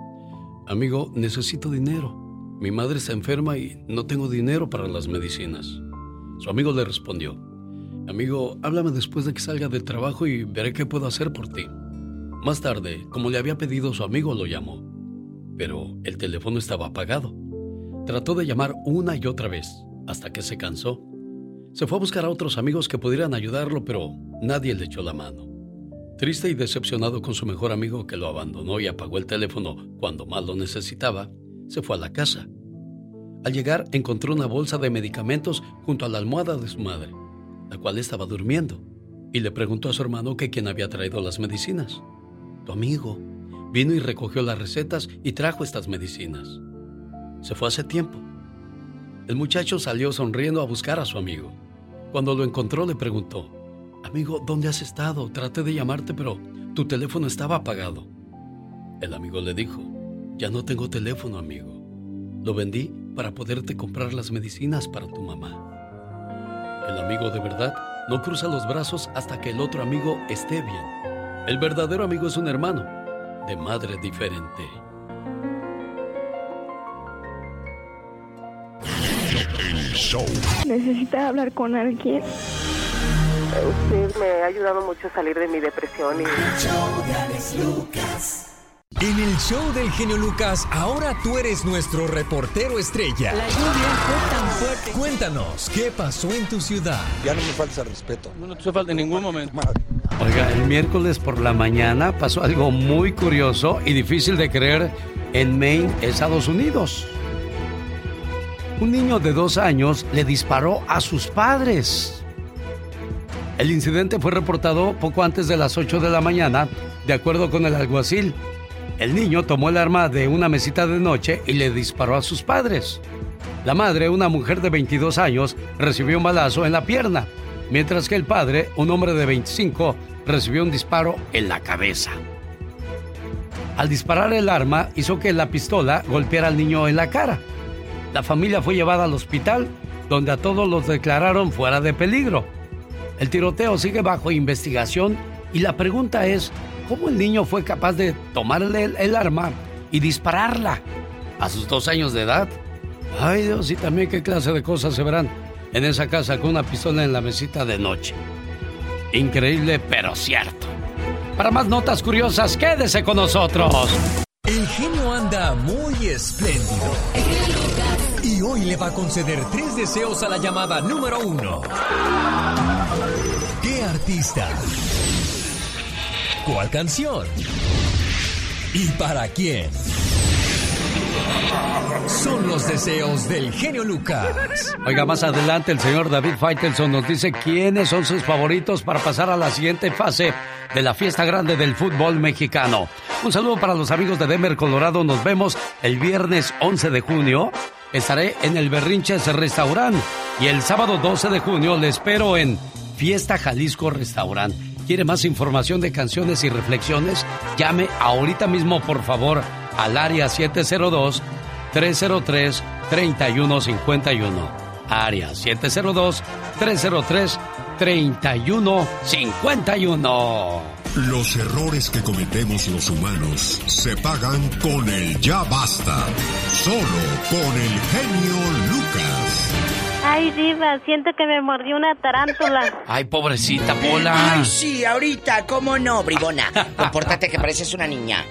Amigo, necesito dinero. Mi madre está enferma y no tengo dinero para las medicinas. Su amigo le respondió, Amigo, háblame después de que salga del trabajo y veré qué puedo hacer por ti. Más tarde, como le había pedido su amigo, lo llamó. Pero el teléfono estaba apagado. Trató de llamar una y otra vez, hasta que se cansó. Se fue a buscar a otros amigos que pudieran ayudarlo, pero nadie le echó la mano. Triste y decepcionado con su mejor amigo que lo abandonó y apagó el teléfono cuando más lo necesitaba, se fue a la casa. Al llegar encontró una bolsa de medicamentos junto a la almohada de su madre, la cual estaba durmiendo, y le preguntó a su hermano que quién había traído las medicinas. Tu amigo vino y recogió las recetas y trajo estas medicinas. Se fue hace tiempo. El muchacho salió sonriendo a buscar a su amigo. Cuando lo encontró le preguntó, Amigo, ¿dónde has estado? Traté de llamarte, pero tu teléfono estaba apagado. El amigo le dijo, Ya no tengo teléfono, amigo. Lo vendí para poderte comprar las medicinas para tu mamá. El amigo de verdad no cruza los brazos hasta que el otro amigo esté bien. El verdadero amigo es un hermano, de madre diferente. Necesita hablar con alguien. Usted me ha ayudado mucho a salir de mi depresión y... En el show del genio Lucas, ahora tú eres nuestro reportero estrella. La lluvia fue tan fuerte. Cuéntanos, ¿qué pasó en tu ciudad? Ya no me falta respeto. No, no te falta en ningún momento. Oiga, el miércoles por la mañana pasó algo muy curioso y difícil de creer en Maine, Estados Unidos. Un niño de dos años le disparó a sus padres. El incidente fue reportado poco antes de las 8 de la mañana, de acuerdo con el alguacil. El niño tomó el arma de una mesita de noche y le disparó a sus padres. La madre, una mujer de 22 años, recibió un balazo en la pierna, mientras que el padre, un hombre de 25, recibió un disparo en la cabeza. Al disparar el arma hizo que la pistola golpeara al niño en la cara. La familia fue llevada al hospital, donde a todos los declararon fuera de peligro. El tiroteo sigue bajo investigación y la pregunta es, ¿cómo el niño fue capaz de tomarle el, arma y dispararla a sus dos años de edad? Ay Dios, y también qué clase de cosas se verán en esa casa con una pistola en la mesita de noche. Increíble, pero cierto. Para más notas curiosas, quédese con nosotros. El genio anda muy espléndido. Y hoy le va a conceder tres deseos a la llamada número uno. ¿Qué artista? ¿Cuál canción? ¿Y para quién? Son los deseos del genio Lucas. Oiga, más adelante el señor David Faitelson nos dice quiénes son sus favoritos para pasar a la siguiente fase de la fiesta grande del fútbol mexicano. Un saludo para los amigos de Denver, Colorado. Nos vemos el viernes 11 de junio. Estaré en el Berrinches Restaurant y el sábado 12 de junio le espero en Fiesta Jalisco Restaurant. ¿Quiere más información de canciones y reflexiones? Llame ahorita mismo, por favor, al área 702-303-3151. Área 702-303-3151. Los errores que cometemos los humanos se pagan con el ya basta. Solo con el genio Lucas. Ay, Diva, siento que me mordió una tarántula. Ay, pobrecita Pola. Ay, sí, ahorita, ¿cómo no, bribona? Compórtate que pareces una niña.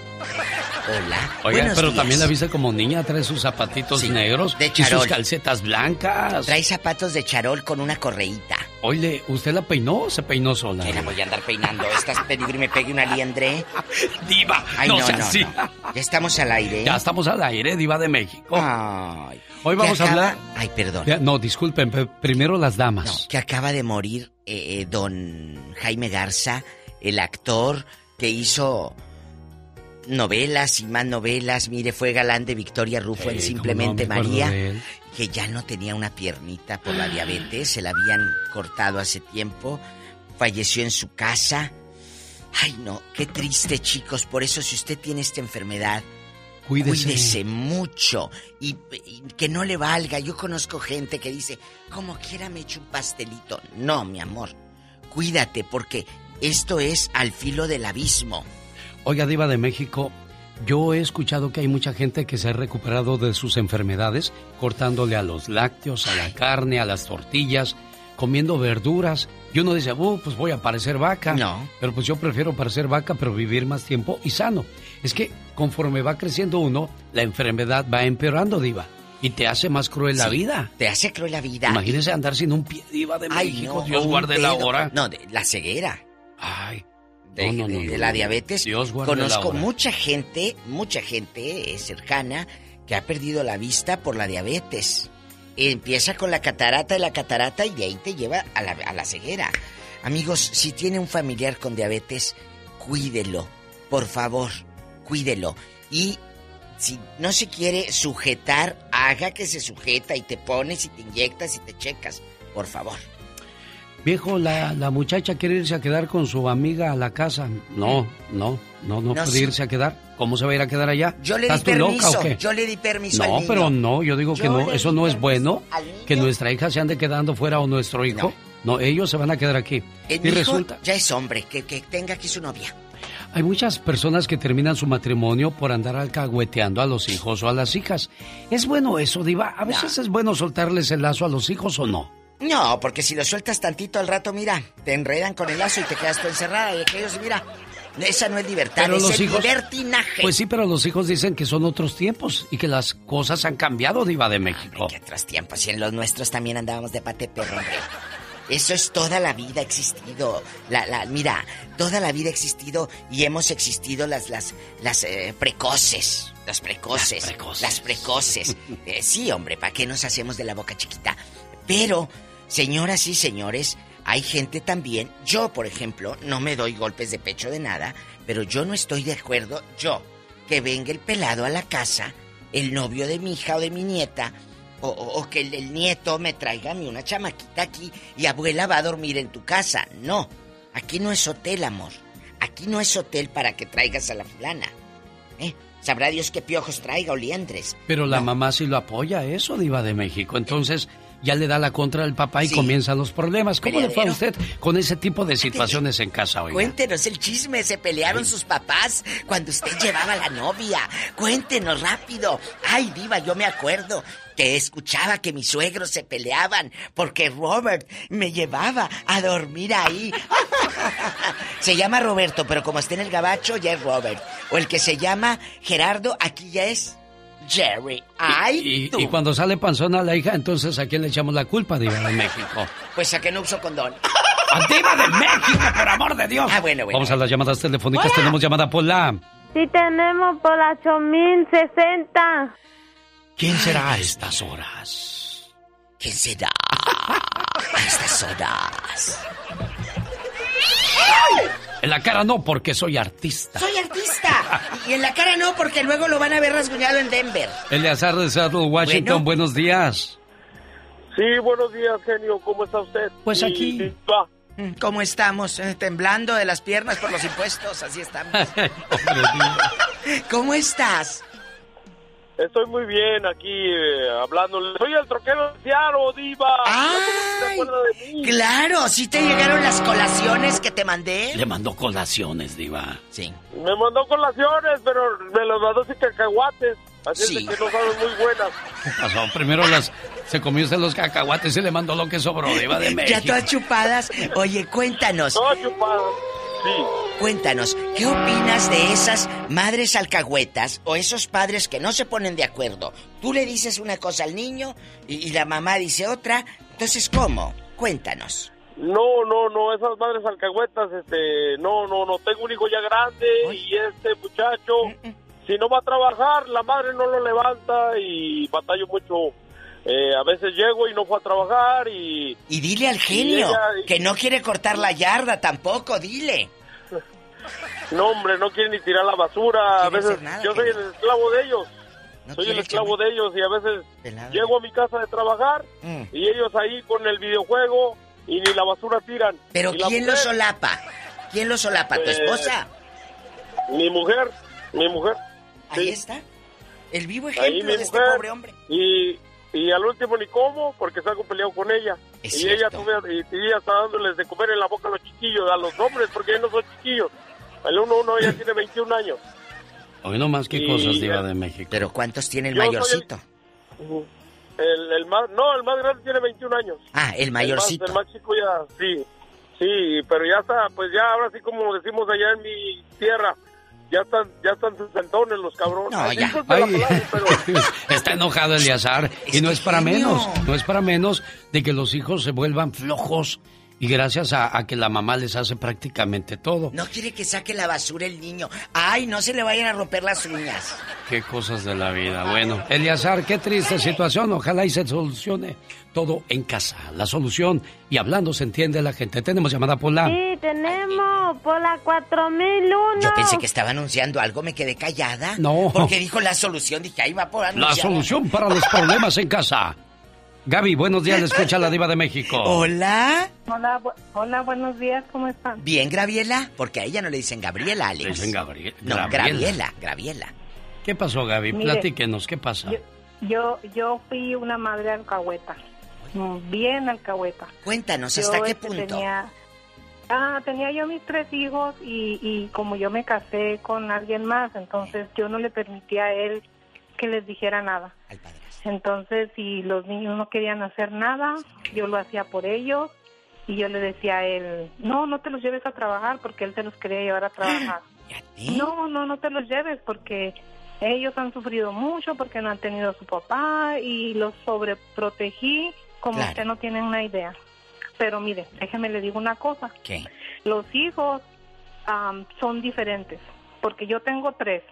Hola. Oiga, pero días. también la viste como niña, trae sus zapatitos Sí, negros de y sus charol. calcetas blancas. Trae zapatos de charol con una correíta. Oye, ¿usted la peinó o se peinó sola? Que la voy a andar peinando. Estás peligro y me pegue una liendre. Diva, Ay, no no, sea no, así. no. Ya estamos al aire. Ya estamos al aire, Diva de México. Ay. Hoy vamos a hablar. Ay, perdón. No, disculpen, pe- primero las damas. Que acaba de morir eh, eh, don Jaime Garza, el actor que hizo novelas y más novelas. Mire, fue galán de Victoria Rufo en Simplemente no, María. Que ya no tenía una piernita por la diabetes, se la habían cortado hace tiempo. Falleció en su casa. Ay, no, qué triste, chicos. Por eso, si usted tiene esta enfermedad, Cuídese. Cuídese mucho y, y que no le valga. Yo conozco gente que dice, como quiera me echo un pastelito. No, mi amor. Cuídate porque esto es al filo del abismo. Oiga, Diva de México, yo he escuchado que hay mucha gente que se ha recuperado de sus enfermedades cortándole a los lácteos, a la carne, a las tortillas, comiendo verduras Y uno dice, uh, pues voy a parecer vaca. No. Pero pues yo prefiero parecer vaca, pero vivir más tiempo y sano. Es que conforme va creciendo uno, la enfermedad va empeorando, Diva. Y te hace más cruel la vida. Te hace cruel la vida. Imagínese andar sin un pie, Diva de Ay, México. no, Dios guarde la hora. No, de la ceguera. Ay. De, No, no, no, de- la diabetes. Dios guarde la Conozco mucha gente, mucha gente eh, cercana que ha perdido la vista por la diabetes. Empieza con la catarata y la catarata y de ahí te lleva a la, a la ceguera. Amigos, si tiene un familiar con diabetes, cuídelo. Por favor, cuídelo. Y si no se quiere sujetar, haga que se sujeta y te pones y te inyectas y te checas. Por favor. Viejo, la, la muchacha quiere irse a quedar con su amiga a la casa. No, no, no, no, No, puede sí. irse a quedar. ¿Cómo se va a ir a quedar allá? Yo le di ¿Estás tú loca permiso. o qué? Yo le di permiso al No, niño. pero no, yo digo que no, eso no es permiso bueno. Que nuestra hija se ande quedando fuera o nuestro hijo. No, ellos se van a quedar aquí. El y hijo resulta, ya es hombre, que, que tenga aquí su novia. hay muchas personas que terminan su matrimonio por andar alcahueteando a los hijos o a las hijas. ¿Es bueno eso, Diva? ¿A veces es bueno soltarles el lazo a los hijos o no? No, porque si lo sueltas tantito al rato, mira, te enredan con el lazo y te quedas tú encerrada. Y aquellos, mira, esa no es libertad, Pero es los el hijos- libertinaje. Pues sí, pero los hijos dicen que son otros tiempos y que las cosas han cambiado, Diva de México. ¿Qué otros tiempos? Y en los nuestros también andábamos de pate perro, hombre. Eso es toda la vida existido. La, la, mira, toda la vida existido y hemos existido las, las, las eh, precoces. Las precoces. Las precoces. Eh, sí, hombre, ¿para qué nos hacemos de la boca chiquita? Pero, señoras y señores, hay gente también. Yo, por ejemplo, no me doy golpes de pecho de nada, pero yo no estoy de acuerdo, yo, que venga el pelado a la casa, el novio de mi hija o de mi nieta, o, o- o que el, el nieto me traiga a mí una chamaquita aquí y abuela va a dormir en tu casa. No, aquí no es hotel, amor. Aquí no es hotel para que traigas a la fulana. ¿Eh? Sabrá Dios qué piojos traiga o liendres. Pero la mamá sí lo apoya, eso, Diva de México. Entonces ya le da la contra al papá y Sí. comienzan los problemas. ¿Cómo le fue a usted con ese tipo de situaciones en casa hoy? Cuéntenos el chisme, se pelearon sus papás cuando usted llevaba a la novia. Cuéntenos rápido. Ay, diva, yo me acuerdo que escuchaba que mis suegros se peleaban porque Robert me llevaba a dormir ahí. se llama Roberto, pero como está en el gabacho ya es Robert. O el que se llama Gerardo, aquí ya es Jerry. Ay, Y, tú. y cuando sale panzona la hija, entonces ¿a quién le echamos la culpa, Diva de México? Pues a que no uso condón. ¡A Diva de México, por amor de Dios! Ah, bueno, bueno. Vamos a las llamadas telefónicas. Tenemos llamada por la... Sí tenemos por la 8060. ¿Quién será a estas horas? ¿Quién será a estas horas? En la cara no, porque soy artista. Soy artista. Y en la cara no, porque luego lo van a ver rasguñado en Denver. Eleazar de Seattle, Washington, Bueno. buenos días. Sí, buenos días, genio. ¿Cómo está usted? Pues aquí. y va. ¿Cómo estamos? Eh, temblando de las piernas por los impuestos, así estamos. ¿Cómo estás? Estoy muy bien aquí eh, hablándole. Soy el troquero de diva. ¿Se acuerda de mí? Claro, ¿sí te llegaron las colaciones que te mandé? Le mandó colaciones, Diva. Sí. Me mandó colaciones, pero me las mandó sin cacahuates. Así es Sí. de que no saben muy buenas. ¿Qué pasó? Primero las, se comió usted los cacahuates y le mandó lo que sobró, Diva de México. Ya todas chupadas. Oye, cuéntanos. No, chupadas. Cuéntanos, ¿qué opinas de esas madres alcahuetas o esos padres que no se ponen de acuerdo? Tú le dices una cosa al niño y, y la mamá dice otra. Entonces, ¿cómo? Cuéntanos. No, no, no, esas madres alcahuetas, este, no, no, no, tengo un hijo ya grande y este muchacho, si no va a trabajar, la madre no lo levanta y batallo mucho. Eh, a veces llego y no fue a trabajar y... Y dile al genio ella- que no quiere cortar la yarda tampoco, dile. No, hombre, no quieren ni tirar la basura. A veces nada, yo soy el esclavo de ellos. No soy el quiere esclavo de ellos y a veces Pelado. llego a mi casa de trabajar Mm. y ellos ahí con el videojuego y ni la basura tiran. Pero ¿quién lo mujer, solapa? ¿Quién lo solapa? ¿Tu Eh, esposa? Mi mujer, mi mujer. Ahí sí. está. El vivo ejemplo de este pobre hombre. Y, y al último ni como porque salgo peleado con ella. Es y ella, tuve- y, y ella está dándoles de comer en la boca a los chiquillos, a los hombres, porque ellos no son chiquillos. El uno, uno ya tiene 21 años. Hoy no más que Y- cosas, Diva de México. Pero ¿cuántos tiene el Yo soy el- mayorcito? El, el más, no, el más grande tiene 21 años. Ah, el mayorcito. El más, el más chico ya, sí. Sí, pero ya está, pues ya ahora sí como decimos allá en mi tierra, ya están, ya están sesentones los cabrones. No, ya. Palabra, pero está enojado Eliazar y no es para menos, no es para menos de que los hijos se vuelvan flojos y gracias a, a que la mamá les hace prácticamente todo. No quiere que saque la basura el niño. Ay, no se le vayan a romper las uñas. Qué cosas de la vida. Bueno, Eliazar, qué triste situación. Ojalá y se solucione todo en casa. La solución, y hablando se entiende la gente. Tenemos llamada por la... Sí, tenemos por la 4001. Yo pensé que estaba anunciando algo, me quedé callada. No. Porque dijo la solución, dije, ahí va por La anunciar. solución para los problemas en casa. Gaby, buenos días, le escucha la diva de México. Hola. Hola, bu- hola, buenos días, ¿cómo están? Bien, Graviela, porque a ella no le dicen Gabriela, Alex. Le dicen No, Graviela. Graviela, Graviela. ¿Qué pasó, Gaby? Mire, Platíquenos, ¿qué pasa? Yo, yo fui una madre alcahueta, bien alcahueta. Cuéntanos, Yo, ¿hasta qué este, punto? Tenía, ah, tenía yo mis tres hijos y, y como yo me casé con alguien más, entonces yo no le permitía a él que les dijera nada. Entonces, si los niños no querían hacer nada, yo lo hacía por ellos y yo le decía a él, no, no te los lleves a trabajar porque él te los quería llevar a trabajar. No, no, no te los lleves porque ellos han sufrido mucho porque no han tenido a su papá y los sobreprotegí como Claro. usted no tiene una idea. Pero mire, déjeme le digo una cosa. ¿Qué? Los hijos am, son diferentes porque yo tengo tres.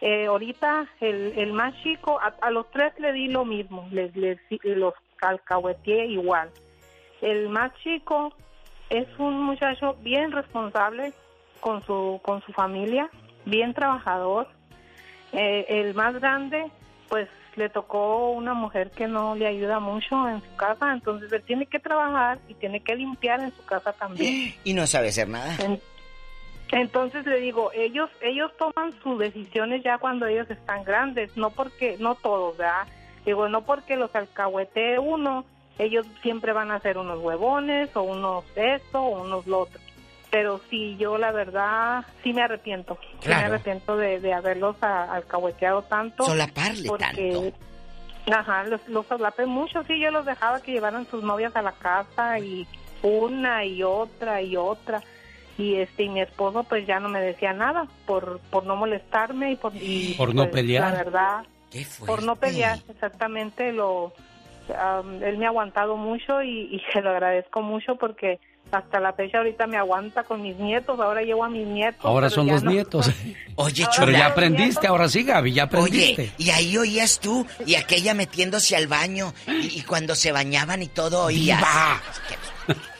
Eh, ahorita el, el más chico, a, a los tres le di lo mismo, les, les los alcahueteé igual. El más chico es un muchacho bien responsable con su con su familia, bien trabajador. Eh, el más grande, pues le tocó una mujer que no le ayuda mucho en su casa, entonces él tiene que trabajar y tiene que limpiar en su casa también. Y no sabe hacer nada. En- Entonces le digo, ellos ellos toman sus decisiones ya cuando ellos están grandes, no porque no todos, ¿verdad? Digo, no porque los alcahuete uno, ellos siempre van a ser unos huevones o unos esto o unos lo otro. Pero sí, yo la verdad sí me arrepiento. Sí me Claro. arrepiento de, de haberlos a- alcahueteado tanto. Solaparle porque, Ajá, los, los solapé mucho, sí, yo los dejaba que llevaran sus novias a la casa y una y otra y otra y este y mi esposo pues ya no me decía nada por por no molestarme y por y, Por no pues, pelear. la verdad por no pelear exactamente lo am, él me ha aguantado mucho y, y se lo agradezco mucho porque hasta la fecha ahorita me aguanta con mis nietos ahora llevo a mis nietos Ahora son los no. nietos. Oye, Ahora Pero ya aprendiste, ahora sí, Gaby, ya aprendiste. Oye, y ahí oías tú, y aquella metiéndose al baño, y, y cuando se bañaban y todo oías. ¡Diva!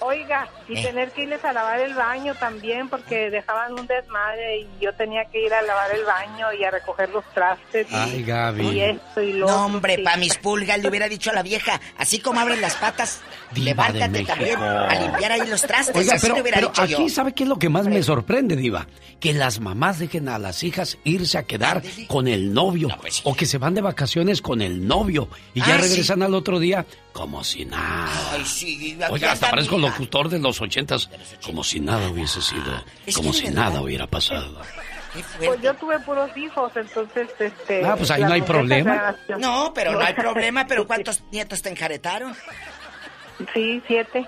Oiga, y Eh. tener que irles a lavar el baño también porque dejaban un desmadre y yo tenía que ir a lavar el baño y a recoger los trastes. y- Ay, Gaby. Y esto y lo No, otro, hombre, sí. pa' mis pulgas le hubiera dicho a la vieja, así como abren las patas, Diva levántate también a limpiar ahí los trastes. Oiga, así pero, le hubiera pero dicho aquí, yo. ¿sabe qué es lo que más me sorprende, Diva? Que las mamás dejen a las hijas irse a quedar con el novio. O que se van de vacaciones con el novio. Y ya Ah, sí. regresan al otro día como si nada. Ay, sí, Oiga, hasta parezco. Locutor de los ochentas. Como si nada hubiese sido. Es Como si nada hubiera pasado. Pues yo tuve puros hijos, entonces este Ah, pues ahí no hay problema. No, pero no hay problema, pero ¿cuántos nietos te enjaretaron? Sí, siete.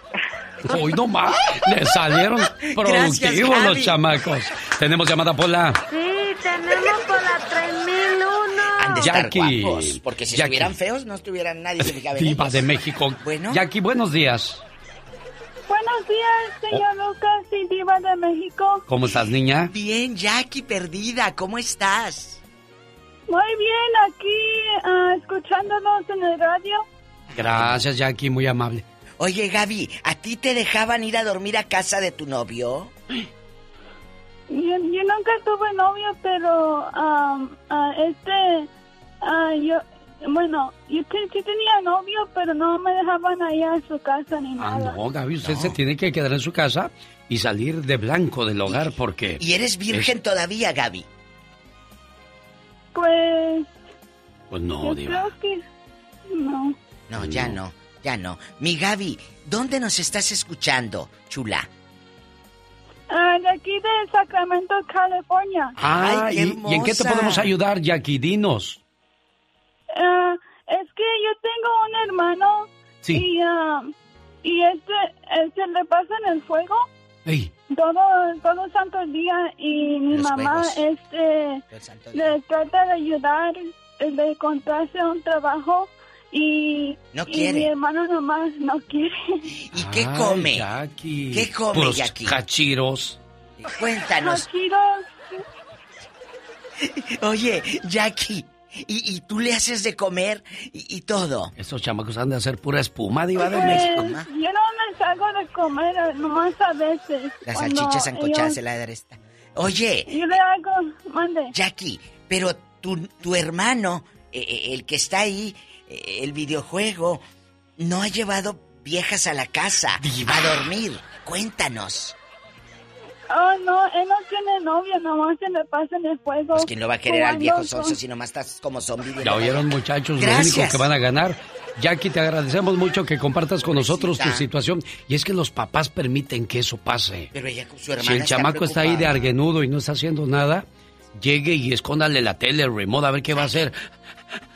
Hoy no más. Le salieron productivos Gaby. los chamacos. Tenemos llamada por la. Sí, tenemos por la 3001. Han de estar Jackie. guapos, porque si Jackie. estuvieran feos, no estuvieran nadie se fijaba en Diva ellos. de México. Bueno. Jackie, buenos días. Buenos días, señor Lucas y Diva de México. ¿Cómo estás, niña? Bien, Jackie, perdida, ¿cómo estás? Muy bien, aquí ah, escuchándonos en el radio. Gracias, Jackie, muy amable. Oye, Gaby, ¿a ti te dejaban ir a dormir a casa de tu novio? Yo, yo nunca tuve novio, pero ah, este, ah, yo, bueno, yo te- sí tenía novio, pero no me dejaban allá en su casa ni Ah, nada. no, Gaby, usted se tiene que quedar en su casa y salir de blanco del hogar porque... ¿Y eres virgen todavía, Gaby? Pues, Pues no, yo Diva. creo que no. No, ya no, ya no. Mi Gaby, ¿dónde nos estás escuchando, chula? Ah, de aquí de Sacramento, California. Ah, Ay, qué ¿y, y en qué te podemos ayudar, Jackie? Dinos. Ah, es que yo tengo un hermano Sí. y ah, y este, se le pasa en el fuego Ey, todo, todo santo día y mi Los mamá juegos. este le trata de ayudar, de encontrarse un trabajo y, No y quiere. mi hermano nomás no quiere. ¿Y qué ay, come? Jackie. ¿Qué come, Puros Jackie? cachiros. Cuéntanos. Cachiros, Oye, Jackie, ¿y, y tú le haces de comer y, y todo? Estos chamacos han de hacer pura espuma, diva de pues, México. yo no les hago de comer, nomás a veces. Salchichas sancochadas ellos- se la dar esta. Oye, Yo le hago, mande. Jackie, pero tu, tu hermano, eh, eh, el que está ahí, eh, el videojuego, no ha llevado viejas a la casa a dormir. Cuéntanos. Oh, no, él no tiene novia, nomás se le pasa en el fuego. Pues quién lo va a querer al viejo sonso si nomás estás como zombie. Ya oyeron, muchachos, lo Gracias. único que van a ganar. Jackie, te agradecemos mucho que compartas con nosotros tu situación. Y es que los papás permiten que eso pase. Pero ella con su hermana Si el está chamaco está ahí de arguenudo y no está haciendo nada, llegue y escóndale la tele, el remote, a ver qué va a hacer.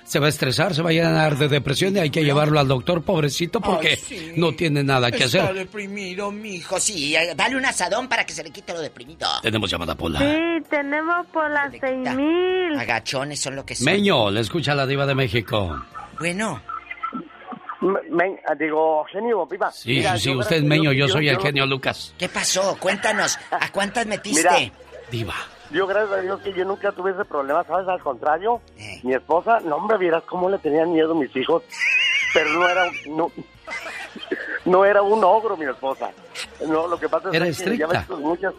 Se va a estresar, se va a llenar de depresión y hay que llevarlo al doctor, pobrecito, porque Ay, sí. no tiene nada que Está hacer. deprimido, mijo. Sí, dale un asadón para que se le quite lo deprimido. Tenemos llamada Pola. Sí, tenemos por las seis mil. Agachones son lo que son. Meño, le escucha la diva de México. Bueno. Men, digo, genio, viva. Sí, Mira, sí, usted es Meño, yo soy el yo- genio Lucas. ¿Qué pasó? Cuéntanos. ¿A cuántas metiste? Mira. Diva. Yo, gracias a Dios, que yo nunca tuve ese problema, ¿sabes? Al contrario, Eh. mi esposa, no, hombre, vieras cómo le tenían miedo mis hijos. Pero no era, no, no era un ogro, mi esposa. No, lo que pasa es Era que estricta. ya ves, pues, muchas,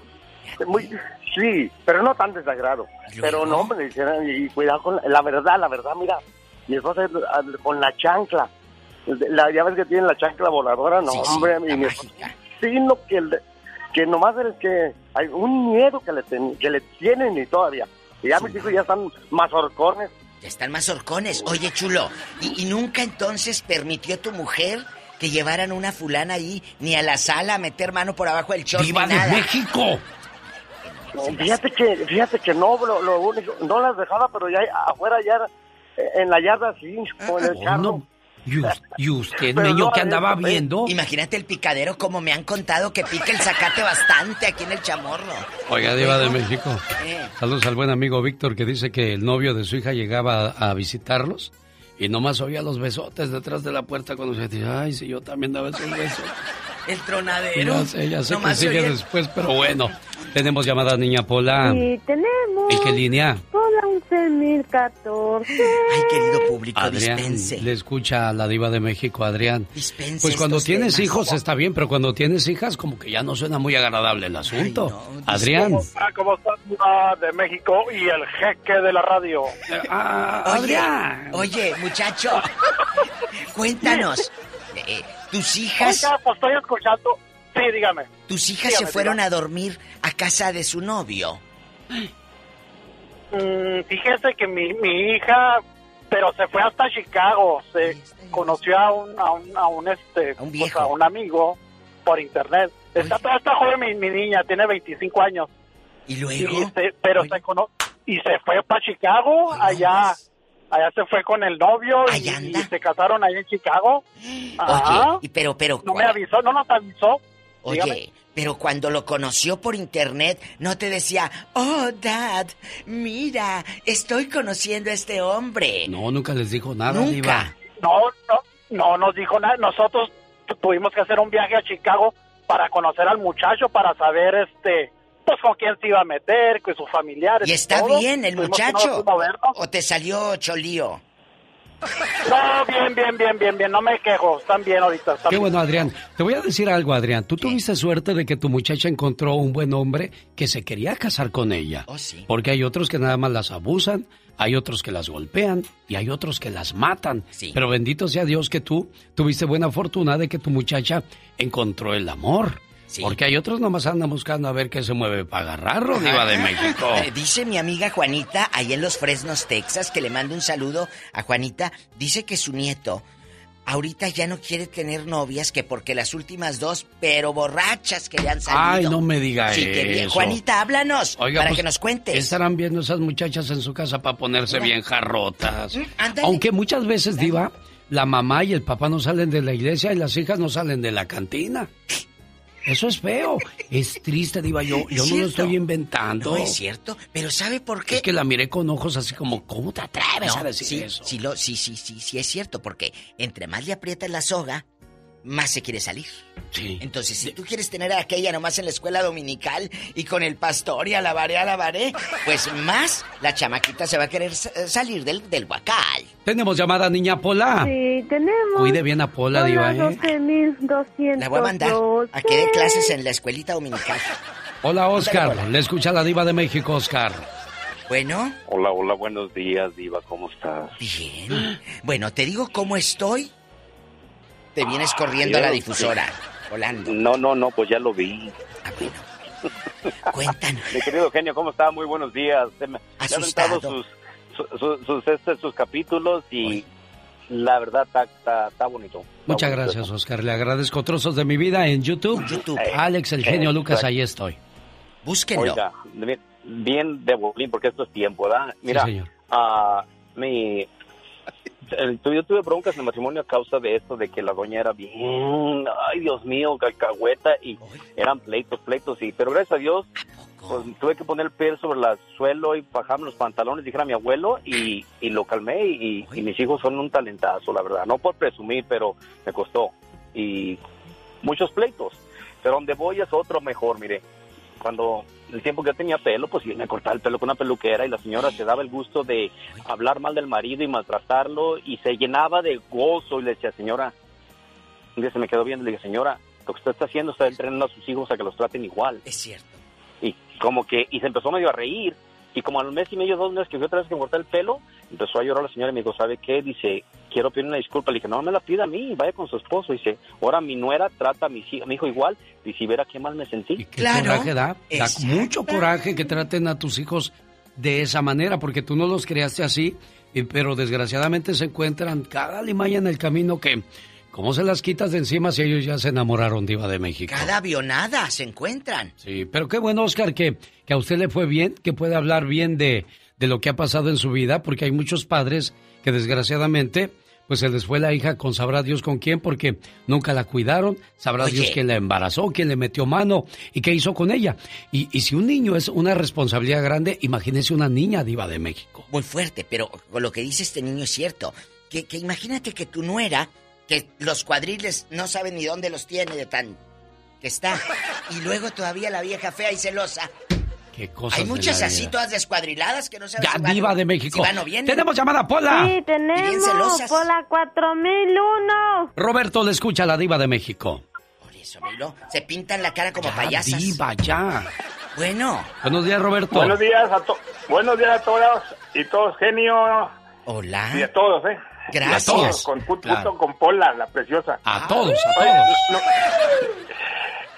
muy, sí, pero no tan desagrado. Pero no, hombre, y cuidado con la, la verdad, la verdad, mira, mi esposa ah, con la chancla, la, ya ves que tienen la chancla voladora, no, Sí, hombre, y mi esposa, sino que, el- que nomás el que hay un miedo que le, ten- que le tienen y todavía. Y ya mis hijos ya están más horcones. Ya están más horcones. Oye, chulo, ¿y, y nunca entonces permitió tu mujer que llevaran una fulana ahí, ni a la sala a meter mano por abajo del short, ¡Diva ni de nada? México! Fíjate que, fíjate que no, lo, lo único, no las dejaba, pero ya afuera ya eh, en la yarda sí, con el carro. no. ¿Y, us- y usted, Meño, no que andaba viendo? Imagínate el picadero como me han contado que pica el zacate bastante aquí en el chamorro. Oiga, Diva de México. Eh. Saludos al buen amigo Víctor que dice que el novio de su hija llegaba a, a visitarlos y nomás oía los besotes detrás de la puerta cuando se decía, ay, si yo también daba esos besos. El tronadero. Ya sé, ya sé que Nomás sigue oye- después, pero bueno. Tenemos llamada Niña Pola. Y tenemos ¿En qué línea? por la 11.014. Ay, querido público, Adrián, dispense. le escucha a la diva de México, Adrián. Dispense Pues cuando tienes temas. hijos está bien, pero cuando tienes hijas como que ya no suena muy agradable el asunto. Adrián. ¿Cómo está? ¿Cómo está? Diva de México y el jeque de la radio. Oye, oye, muchacho, cuéntanos. eh, tus hijas, Oiga, pues estoy escuchando. Sí, dígame. tus hijas Dígame, se fueron dígame. a dormir a casa de su novio. Mm, fíjese que mi, mi hija, pero se fue hasta Chicago, se conoció a un, a un, a un, este, pues, a un amigo por internet. Está, toda está joven mi, mi niña, tiene 25 años. ¿Y luego? pero se cono y se fue para Chicago, allá, allá se fue con el novio y, y se casaron allá en Chicago. Oye, y pero, pero, No me avisó, no nos avisó. Oye, Dígame. pero cuando lo conoció por internet, no te decía, oh, dad, mira, estoy conociendo a este hombre. No, nunca les dijo nada, Nunca. diva. No, no, no nos dijo nada. Nosotros tu- tuvimos que hacer un viaje a Chicago para conocer al muchacho, para saber este, pues con quién se iba a meter, con sus familiares. ¿Y está todo. bien el muchacho? ¿O te salió cholío? No, bien, bien, bien, bien, bien. No me quejo. Están bien ahorita. están Qué bien. bueno, Adrián. Te voy a decir algo, Adrián. Tú tuviste suerte de que tu muchacha encontró un buen hombre que se quería casar con ella. Oh, sí. Porque hay otros que nada más las abusan, hay otros que las golpean y hay otros que las matan. Pero bendito sea Dios que tú tuviste buena fortuna de que tu muchacha encontró el amor. Porque hay otros nomás andan buscando a ver qué se mueve para agarrarlo, diva de México. Eh, Dice mi amiga Juanita, ahí en los Fresnos, Texas, que le mando un saludo a Juanita. Dice que su nieto ahorita ya no quiere tener novias, que porque las últimas dos, pero borrachas que le han salido. Ay, no me diga Sí, que bien. eso. Juanita, háblanos Oiga, para pues, que nos cuentes. Estarán viendo esas muchachas en su casa para ponerse bien jarrotas. Mm. Aunque muchas veces, Diva, la mamá y el papá no salen de la iglesia y las hijas no salen de la cantina. Eso es feo. Es triste, Diva. Yo, Es yo no lo estoy inventando. No es cierto, pero ¿sabe por qué? Es que la miré con ojos así como, ¿cómo te atreves No, a decir sí, eso? Sí, lo, sí, sí, sí, sí, es cierto, porque entre más le aprietas la soga, más se quiere salir. Sí. Entonces, si tú quieres tener a aquella nomás en la escuela dominical y con el pastor y alabaré, alabaré, pues más la chamaquita se va a querer sa- salir del, del guacal. Tenemos llamada niña Pola. Sí, tenemos. Cuide bien a Pola, Diva, ¿eh? 12.200. La voy a mandar a que dé clases en la escuelita dominical. Hola, Oscar. Le escucha la Diva de México, Oscar. Bueno, Hola, hola, buenos días, Diva, ¿cómo estás? bien. Bueno, te digo cómo estoy. Te vienes corriendo a la difusora, volando. No, no, no, pues ya lo vi. Ah, Cuéntanos. Mi querido genio, ¿cómo está? Muy buenos días. Se me, sus, su- su- sus, este, sus capítulos y la verdad está, está, está bonito. Está Muchas bonito. gracias, Oscar. Le agradezco trozos de mi vida en YouTube. Alex, el genio Eh, Lucas, exacto. ahí estoy. Búsquenlo. Oiga, bien, bien de bolín, porque esto es tiempo, ¿verdad? Mira, señor. ah, mi, yo tuve broncas en el matrimonio a causa de esto, de que la doña era bien, ay Dios mío, cacahueta, y eran pleitos, pleitos, y, pero gracias a Dios, pues tuve que poner el pie sobre el suelo y bajarme los pantalones, dijera mi abuelo, y, y lo calmé, y, y mis hijos son un talentazo, la verdad, no por presumir, pero me costó, y muchos pleitos, pero donde voy es otro mejor, mire, cuando el tiempo que yo tenía pelo, pues me cortaba el pelo con una peluquera y la señora se daba el gusto de hablar mal del marido y maltratarlo y se llenaba de gozo y le decía, señora, un día se me quedó viendo y le dije, señora, lo que usted está haciendo está entrenando a sus hijos a que los traten igual. Es cierto. Y como que, y se empezó medio a reír y como al mes y medio, dos meses que fui otra vez que me corté el pelo, empezó a llorar la señora y me dijo, ¿sabe qué? Dice, quiero pedir una disculpa. Le dije, no me la pida a mí, vaya con su esposo. Dice, ahora mi nuera trata a mi, hijo igual y si viera qué mal me sentí. ¿Qué coraje da? Da mucho coraje que traten a tus hijos de esa manera, porque tú no los creaste así, y- pero desgraciadamente se encuentran cada limaya en el camino que, ¿cómo se las quitas de encima si ellos ya se enamoraron, Diva de México? Cada avionada se encuentran. Sí, pero qué bueno, Oscar, que, que a usted le fue bien, que puede hablar bien de, de lo que ha pasado en su vida, porque hay muchos padres que desgraciadamente, pues se les fue la hija con sabrá Dios con quién, porque nunca la cuidaron, sabrá Oye. Dios quién la embarazó, quién le metió mano y qué hizo con ella. Y, y si un niño es una responsabilidad grande, imagínese una niña diva de México. Muy fuerte, pero con lo que dice este niño es cierto. Que, que imagínate que tu nuera, que los cuadriles no saben ni dónde los tiene de tan que está. Y luego todavía la vieja fea y celosa. Qué cosas Hay muchas así vida. todas descuadriladas que no saben Ya, si van- diva de México. si van o vienen. Tenemos llamada, Pola. Sí, tenemos. celosas. Pola 4001. Roberto le escucha a la diva de México. Eso, miro, se pintan la cara como payasas. Diva, ya. Bueno. Buenos días, Roberto. Buenos días a to- buenos días a todos y todos genio Hola. y a todos, eh. Gracias. Y a todos, con junto Claro. con Pola, la preciosa. A todos, a Oye, todos. no-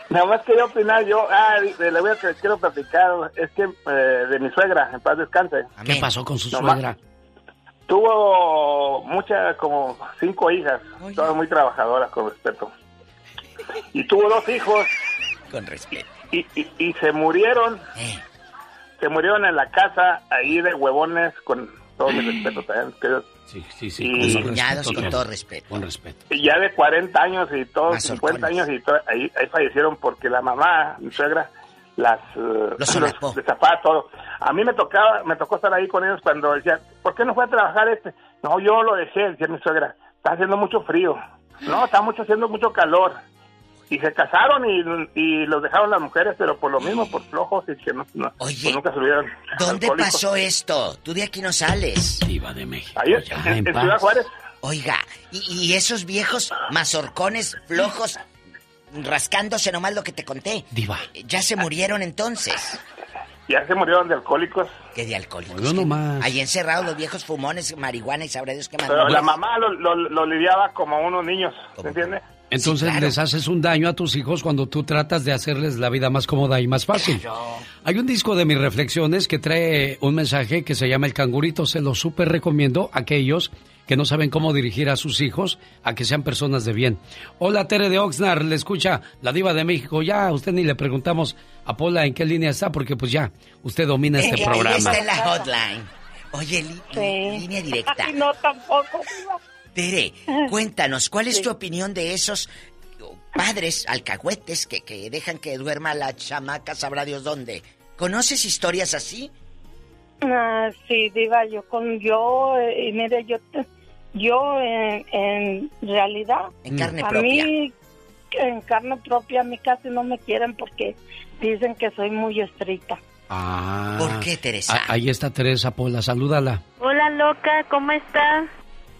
nada más quería opinar yo, ah, de la vida que les quiero platicar, es que eh, de mi suegra, en paz descanse. ¿Qué pasó con su Nomás- suegra? Tuvo muchas, como cinco hijas, todas muy trabajadoras, con respeto. Y tuvo dos hijos. Con respeto. Y, y, y se murieron. Eh. Se murieron en la casa, ahí de huevones, con todo mi respeto también. que- Sí, sí, sí. Y- con respeto, todo respeto. Con respeto. y ya de 40 años y todos, Más 50 años y todo, ahí, ahí fallecieron porque la mamá, mi suegra, las eh, Los destapaba todo. A mí me tocaba, me tocó estar ahí con ellos cuando decían, ¿por qué no fue a trabajar este? No, yo lo dejé, decía mi suegra, está haciendo mucho frío. No, está mucho haciendo mucho calor. Y se casaron y, y los dejaron las mujeres, pero por lo mismo, por flojos y que no, no- pues nunca se olvidaron. ¿Dónde alcohólicos. pasó esto? Tú de aquí no sales. Diva de México. Ahí, en, en Ciudad Juárez. Oiga, y, y esos viejos mazorcones flojos rascándose nomás lo que te conté. Diva. Ya se murieron entonces. Ya se murieron de alcohólicos. ¿Qué de alcohólicos? No, no más. Ahí encerrados los viejos fumones, marihuana y sabrá Dios qué más. Pero la mamá lo, lo, lo lidiaba como unos niños, ¿se entiende? Entonces les haces un daño a tus hijos cuando tú tratas de hacerles la vida más cómoda y más fácil. Hay un disco de mis reflexiones que trae un mensaje que se llama El Cangurito. Se lo súper recomiendo a aquellos que no saben cómo dirigir a sus hijos a que sean personas de bien. Hola, Tere de Oxnard, le escucha la diva de México. Ya, a usted ni le preguntamos a Pola en qué línea está, porque pues ya, usted domina este ella programa. está en la hotline. Oye, li- li- línea directa. Ay, no, tampoco. Tere, cuéntanos, ¿cuál es tu opinión de esos padres alcahuetes que, que dejan que duerma la chamaca, sabrá Dios dónde? ¿Conoces historias así? Ah, sí, diva, yo con yo, eh, y mire, yo, yo en, en realidad, En carne a propia. mí, en carne propia, a mí casi no me quieren porque dicen que soy muy estricta. Ah. ¿Por qué, Teresa? Ah, ahí está Teresa Pola, salúdala. Hola, loca, ¿cómo estás?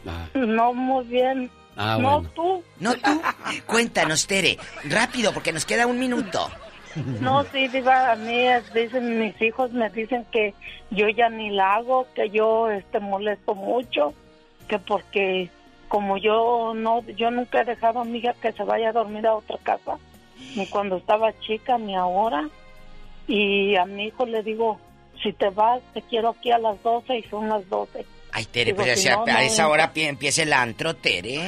Ah. No, muy bien. Ah, no, bueno. tú. No tú. Cuéntanos, Tere, rápido, porque nos queda un minuto. No, sí, diva, a mí dicen, mis hijos me dicen que yo ya ni la hago, que yo este molesto mucho, que porque como yo no, yo nunca he dejado a mi hija que se vaya a dormir a otra casa, ni cuando estaba chica, ni ahora. Y a mi hijo le digo, si te vas, te quiero aquí a las 12 y son las 12. Ay, Tere, Digo, pero si si a, no, a no esa hora pi- empieza el antro, Tere.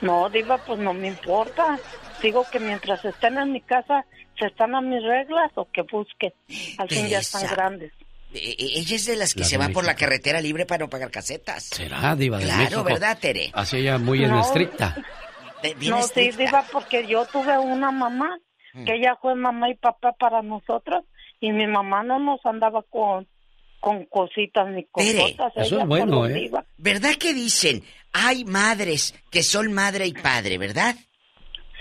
No, diva, pues no me importa. Digo que mientras estén en mi casa, se están a mis reglas o que busquen. Al fin ya están grandes. Eh, eh, Ella es de las que La se va por la carretera libre para no pagar casetas. ¿Será, Diva de Claro, México? ¿verdad, Tere? Así ella muy en No. estricta. De- bien no, sí, estricta. diva, porque yo tuve una mamá Mm. que ella fue mamá y papá para nosotros y mi mamá no nos andaba con, con cositas ni con cosas. eso es bueno, ¿eh? ¿Verdad que dicen, hay madres que son madre y padre, verdad?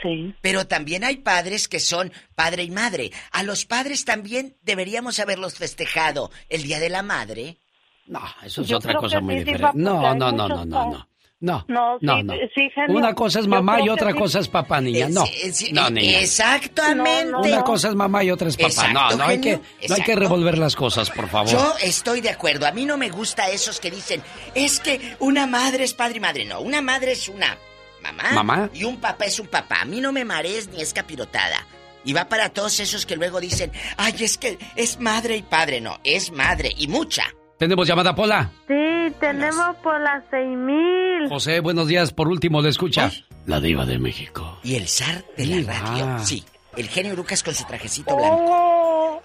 Sí. Pero también hay padres que son padre y madre. A los padres también deberíamos haberlos festejado el Día de la Madre. No, eso es Yo otra cosa muy diferente. No, no, no, no, no, no. No, No, sí, no, no. sí, genio. Una cosa es mamá y otra sí. cosa es papá, niña. No, sí, no, eh, niña. Exactamente. No, Una cosa es mamá y otra es papá. Exacto, no, no hay, que, no hay que revolver las cosas, por favor. Yo estoy de acuerdo. A mí no me gusta esos que dicen, es que una madre es padre y madre. No, una madre es una mamá. Mamá. Y un papá es un papá. A mí no me marees ni es capirotada. Y va para todos esos que luego dicen, ay, es que es madre y padre. No, es madre y mucha. Tenemos llamada Pola. Sí, tenemos por las seis mil. José, buenos días. Por último, le escucha. La diva de México. Y el zar de la Diva. radio. Sí, el genio Lucas con su trajecito blanco. Oh,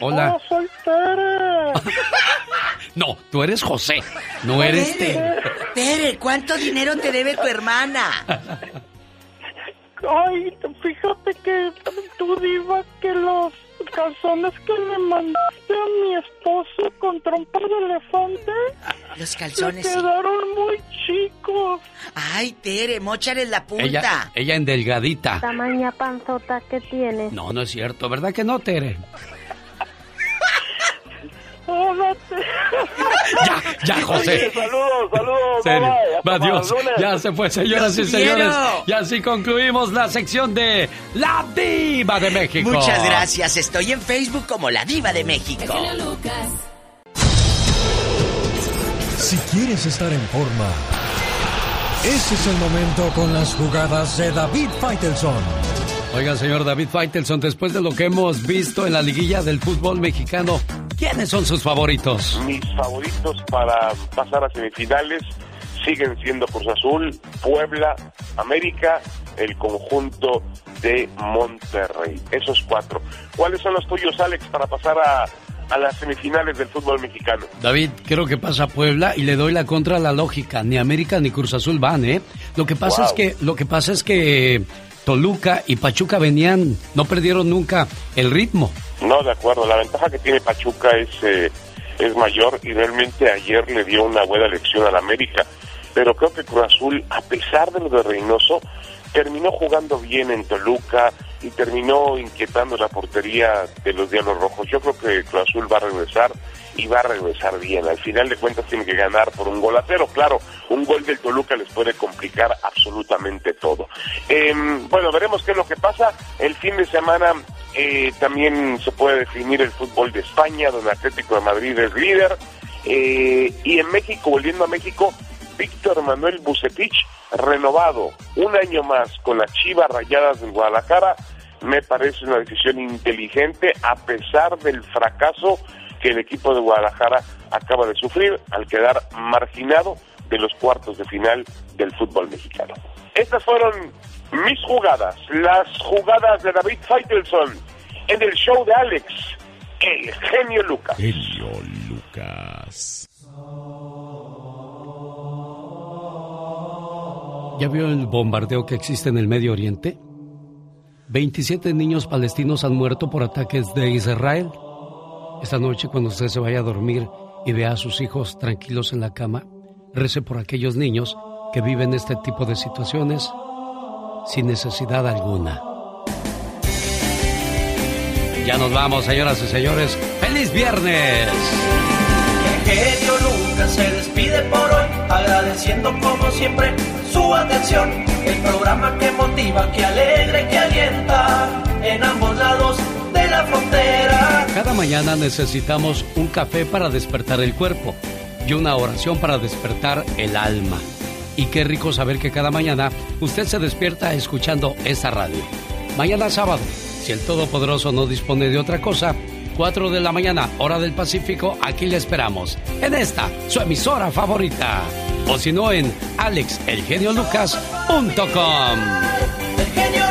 Hola. oh, soy Tere. No, tú eres José. No eres Tere. Tere, ¿cuánto dinero te debe tu hermana? Ay, fíjate que tú diva que los calzones que le mandaste a mi esposo con trompa de elefante Los calzones. sí. quedaron muy chicos. Ay, Tere, mochale la punta. Ella, ella en delgadita. Tamaña panzota que tiene. No, no es cierto. ¿Verdad que no, Tere? Hola, Ya, ya, José. Saludos, saludos. Serio. lunes. Ya se fue, señoras y señores. quiero. Y así concluimos la sección de La Diva de México. Muchas gracias. Estoy en Facebook como La Diva de México. Lucas. Si quieres estar en forma, ese es el momento con las jugadas de David Faitelson. Oiga, señor David Faitelson, después de lo que hemos visto en la liguilla del fútbol mexicano, ¿quiénes son sus favoritos? Mis favoritos para pasar a semifinales siguen siendo Cruz Azul, Puebla, América, el conjunto de Monterrey. Esos cuatro. ¿Cuáles son los tuyos, Alex, para pasar a, a las semifinales del fútbol mexicano? David, creo que pasa Puebla y le doy la contra a la lógica. Ni América ni Cruz Azul van, ¿eh? Lo que pasa Wow. es que lo que pasa es que Toluca y Pachuca venían, no perdieron nunca el ritmo. No, de acuerdo. La ventaja que tiene Pachuca es, eh, es mayor y realmente ayer le dio una buena lección al América. Pero creo que Cruz Azul, a pesar de lo de Reynoso, terminó jugando bien en Toluca y terminó inquietando la portería de los Diablos Rojos. Yo creo que Cruz Azul va a regresar y va a regresar bien. Al final de cuentas tiene que ganar por un gol a cero. Claro, un gol del Toluca les puede complicar absolutamente todo. Em, bueno, veremos qué es lo que pasa. El fin de semana eh, también se puede definir el fútbol de España, donde Atlético de Madrid es líder. Eh, y en México, volviendo a México, Víctor Manuel Bucetich, renovado un año más con las Chivas Rayadas del Guadalajara, me parece una decisión inteligente a pesar del fracaso que el equipo de Guadalajara acaba de sufrir al quedar marginado de los cuartos de final del fútbol mexicano. Estas fueron mis jugadas, las jugadas de David Feitelson en el show de Alex, el genio Lucas. Genio Lucas. ¿Ya vio el bombardeo que existe en el Medio Oriente? 27 niños palestinos han muerto por ataques de Israel. Esta noche, cuando usted se vaya a dormir y vea a sus hijos tranquilos en la cama, rece por aquellos niños que viven este tipo de situaciones sin necesidad alguna. Ya nos vamos, señoras y señores. ¡Feliz viernes! Genio Lucas se despide por hoy, agradeciendo como siempre atención. El programa que motiva, que alegra, que alienta en ambos lados de la frontera. Cada mañana necesitamos un café para despertar el cuerpo y una oración para despertar el alma. Y qué rico saber que cada mañana usted se despierta escuchando esta radio. Mañana sábado, si el Todopoderoso no dispone de otra cosa, 4 de la mañana, hora del Pacífico, aquí le esperamos. En esta, su emisora favorita. O si no, en alexelgeniolucas.com. El genio